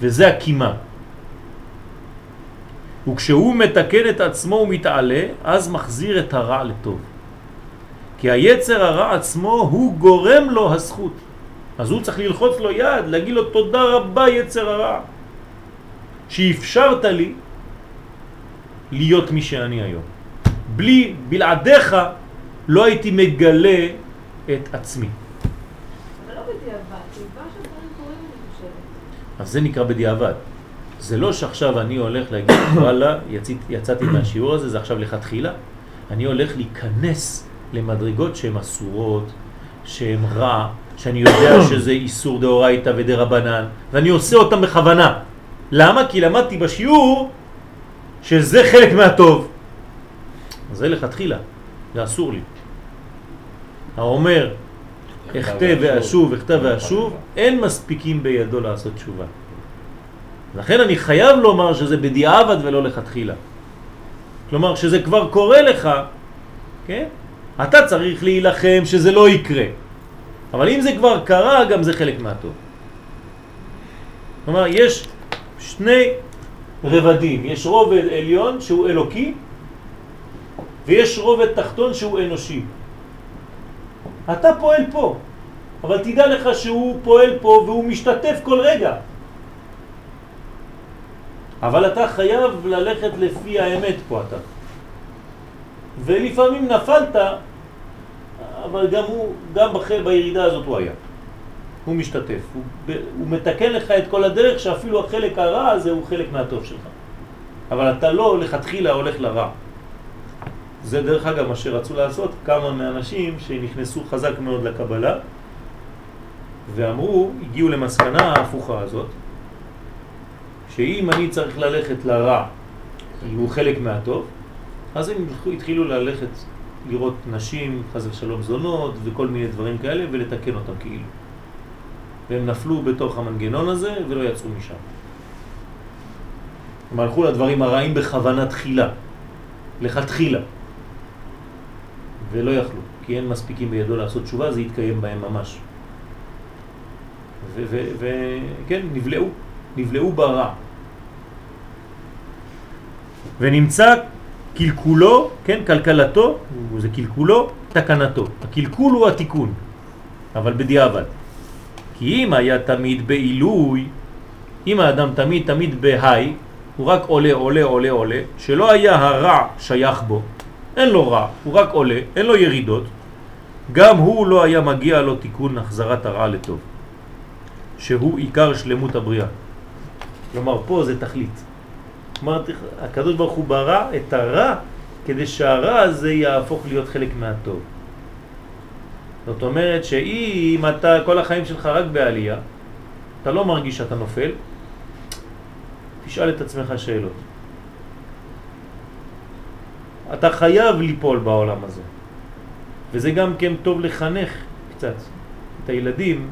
וזה הקימה. וכשהוא מתקן את עצמו ומתעלה, אז מחזיר את הרע לטוב. כי היצר הרע עצמו הוא גורם לו הזכות. אז הוא צריך ללחוץ לו יד, להגיד לו תודה רבה יצר הרע, שאפשרת לי להיות מי שאני היום. בלי, בלעדיך, לא הייתי מגלה את עצמי. אבל לא בדיעבד, תיבה שדברים קורים אני חושבת. אז זה נקרא בדיעבד. זה לא שעכשיו אני הולך להגיד, [COUGHS] וואלה, יצאת, יצאתי [COUGHS] מהשיעור הזה, זה עכשיו לכתחילה. אני הולך להיכנס למדרגות שהן אסורות, שהן רע, שאני יודע [COUGHS] שזה איסור דאורייתא ודרבנן, ואני עושה אותם בכוונה. למה? כי למדתי בשיעור שזה חלק מהטוב. זה לכתחילה, זה אסור לי. האומר, אחטא ואשוב, אחטא ואשוב, אין מספיקים בידו לעשות תשובה. לכן אני חייב לומר שזה בדיעבד ולא לכתחילה. כלומר, שזה כבר קורה לך, כן? אתה צריך להילחם שזה לא יקרה. אבל אם זה כבר קרה, גם זה חלק מהטוב. כלומר, יש שני רבדים. יש רובד עליון שהוא אלוקי, ויש רובד תחתון שהוא אנושי. אתה פועל פה, אבל תדע לך שהוא פועל פה והוא משתתף כל רגע. אבל אתה חייב ללכת לפי האמת פה אתה. ולפעמים נפלת, אבל גם הוא, גם בחל בירידה הזאת הוא היה. הוא משתתף, הוא, הוא מתקן לך את כל הדרך שאפילו החלק הרע הזה הוא חלק מהטוב שלך. אבל אתה לא לכתחילה הולך לרע. זה דרך אגב מה שרצו לעשות כמה מהאנשים שנכנסו חזק מאוד לקבלה ואמרו, הגיעו למסקנה ההפוכה הזאת, שאם אני צריך ללכת לרע, הוא חלק מהטוב, אז הם התחילו ללכת לראות נשים, חס ושלום זונות וכל מיני דברים כאלה ולתקן אותם כאילו. והם נפלו בתוך המנגנון הזה ולא יצאו משם. הם הלכו לדברים הרעים בכוונה תחילה, לכתחילה. ולא יכלו, כי אין מספיקים בידו לעשות תשובה, זה יתקיים בהם ממש. וכן, נבלעו, נבלעו ברע. ונמצא קלקולו, כן, קלקלתו, זה קלקולו, תקנתו. הקלקול הוא התיקון, אבל בדיעבד. כי אם היה תמיד בעילוי, אם האדם תמיד תמיד בהי, הוא רק עולה, עולה, עולה, עולה, שלא היה הרע שייך בו, אין לו רע, הוא רק עולה, אין לו ירידות, גם הוא לא היה מגיע לו תיקון החזרת הרע לטוב, שהוא עיקר שלמות הבריאה. כלומר, פה זה תכלית. כלומר, הקדוש ברוך הוא ברא את הרע כדי שהרע הזה יהפוך להיות חלק מהטוב. זאת אומרת שאם אתה כל החיים שלך רק בעלייה, אתה לא מרגיש שאתה נופל, תשאל את עצמך שאלות. אתה חייב ליפול בעולם הזה. וזה גם כן טוב לחנך קצת את הילדים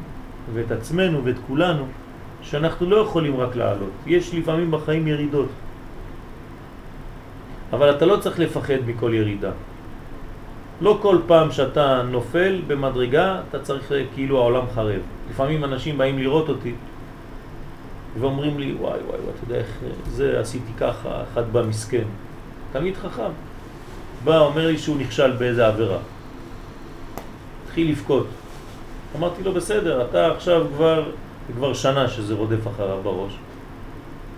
ואת עצמנו ואת כולנו, שאנחנו לא יכולים רק לעלות. יש לפעמים בחיים ירידות. אבל אתה לא צריך לפחד מכל ירידה. לא כל פעם שאתה נופל במדרגה, אתה צריך כאילו העולם חרב. לפעמים אנשים באים לראות אותי ואומרים לי, וואי וואי וואי, אתה יודע איך זה עשיתי ככה, אחד בא מסכן. תמיד חכם. בא, אומר לי שהוא נכשל באיזה עבירה. התחיל לבכות. אמרתי לו, בסדר, אתה עכשיו כבר, כבר שנה שזה רודף אחריו בראש.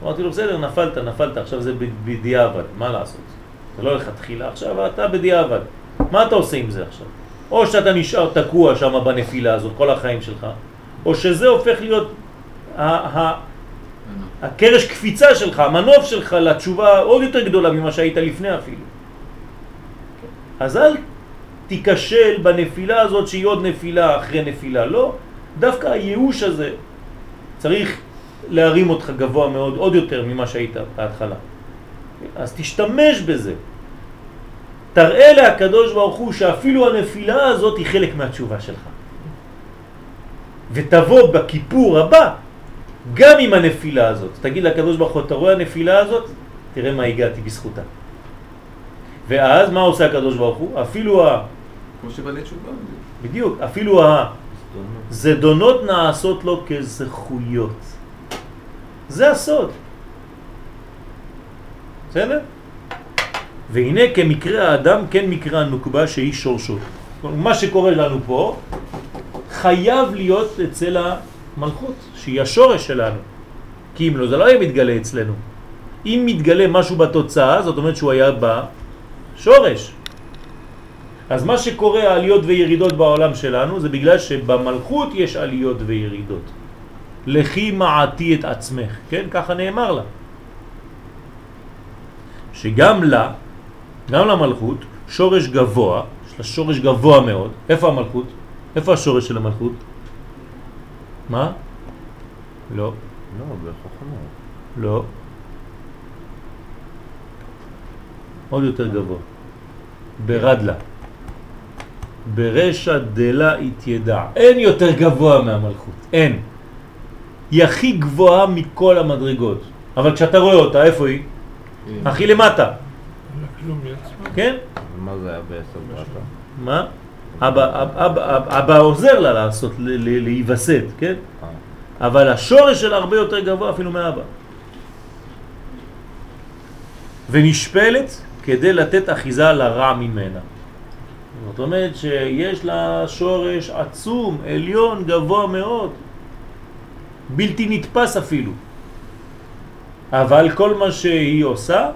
אמרתי לו, בסדר, נפלת, נפלת, עכשיו זה בדיעבד, מה לעשות? זה לא לכתחילה, עכשיו אתה בדיעבד. מה אתה עושה עם זה עכשיו? או שאתה נשאר תקוע שם בנפילה הזאת כל החיים שלך, או שזה הופך להיות הקרש קפיצה שלך, המנוף שלך לתשובה עוד יותר גדולה ממה שהיית לפני אפילו. אז אל תיקשל בנפילה הזאת שהיא עוד נפילה אחרי נפילה, לא. דווקא הייאוש הזה צריך להרים אותך גבוה מאוד, עוד יותר ממה שהיית בהתחלה. אז תשתמש בזה. תראה להקדוש ברוך הוא שאפילו הנפילה הזאת היא חלק מהתשובה שלך. ותבוא בכיפור הבא גם עם הנפילה הזאת. תגיד לקדוש ברוך הוא, אתה רואה הנפילה הזאת? תראה מה הגעתי בזכותה. ואז מה עושה הקדוש ברוך הוא? אפילו ה... כמו שבעלי תשובה. בדיוק, אפילו הזדונות נעשות לו כזכויות. זה הסוד. בסדר? והנה כמקרה האדם כן מקרה הנוקבה שהיא שורשו. מה שקורה לנו פה חייב להיות אצל המלכות, שהיא השורש שלנו. כי אם לא, זה לא היה מתגלה אצלנו. אם מתגלה משהו בתוצאה, זאת אומרת שהוא היה בשורש. אז מה שקורה העליות וירידות בעולם שלנו זה בגלל שבמלכות יש עליות וירידות. לכי מעתי את עצמך, כן? ככה נאמר לה. שגם לה, גם למלכות, שורש גבוה, יש לה שורש גבוה מאוד. איפה המלכות? איפה השורש של המלכות? מה? לא, לא, בחוכמות. לא. עוד יותר גבוה. ברדלה. ברשע דלה התיידע. אין יותר גבוה מהמלכות. אין. היא הכי גבוהה מכל המדרגות. אבל כשאתה רואה אותה, איפה היא? כן. הכי למטה, לא. כן? מה זה היה בעשר ברכה? מה? אבא, אבא, אבא, אבא עוזר לה לעשות, להיווסד, כן? אה. אבל השורש שלה הרבה יותר גבוה אפילו מאבא. ונשפלת כדי לתת אחיזה לרע ממנה. זאת אומרת שיש לה שורש עצום, עליון, גבוה מאוד, בלתי נתפס אפילו. אבל כל מה שהיא עושה,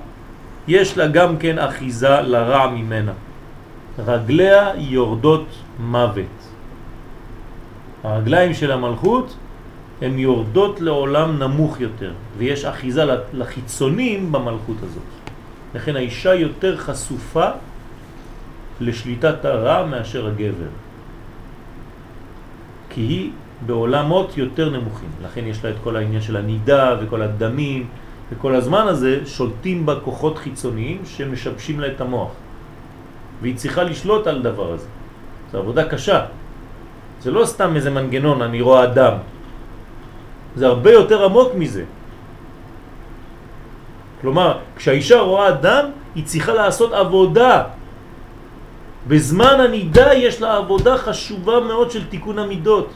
יש לה גם כן אחיזה לרע ממנה. רגליה יורדות מוות. הרגליים של המלכות הן יורדות לעולם נמוך יותר, ויש אחיזה לחיצונים במלכות הזאת. לכן האישה יותר חשופה לשליטת הרע מאשר הגבר. כי היא בעולמות יותר נמוכים. לכן יש לה את כל העניין של הנידה וכל הדמים, וכל הזמן הזה שולטים בה כוחות חיצוניים שמשבשים לה את המוח. והיא צריכה לשלוט על דבר הזה. זו עבודה קשה. זה לא סתם איזה מנגנון, אני רואה אדם. זה הרבה יותר עמוק מזה. כלומר, כשהאישה רואה אדם, היא צריכה לעשות עבודה. בזמן הנידה יש לה עבודה חשובה מאוד של תיקון המידות.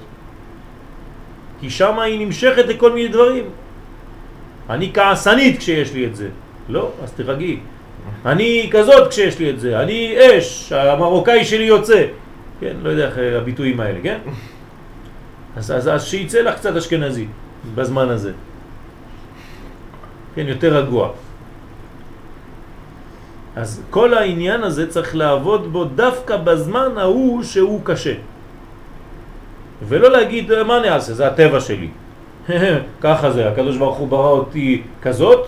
כי שם היא נמשכת לכל מיני דברים. אני כעסנית כשיש לי את זה. לא, אז תרגעי. אני כזאת כשיש לי את זה. אני אש, המרוקאי שלי יוצא. כן, לא יודע איך אה, הביטויים האלה, כן? אז, אז, אז שיצא לך קצת אשכנזי בזמן הזה. כן, יותר רגוע. אז כל העניין הזה צריך לעבוד בו דווקא בזמן ההוא שהוא קשה. ולא להגיד, מה אני אעשה, זה הטבע שלי. [LAUGHS] ככה זה, הקדוש ברוך הוא ברא אותי כזאת,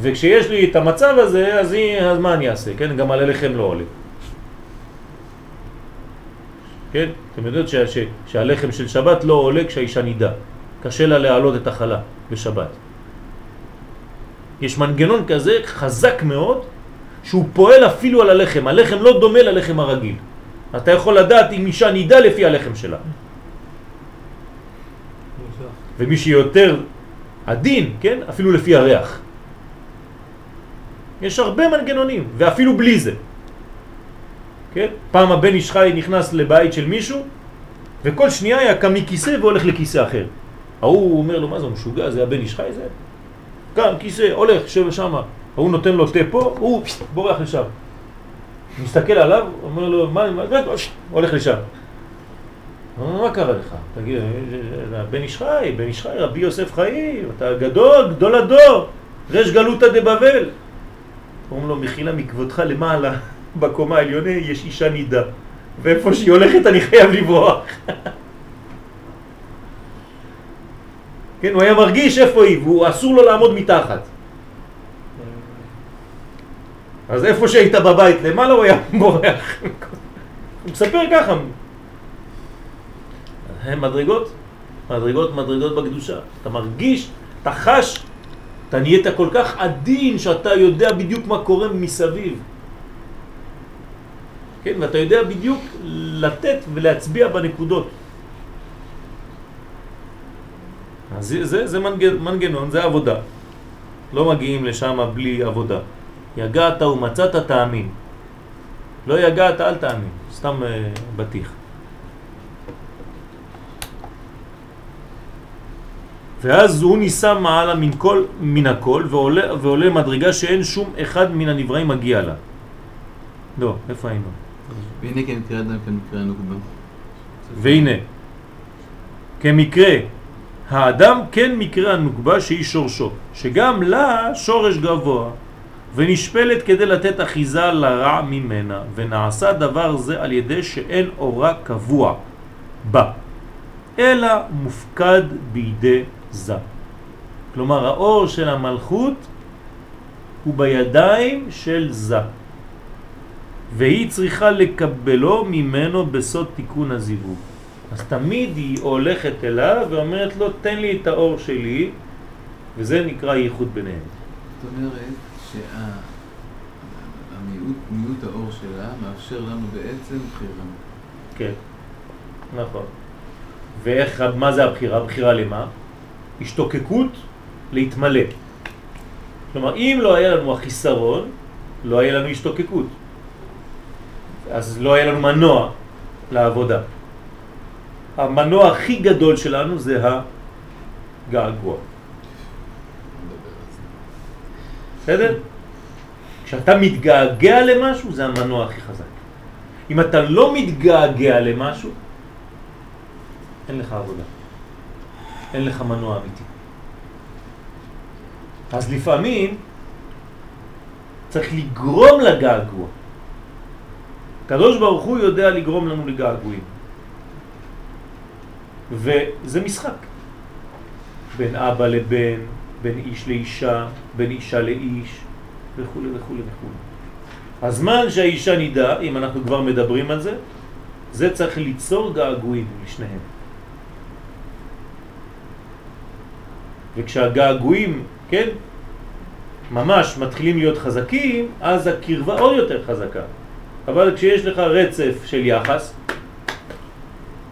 וכשיש לי את המצב הזה, אז, היא, אז מה אני אעשה? כן, גם על הלחם לא עולה. כן, אתם ש, שהלחם של שבת לא עולה כשהאישה נידה. קשה לה להעלות את החלה בשבת. יש מנגנון כזה חזק מאוד, שהוא פועל אפילו על הלחם. הלחם לא דומה ללחם הרגיל. אתה יכול לדעת אם אישה נידה לפי הלחם שלה. ומי שיותר עדין, כן, אפילו לפי הריח. יש הרבה מנגנונים, ואפילו בלי זה. כן? פעם הבן איש חי נכנס לבית של מישהו, וכל שנייה היה קם מכיסא והולך לכיסא אחר. ההוא אומר לו, מה זה, משוגע, זה הבן איש חי זה? קם, כיסא, הולך, שב שמה. ההוא נותן לו תה פה, הוא בורח לשם. מסתכל עליו, אומר לו, מה, מה, הולך לשם. מה קרה לך? תגיד, "אה, בן איש חי, בן איש חי, רבי יוסף חיים, אתה גדול, גדול הדור, רש גלותא דבבל. אומרים לו, מחילה מכבודך למעלה, בקומה העליונה יש אישה נידה, ואיפה שהיא הולכת אני חייב לברוח. [LAUGHS] כן, הוא היה מרגיש איפה היא, והוא אסור לו לעמוד מתחת. אז איפה שהיית בבית למעלה הוא היה בורח. הוא מספר ככה. הם מדרגות, מדרגות, מדרגות בקדושה. אתה מרגיש, אתה חש, אתה נהיית כל כך עדין שאתה יודע בדיוק מה קורה מסביב. כן, ואתה יודע בדיוק לתת ולהצביע בנקודות. אז זה, זה, זה מנגנון, מנגנון, זה עבודה. לא מגיעים לשם בלי עבודה. יגעת ומצאת תאמין. לא יגעת אל תאמין, סתם אה, בטיח. ואז הוא ניסה מעלה מן, כל, מן הכל ועולה, ועולה מדרגה שאין שום אחד מן הנבראים מגיע לה. לא, איפה היינו? והנה כן מקרה אדם כן מקרה הנוקבה. והנה, כמקרה האדם כן מקרה הנוקבה שהיא שורשו, שגם לה שורש גבוה, ונשפלת כדי לתת אחיזה לרע ממנה, ונעשה דבר זה על ידי שאין אורה קבוע בה, אלא מופקד בידי זה. כלומר, האור של המלכות הוא בידיים של זה. והיא צריכה לקבלו ממנו בסוד תיקון הזיווג. אז תמיד היא הולכת אליו ואומרת לו, תן לי את האור שלי, וזה נקרא ייחוד ביניהם. זאת אומרת שהמיעוט האור שלה מאפשר לנו בעצם בחירה. כן, נכון. ואיך, מה זה הבחירה? הבחירה למה? השתוקקות להתמלא. כלומר, אם לא היה לנו החיסרון, לא היה לנו השתוקקות. אז לא היה לנו מנוע לעבודה. המנוע הכי גדול שלנו זה הגעגוע. בסדר? כשאתה מתגעגע למשהו זה המנוע הכי חזק. אם אתה לא מתגעגע למשהו, אין לך עבודה. אין לך מנוע אמיתי. אז לפעמים צריך לגרום לגעגוע. הקדוש ברוך הוא יודע לגרום לנו לגעגועים. וזה משחק. בין אבא לבן, בין איש לאישה, בין אישה לאיש, וכו' וכו' וכו'. הזמן שהאישה נידה, אם אנחנו כבר מדברים על זה, זה צריך ליצור געגועים לשניהם. וכשהגעגועים, כן, ממש מתחילים להיות חזקים, אז הקרבה עוד יותר חזקה. אבל כשיש לך רצף של יחס,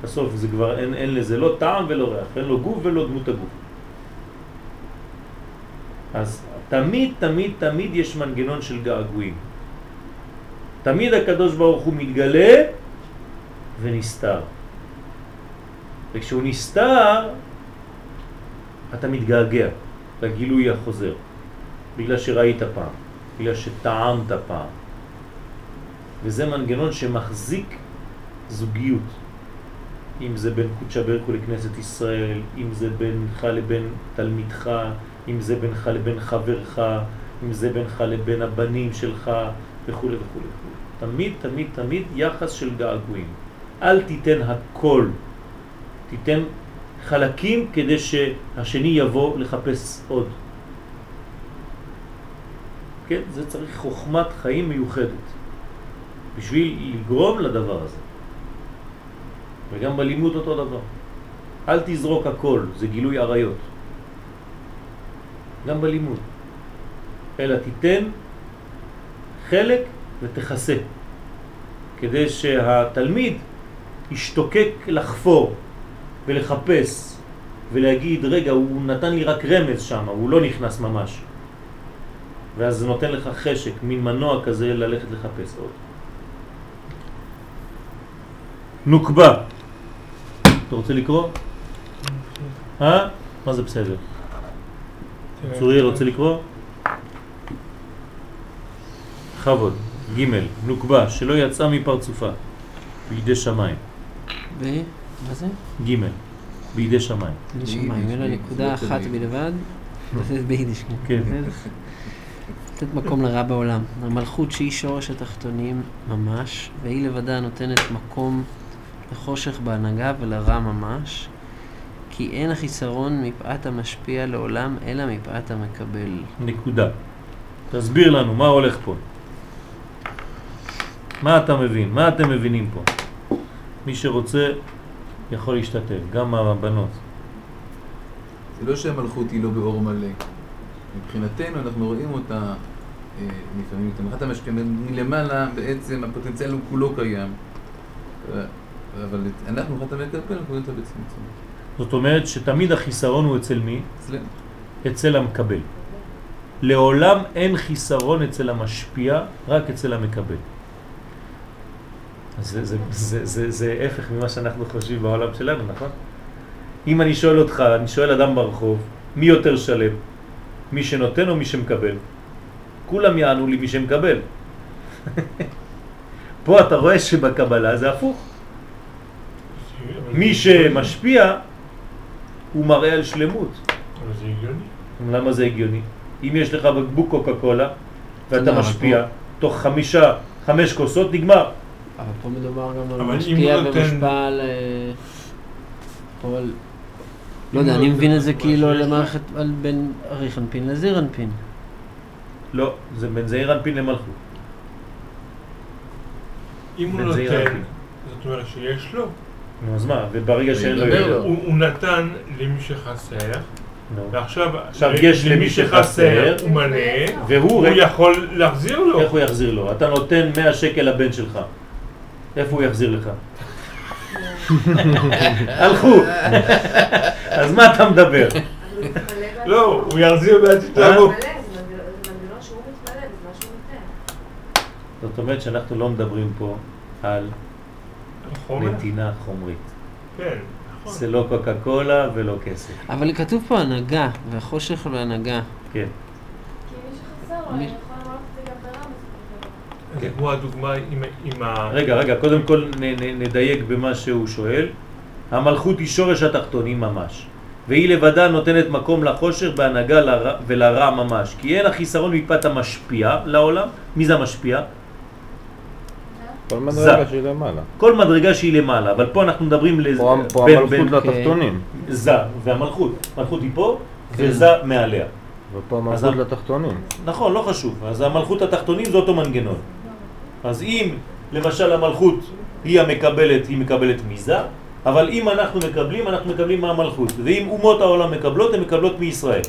בסוף זה כבר אין, אין לזה לא טעם ולא ריח, אין לו גוף ולא דמות הגוף. אז תמיד, תמיד, תמיד יש מנגנון של געגועים. תמיד הקדוש ברוך הוא מתגלה ונסתר. וכשהוא נסתר, אתה מתגעגע לגילוי החוזר, בגלל שראית פעם, בגלל שטעמת פעם. וזה מנגנון שמחזיק זוגיות. אם זה בין קודשא ברכו לכנסת ישראל, אם זה בינך לבין תלמידך, אם זה בינך לבין חברך, אם זה בינך לבין הבנים שלך, וכו' וכו'. תמיד, תמיד, תמיד יחס של געגועים. אל תיתן הכל, תיתן חלקים כדי שהשני יבוא לחפש עוד. כן, זה צריך חוכמת חיים מיוחדת בשביל לגרום לדבר הזה. וגם בלימוד אותו דבר. אל תזרוק הכל, זה גילוי עריות. גם בלימוד. אלא תיתן חלק ותחסה, כדי שהתלמיד ישתוקק לחפור ולחפש ולהגיד, רגע, הוא נתן לי רק רמז שם, הוא לא נכנס ממש. ואז זה נותן לך חשק, מין מנוע כזה ללכת לחפש עוד. נוקבה. אתה רוצה לקרוא? אה? מה זה בסדר? צוריאל רוצה לקרוא? חבוד, ג' נוקבה, שלא יצאה מפרצופה, בידי שמיים. ו... מה זה? ג' בידי שמיים. בידי שמיים, אלא נקודה לא אחת. בלבד. זה ביידיש, כן. בסדר? לתת מקום לרע בעולם. המלכות שהיא שורש התחתונים ממש, והיא לבדה נותנת מקום לחושך בהנהגה ולרע ממש, כי אין החיסרון מפאת המשפיע לעולם, אלא מפאת המקבל. נקודה. תסביר לנו, מה הולך פה? מה אתה מבין? מה אתם מבינים פה? מי שרוצה יכול להשתתף, גם הבנות. זה לא שהמלכות היא לא באור מלא. מבחינתנו אנחנו רואים אותה אה, לפעמים, את המחת המשקיע מלמעלה בעצם הפוטנציאל הוא כולו קיים. אבל את- אנחנו מחת המקפל, אנחנו רואים אותה בצמצום. זאת אומרת שתמיד החיסרון הוא אצל מי? אצלנו. אצל המקבל. לעולם אין חיסרון אצל המשפיע, רק אצל המקבל. אז זה, זה, זה, זה, זה הפך ממה שאנחנו חושבים בעולם שלנו, נכון? אם אני שואל אותך, אני שואל אדם ברחוב, מי יותר שלם? מי שנותן או מי שמקבל? כולם יענו לי מי שמקבל. [LAUGHS] פה אתה רואה שבקבלה זה הפוך. מי שמשפיע הוא מראה על שלמות. אבל זה הגיוני. למה זה הגיוני? אם יש לך בקבוק קוקה קולה ואתה אבל משפיע, תוך חמישה, חמש כוסות נגמר. אבל פה מדובר גם על משפיע ומושפע על... אה, פה על... לא יודע, אני מבין את זה כאילו. למערכת, על בין אריך אנפין לזיר אנפין. לא, זה בין זעיר אנפין למלכות. אם הוא נותן. זאת אומרת שיש לו, נו, אז מה? וברגע שאין לו... לו. הוא הוא נתן למי שחסר, נו. ועכשיו עכשיו יש למי שחסר, הוא מלא, והוא הוא. יכול להחזיר לו. איך הוא יחזיר לו? אתה נותן 100 שקל לבן שלך. איפה הוא יחזיר לך? [LAUGHS] הלכו. אז מה אתה מדבר? אבל הוא מתמלא בעצמו. לא, הוא יחזיר בעתיד אה? לבוא. מתמלא, זה מנגנון- זה מנגנון שהוא מתמלא בזמן שהוא נותן. זאת אומרת שאנחנו לא מדברים פה על חומר? נתינה חומרית. כן, נכון. זה לא קוקה קולה ולא כסף. אבל כתוב פה הנהגה, והחושך בהנהגה. כן. כי מי שחסר לו, מי- אני יכול לומר את זה גם ברע בסופו של דבר. כן. כמו הדוגמה עם- ה... רגע, רגע, קודם כל נדייק במה שהוא שואל. המלכות היא שורש התחתונים ממש, והיא לבדה נותנת מקום לחושך בהנהגה לרע, ולרע ממש, כי אין החיסרון מפת המשפיע לעולם. מי זה המשפיע? כל זה. מדרגה שהיא למעלה. כל מדרגה שהיא למעלה, אבל פה אנחנו מדברים לז... פה פה בין- המלכות בין לתחתונים. זה והמלכות. מלכות היא פה כן. וזה מעליה. ופה המלכות לתחתונים. נכון, לא חשוב. אז המלכות התחתונים זה אותו מנגנון. אז אם למשל המלכות היא המקבלת, היא מקבלת מזה, אבל אם אנחנו מקבלים, אנחנו מקבלים מהמלכות. ואם אומות העולם מקבלות, הן מקבלות מישראל.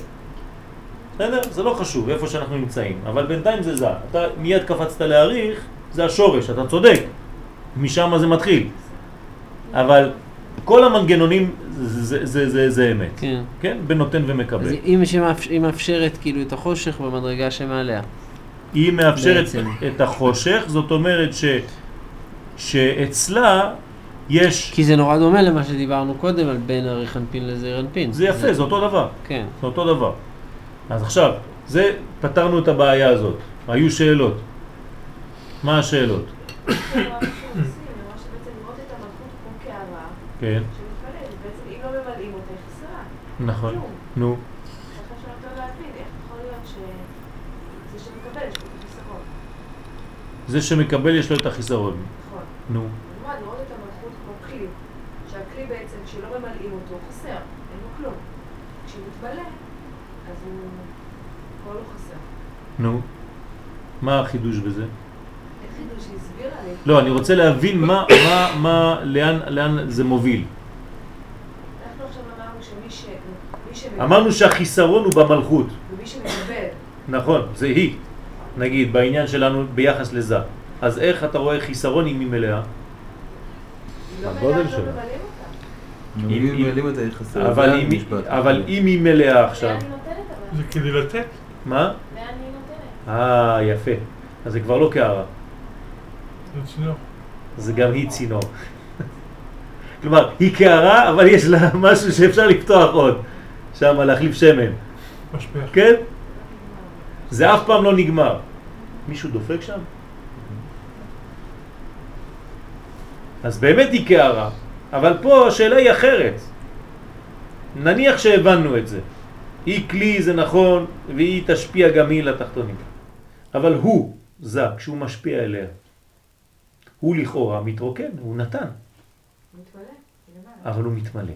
בסדר? זה לא חשוב איפה שאנחנו נמצאים, אבל בינתיים זה זה. אתה מיד קפצת להעריך, זה השורש, אתה צודק. משם זה מתחיל. אבל כל המנגנונים זה, זה, זה, זה אמת. כן. כן? בנותן אז ומקבל. היא שמאפ- היא מאפשרת כאילו את החושך במדרגה שמעליה. היא מאפשרת בעצם. את החושך, זאת אומרת ש, שאצלה יש, כי זה נורא דומה למה שדיברנו קודם על בין הריחנפין לזעירנפין. זה יפה, זה אותו דבר, כן. זה אותו דבר. אז עכשיו, זה, פתרנו את הבעיה הזאת, היו שאלות. מה השאלות? כן. נכון. נו. זה שמקבל יש לו את החיסרון. נכון. נו, לראות את המלכות כמו כלי, שהכלי בעצם, כשלא ממלאים אותו, חסר, אין לו כלום. כשהוא מתמלא, אז הוא... הכל הוא חסר. נו. מה החידוש בזה? אין חידוש, היא הסבירה לי. לא, אני רוצה להבין מה, מה, מה, לאן, לאן זה מוביל. אמרנו שהחיסרון הוא במלכות. ומי שמקבל, נכון, זה היא. נגיד, בעניין שלנו ביחס לזה. אז איך אתה רואה חיסרון אם היא מלאה? לא הגודל שלה. אבל אם, המשפט. אבל אם היא מלאה עכשיו? זה כדי לתת. מה? לאן היא נותנת? אה, יפה. אז זה כבר לא קערה, זה גם היא צינור. כלומר, היא קערה, אבל יש לה משהו שאפשר לפתוח עוד. שם להחליף שמן. משפיע. כן? זה אף פעם לא נגמר. מישהו דופק שם? אז באמת היא קערה, אבל פה השאלה היא אחרת. נניח שהבנו את זה. היא כלי, זה נכון, והיא תשפיע גם היא לתחתונים. אבל הוא, זה, כשהוא משפיע אליה, הוא לכאורה מתרוקן, הוא נתן, מתמלא. אבל הוא מתמלא.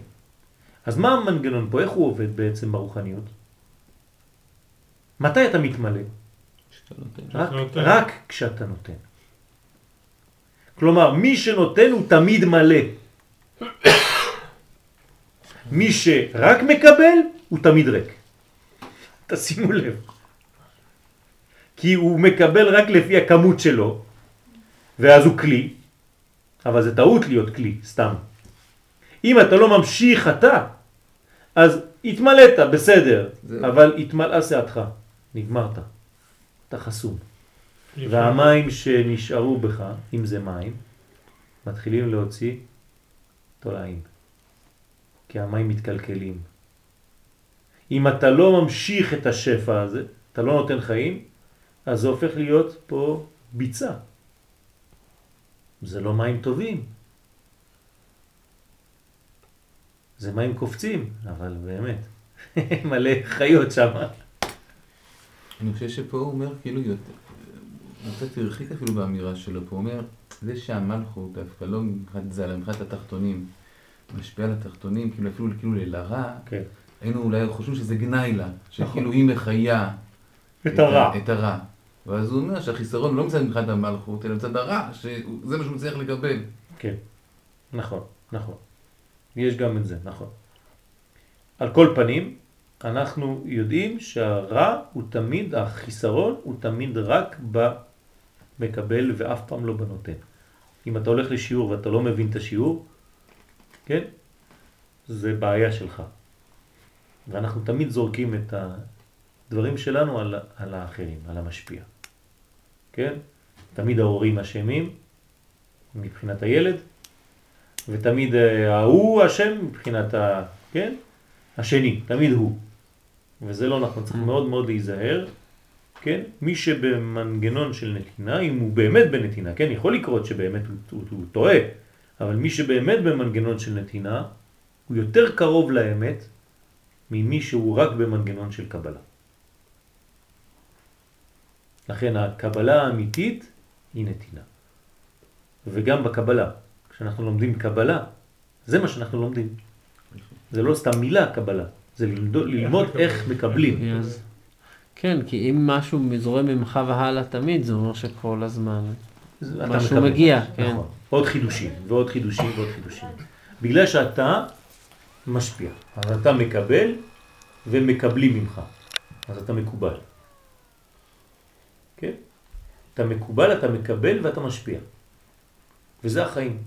אז מה המנגנון פה? איך הוא עובד בעצם ברוחניות? מתי אתה מתמלא? רק, כשאתה נותן. רק כשאתה נותן. כלומר, מי שנותן הוא תמיד מלא. מי שרק מקבל הוא תמיד ריק. תשימו לב. כי הוא מקבל רק לפי הכמות שלו, ואז הוא כלי, אבל זה טעות להיות כלי, סתם. אם אתה לא ממשיך אתה, אז התמלאת, בסדר, זהו. אבל התמלאה שעתך, נגמרת, אתה חסום. והמים שנשארו בך, אם זה מים, מתחילים להוציא תולעים. כי המים מתקלקלים. אם אתה לא ממשיך את השפע הזה, אתה לא נותן חיים, אז זה הופך להיות פה ביצה. זה לא מים טובים. זה מים קופצים, אבל באמת, [LAUGHS] מלא חיות שם. אני חושב שפה הוא אומר כאילו יותר, הוא קצת הרחיק אפילו באמירה שלו, פה הוא אומר, זה שהמלכות דווקא לא מבחינת זה, אלא מבחינת התחתונים, משפיע על התחתונים, כאילו אפילו כאילו לרע, כן. היינו אולי חושבים שזה גנאי לה, שכאילו היא מחיה את הרע. את הרע. ואז הוא אומר שהחיסרון לא מצד מבחינת המלכות, אלא מצד הרע, שזה מה שהוא מצליח לקבל. כן, נכון. נכון. יש גם את זה, נכון. על כל פנים, אנחנו יודעים שהרע הוא תמיד, החיסרון הוא תמיד רק במקבל ואף פעם לא בנותן. אם אתה הולך לשיעור ואתה לא מבין את השיעור, כן? זה בעיה שלך. ואנחנו תמיד זורקים את הדברים שלנו על, על האחרים, על המשפיע. כן? תמיד ההורים אשמים מבחינת הילד, ותמיד אה, ההוא אשם מבחינת ה... כן? השני, תמיד הוא. וזה לא נכון, צריך מאוד מאוד להיזהר, כן? מי שבמנגנון של נתינה, אם הוא באמת בנתינה, כן? יכול לקרות שבאמת הוא, הוא, הוא טועה, אבל מי שבאמת במנגנון של נתינה, הוא יותר קרוב לאמת ממי שהוא רק במנגנון של קבלה. לכן הקבלה האמיתית היא נתינה. וגם בקבלה, כשאנחנו לומדים קבלה, זה מה שאנחנו לומדים. זה לא סתם מילה קבלה, זה ללמוד, ללמוד איך מקבלים. כן, כי אם משהו זורם ממך והלאה תמיד, זה אומר שכל הזמן. משהו. מגיע, כן. נכון. עוד חידושים, ועוד חידושים, ועוד חידושים. בגלל שאתה משפיע, אז אתה מקבל ומקבלים ממך. אז אתה מקובל. אתה מקובל, אתה מקבל ואתה משפיע. וזה החיים.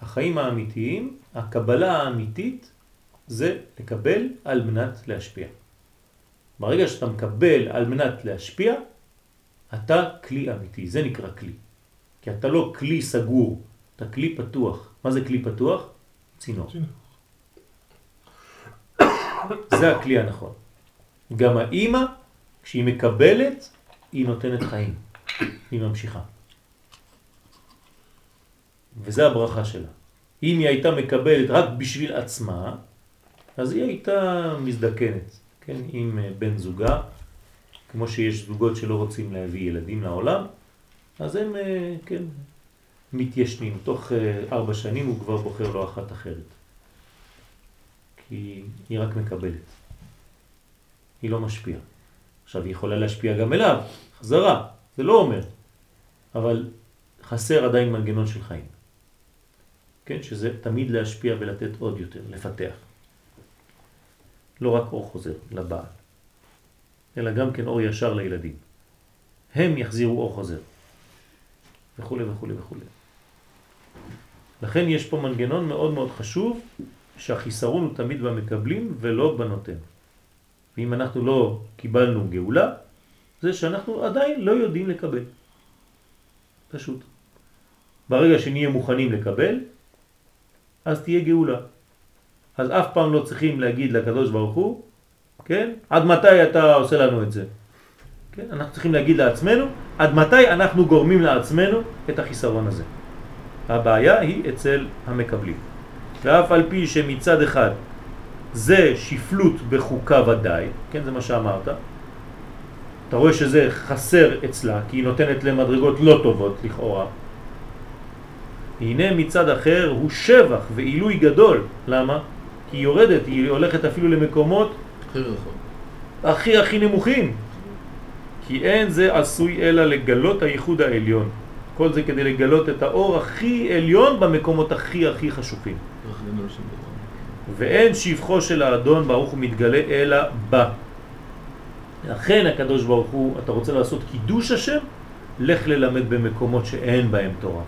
החיים האמיתיים, הקבלה האמיתית, זה לקבל על מנת להשפיע. ברגע שאתה מקבל על מנת להשפיע, אתה כלי אמיתי, זה נקרא כלי. כי אתה לא כלי סגור, אתה כלי פתוח. מה זה כלי פתוח? צינור. זה הכלי הנכון. גם האימא, כשהיא מקבלת, היא נותנת חיים. היא ממשיכה. וזה הברכה שלה. אם היא הייתה מקבלת רק בשביל עצמה, אז היא הייתה מזדקנת, כן, עם אה, בן זוגה, כמו שיש זוגות שלא רוצים להביא ילדים לעולם, אז הם, אה, כן, מתיישנים. תוך אה, ארבע שנים הוא כבר בוחר לו אחת אחרת. כי היא רק מקבלת. היא לא משפיעה. עכשיו, היא יכולה להשפיע גם אליו, חזרה, זה לא אומר. אבל חסר עדיין מנגנון של חיים. כן, שזה תמיד להשפיע ולתת עוד יותר, לפתח. לא רק אור חוזר לבעל, אלא גם כן אור ישר לילדים. הם יחזירו אור חוזר. וכו' וכו' וכו'. לכן יש פה מנגנון מאוד מאוד חשוב, שהחיסרון הוא תמיד במקבלים ולא בנותן. ואם אנחנו לא קיבלנו גאולה, זה שאנחנו עדיין לא יודעים לקבל. פשוט. ברגע שנהיה מוכנים לקבל, אז תהיה גאולה. אז אף פעם לא צריכים להגיד לקדוש ברוך הוא, כן? עד מתי אתה עושה לנו את זה? כן? אנחנו צריכים להגיד לעצמנו, עד מתי אנחנו גורמים לעצמנו את החיסרון הזה. הבעיה היא אצל המקבלים. ואף על פי שמצד אחד זה שפלות בחוקה ודאי, כן, זה מה שאמרת, אתה רואה שזה חסר אצלה, כי היא נותנת למדרגות לא טובות לכאורה. הנה מצד אחר הוא שבח ועילוי גדול. למה? כי היא יורדת, היא הולכת אפילו למקומות הכי. הכי נמוכים. כי אין זה עשוי אלא לגלות הייחוד העליון. כל זה כדי לגלות את האור הכי עליון במקומות הכי הכי חשוכים. של דבר. ואין שבחו של האדון ברוך הוא מתגלה אלא בה. לכן הקדוש ברוך הוא, אתה רוצה לעשות קידוש השם? לך ללמד במקומות שאין בהם תורה.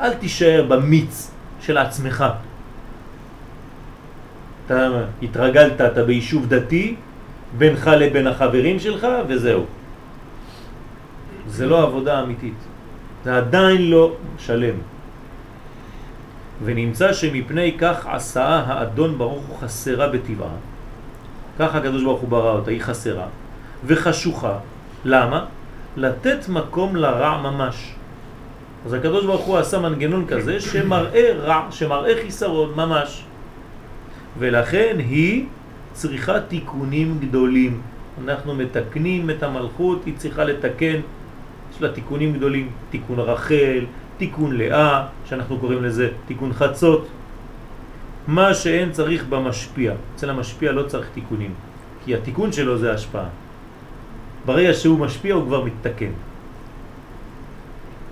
אל תישאר במיץ של עצמך. אתה התרגלת, אתה ביישוב דתי, בינך לבין החברים שלך, וזהו. זה לא עבודה אמיתית. זה עדיין לא שלם. ונמצא שמפני כך עשה האדון ברוך הוא חסרה בטבעה. ככה הקדוש ברוך הוא ברא אותה, היא חסרה וחשוכה. למה? לתת מקום לרע ממש. אז הקדוש ברוך הוא עשה מנגנון כזה שמראה רע, שמראה חיסרון ממש. ולכן היא צריכה תיקונים גדולים. אנחנו מתקנים את המלכות, היא צריכה לתקן, יש לה תיקונים גדולים, תיקון רחל, תיקון לאה, שאנחנו קוראים לזה תיקון חצות. מה שאין צריך במשפיע. אצל המשפיע לא צריך תיקונים, כי התיקון שלו זה השפעה. ברגע שהוא משפיע הוא כבר מתתקן.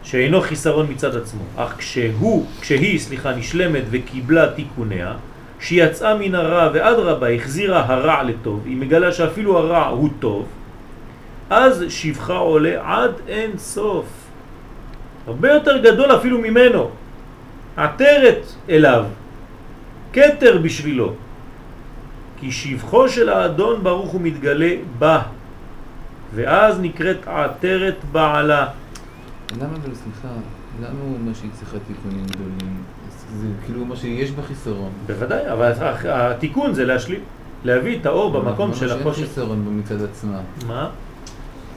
שאינו חיסרון מצד עצמו, אך כשהוא, כשהיא, סליחה, נשלמת וקיבלה תיקוניה, שיצאה מן הרע ואדרבה החזירה הרע לטוב, היא מגלה שאפילו הרע הוא טוב, אז שבחה עולה עד אין סוף. הרבה יותר גדול אפילו ממנו. עטרת אליו, כתר בשבילו. כי שבחו של האדון ברוך הוא מתגלה בה, ואז נקראת עטרת בעלה. למה אבל סליחה, למה הוא אומר שהיא צריכה תיקונים גדולים? זה כאילו אומר שיש בה חיסרון. בוודאי, אבל התיקון זה להשלים, להביא את האור במקום של החושך. חיסרון בה מצד עצמה. מה?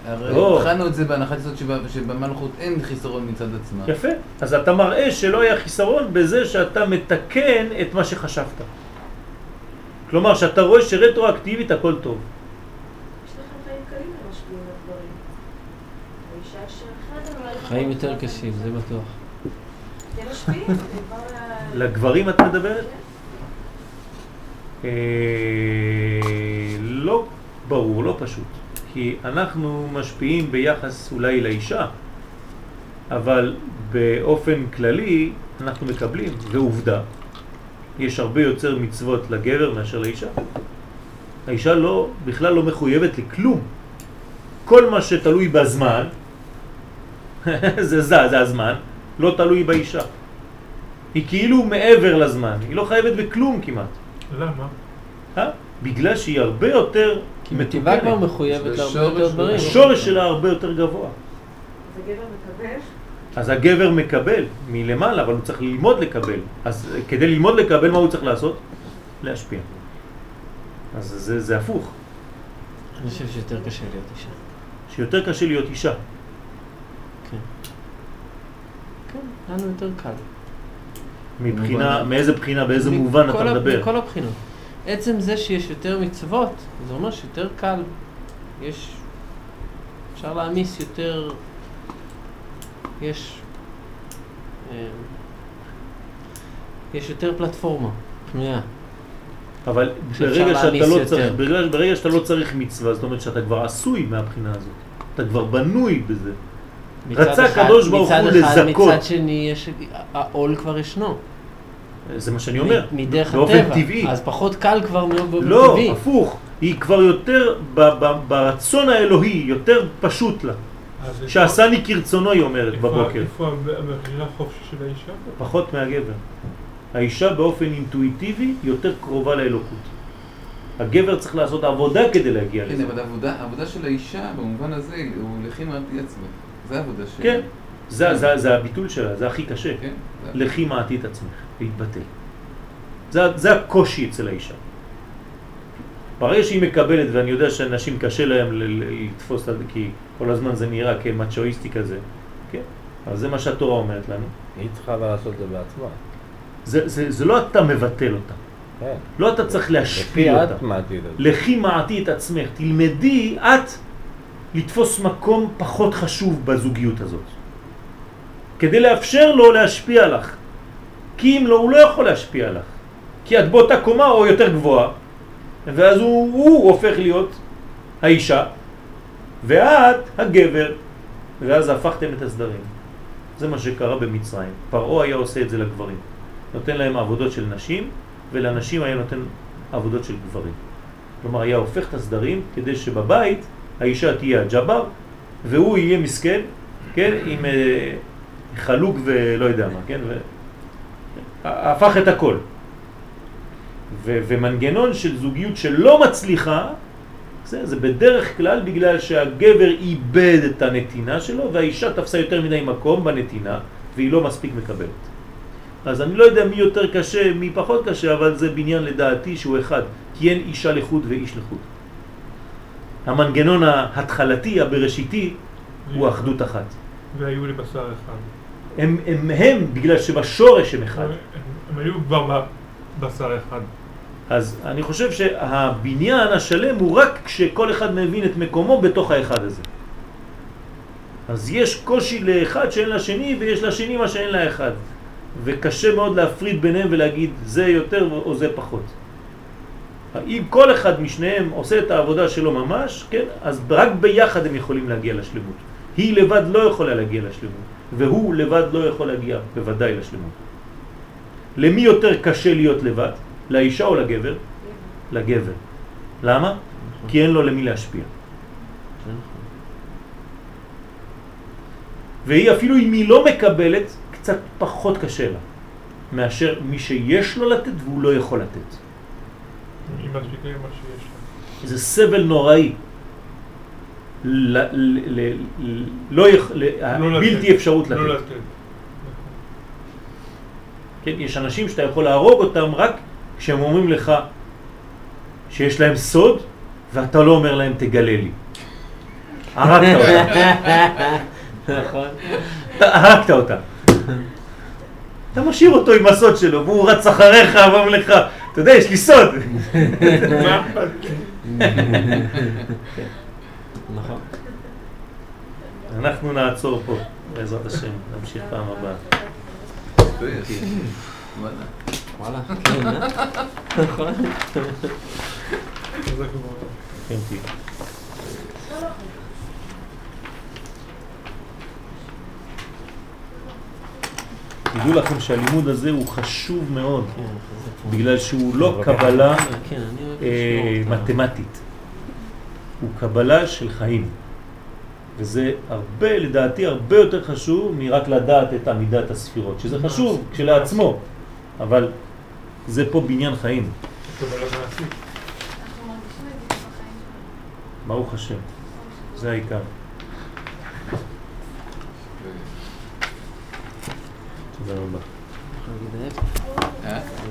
הרי לא. התחלנו את זה בהנחת יסוד שבמלכות אין חיסרון מצד עצמה. יפה. אז אתה מראה שלא היה חיסרון בזה שאתה מתקן את מה שחשבת. כלומר, שאתה רואה שרטרואקטיבית הכל טוב. יש לכם חיים קלים למשפיעים על דברים. האישה אבל... חיים יותר קשים, זה בטוח. לגברים את מדברת? אה, לא ברור, לא פשוט. כי אנחנו משפיעים ביחס אולי לאישה, אבל באופן כללי אנחנו מקבלים, ועובדה, יש הרבה יותר מצוות לגבר מאשר לאישה. האישה לא, בכלל לא מחויבת לכלום. כל מה שתלוי בזמן, [LAUGHS] זה זה, זה הזמן, לא תלוי באישה. היא כאילו מעבר לזמן, היא לא חייבת בכלום כמעט. למה? אה? בגלל שהיא הרבה יותר כי מטבעה כבר. מחויבת להרבה יותר דברים. השורש שלה הרבה יותר גבוה. אז הגבר מקבל, אז הגבר מקבל מלמעלה, אבל הוא צריך ללמוד לקבל. אז כדי ללמוד לקבל, מה הוא צריך לעשות? להשפיע. אז זה, זה הפוך, אני חושב שיותר קשה להיות אישה. שיותר קשה להיות אישה. כן. כן, לנו יותר קל. מבחינה, מאיזה בחינה, באיזה מובן אתה מדבר? מכל הבחינות. עצם זה שיש יותר מצוות, זה אומר שיותר קל. יש... אפשר להעמיס יותר... יש... אה, יש יותר פלטפורמה פנויה. אבל ברגע שאתה לא. צריך, ברגע, ברגע שאתה לא צריך מצווה, זאת אומרת שאתה כבר עשוי מהבחינה הזאת. אתה כבר בנוי בזה. רצה הקדוש ברוך הוא לזכות. מצד שני, יש... העול כבר ישנו. זה מה שאני אומר. מדרך באופן הטבע. טבעי. אז פחות קל כבר מאוד באופן לא, טבעי. הפוך. היא כבר יותר, ברצון האלוהי, יותר פשוט לה. שעשני כרצונו, היא אומרת בבוקר. איפה הבחירה החופשית של האישה? פחות מהגבר. האישה באופן אינטואיטיבי יותר קרובה לאלוקות. הגבר צריך לעשות עבודה כדי להגיע כן, לזה. אבל העבודה, של האישה במובן הזה הוא לכי מעטי עצמך. זה העבודה שלה. כן, זה, זה, זה הביטול שלה, זה הכי קשה. כן. זה- לכי מעטי את עצמך, להתבטל. זה, זה הקושי אצל האישה. ברגע שהיא מקבלת, ואני יודע שאנשים קשה להם לתפוס, את זה, כי כל הזמן זה נראה כמצ'ואיסטי כזה, כן? אז זה מה שהתורה אומרת לנו. היא צריכה אבל לעשות את זה בעצמה. זה, זה, זה לא אתה מבטל אותה, כן. לא אתה צריך להשפיע אותה. לכי מעטי את עצמך, תלמדי את לתפוס מקום פחות חשוב בזוגיות הזאת. כדי לאפשר לו להשפיע לך. כי אם לא, הוא לא יכול להשפיע לך. כי את באותה קומה או יותר גבוהה, ואז הוא, הוא הופך להיות האישה, ואת הגבר, ואז הפכתם את הסדרים. זה מה שקרה במצרים. פרעה היה עושה את זה לגברים. נותן להם עבודות של נשים, ולנשים היה נותן עבודות של גברים. כלומר, היה הופך את הסדרים כדי שבבית האישה תהיה הג'בר, והוא יהיה מסכן, כן, עם אה, חלוק ולא יודע מה, כן, ו... הפך את הכל. ו- ומנגנון של זוגיות שלא מצליחה, זה, זה בדרך כלל בגלל שהגבר איבד את הנתינה שלו והאישה תפסה יותר מדי מקום בנתינה והיא לא מספיק מקבלת. אז אני לא יודע מי יותר קשה, מי פחות קשה, אבל זה בניין לדעתי שהוא אחד, כי אין אישה לחוד ואיש לחוד. המנגנון ההתחלתי, הבראשיתי, הוא אחדות אחת. והיו לי בשר אחד. הם, הם, הם בגלל שבשורש הם אחד. הם הם היו כבר בשר אחד. אז אני חושב שהבניין השלם הוא רק כשכל אחד מבין את מקומו בתוך האחד הזה. אז יש קושי לאחד שאין לשני ויש לשני מה שאין לאחד. וקשה מאוד להפריד ביניהם ולהגיד זה יותר או זה פחות. אם כל אחד משניהם עושה את העבודה שלו ממש, כן, אז רק ביחד הם יכולים להגיע לשלמות. היא לבד לא יכולה להגיע לשלמות, והוא לבד לא יכול להגיע בוודאי לשלמות. למי יותר קשה להיות לבד? לאישה או לגבר? לגבר. למה? כי אין לו למי להשפיע. והיא אפילו אם היא לא מקבלת, קצת פחות קשה לה, מאשר מי שיש לו לתת והוא לא יכול לתת. זה סבל נוראי. ל, ל, ל, ל, לא יכ... ל, לא בלתי. אפשרות לתת. לא לתת. כן, יש אנשים שאתה יכול להרוג אותם רק כשהם אומרים לך שיש להם סוד ואתה לא אומר להם תגלה לי. הרגת אותם, נכון. הרגת אותם. אתה משאיר אותו עם הסוד שלו והוא רץ אחריך ואומר לך, אתה יודע, יש לי סוד. [LAUGHS] מה אכפת לי? נכון. אנחנו נעצור פה, בעזרת השם, נמשיך פעם הבאה. וואלה. כן, אה? נכון. כן. תדעו לכם שהלימוד הזה הוא חשוב מאוד, כן. בגלל שהוא לא קבלה כן, אני אוהב אה. מתמטית, הוא קבלה של חיים. וזה הרבה, לדעתי, הרבה יותר חשוב מרק לדעת את עמידת הספירות, שזה חשוב כשלעצמו, אבל זה פה בניין חיים, בחיים. ברוך השם, זה העיקר. תודה רבה. יכול להגיד ההפך,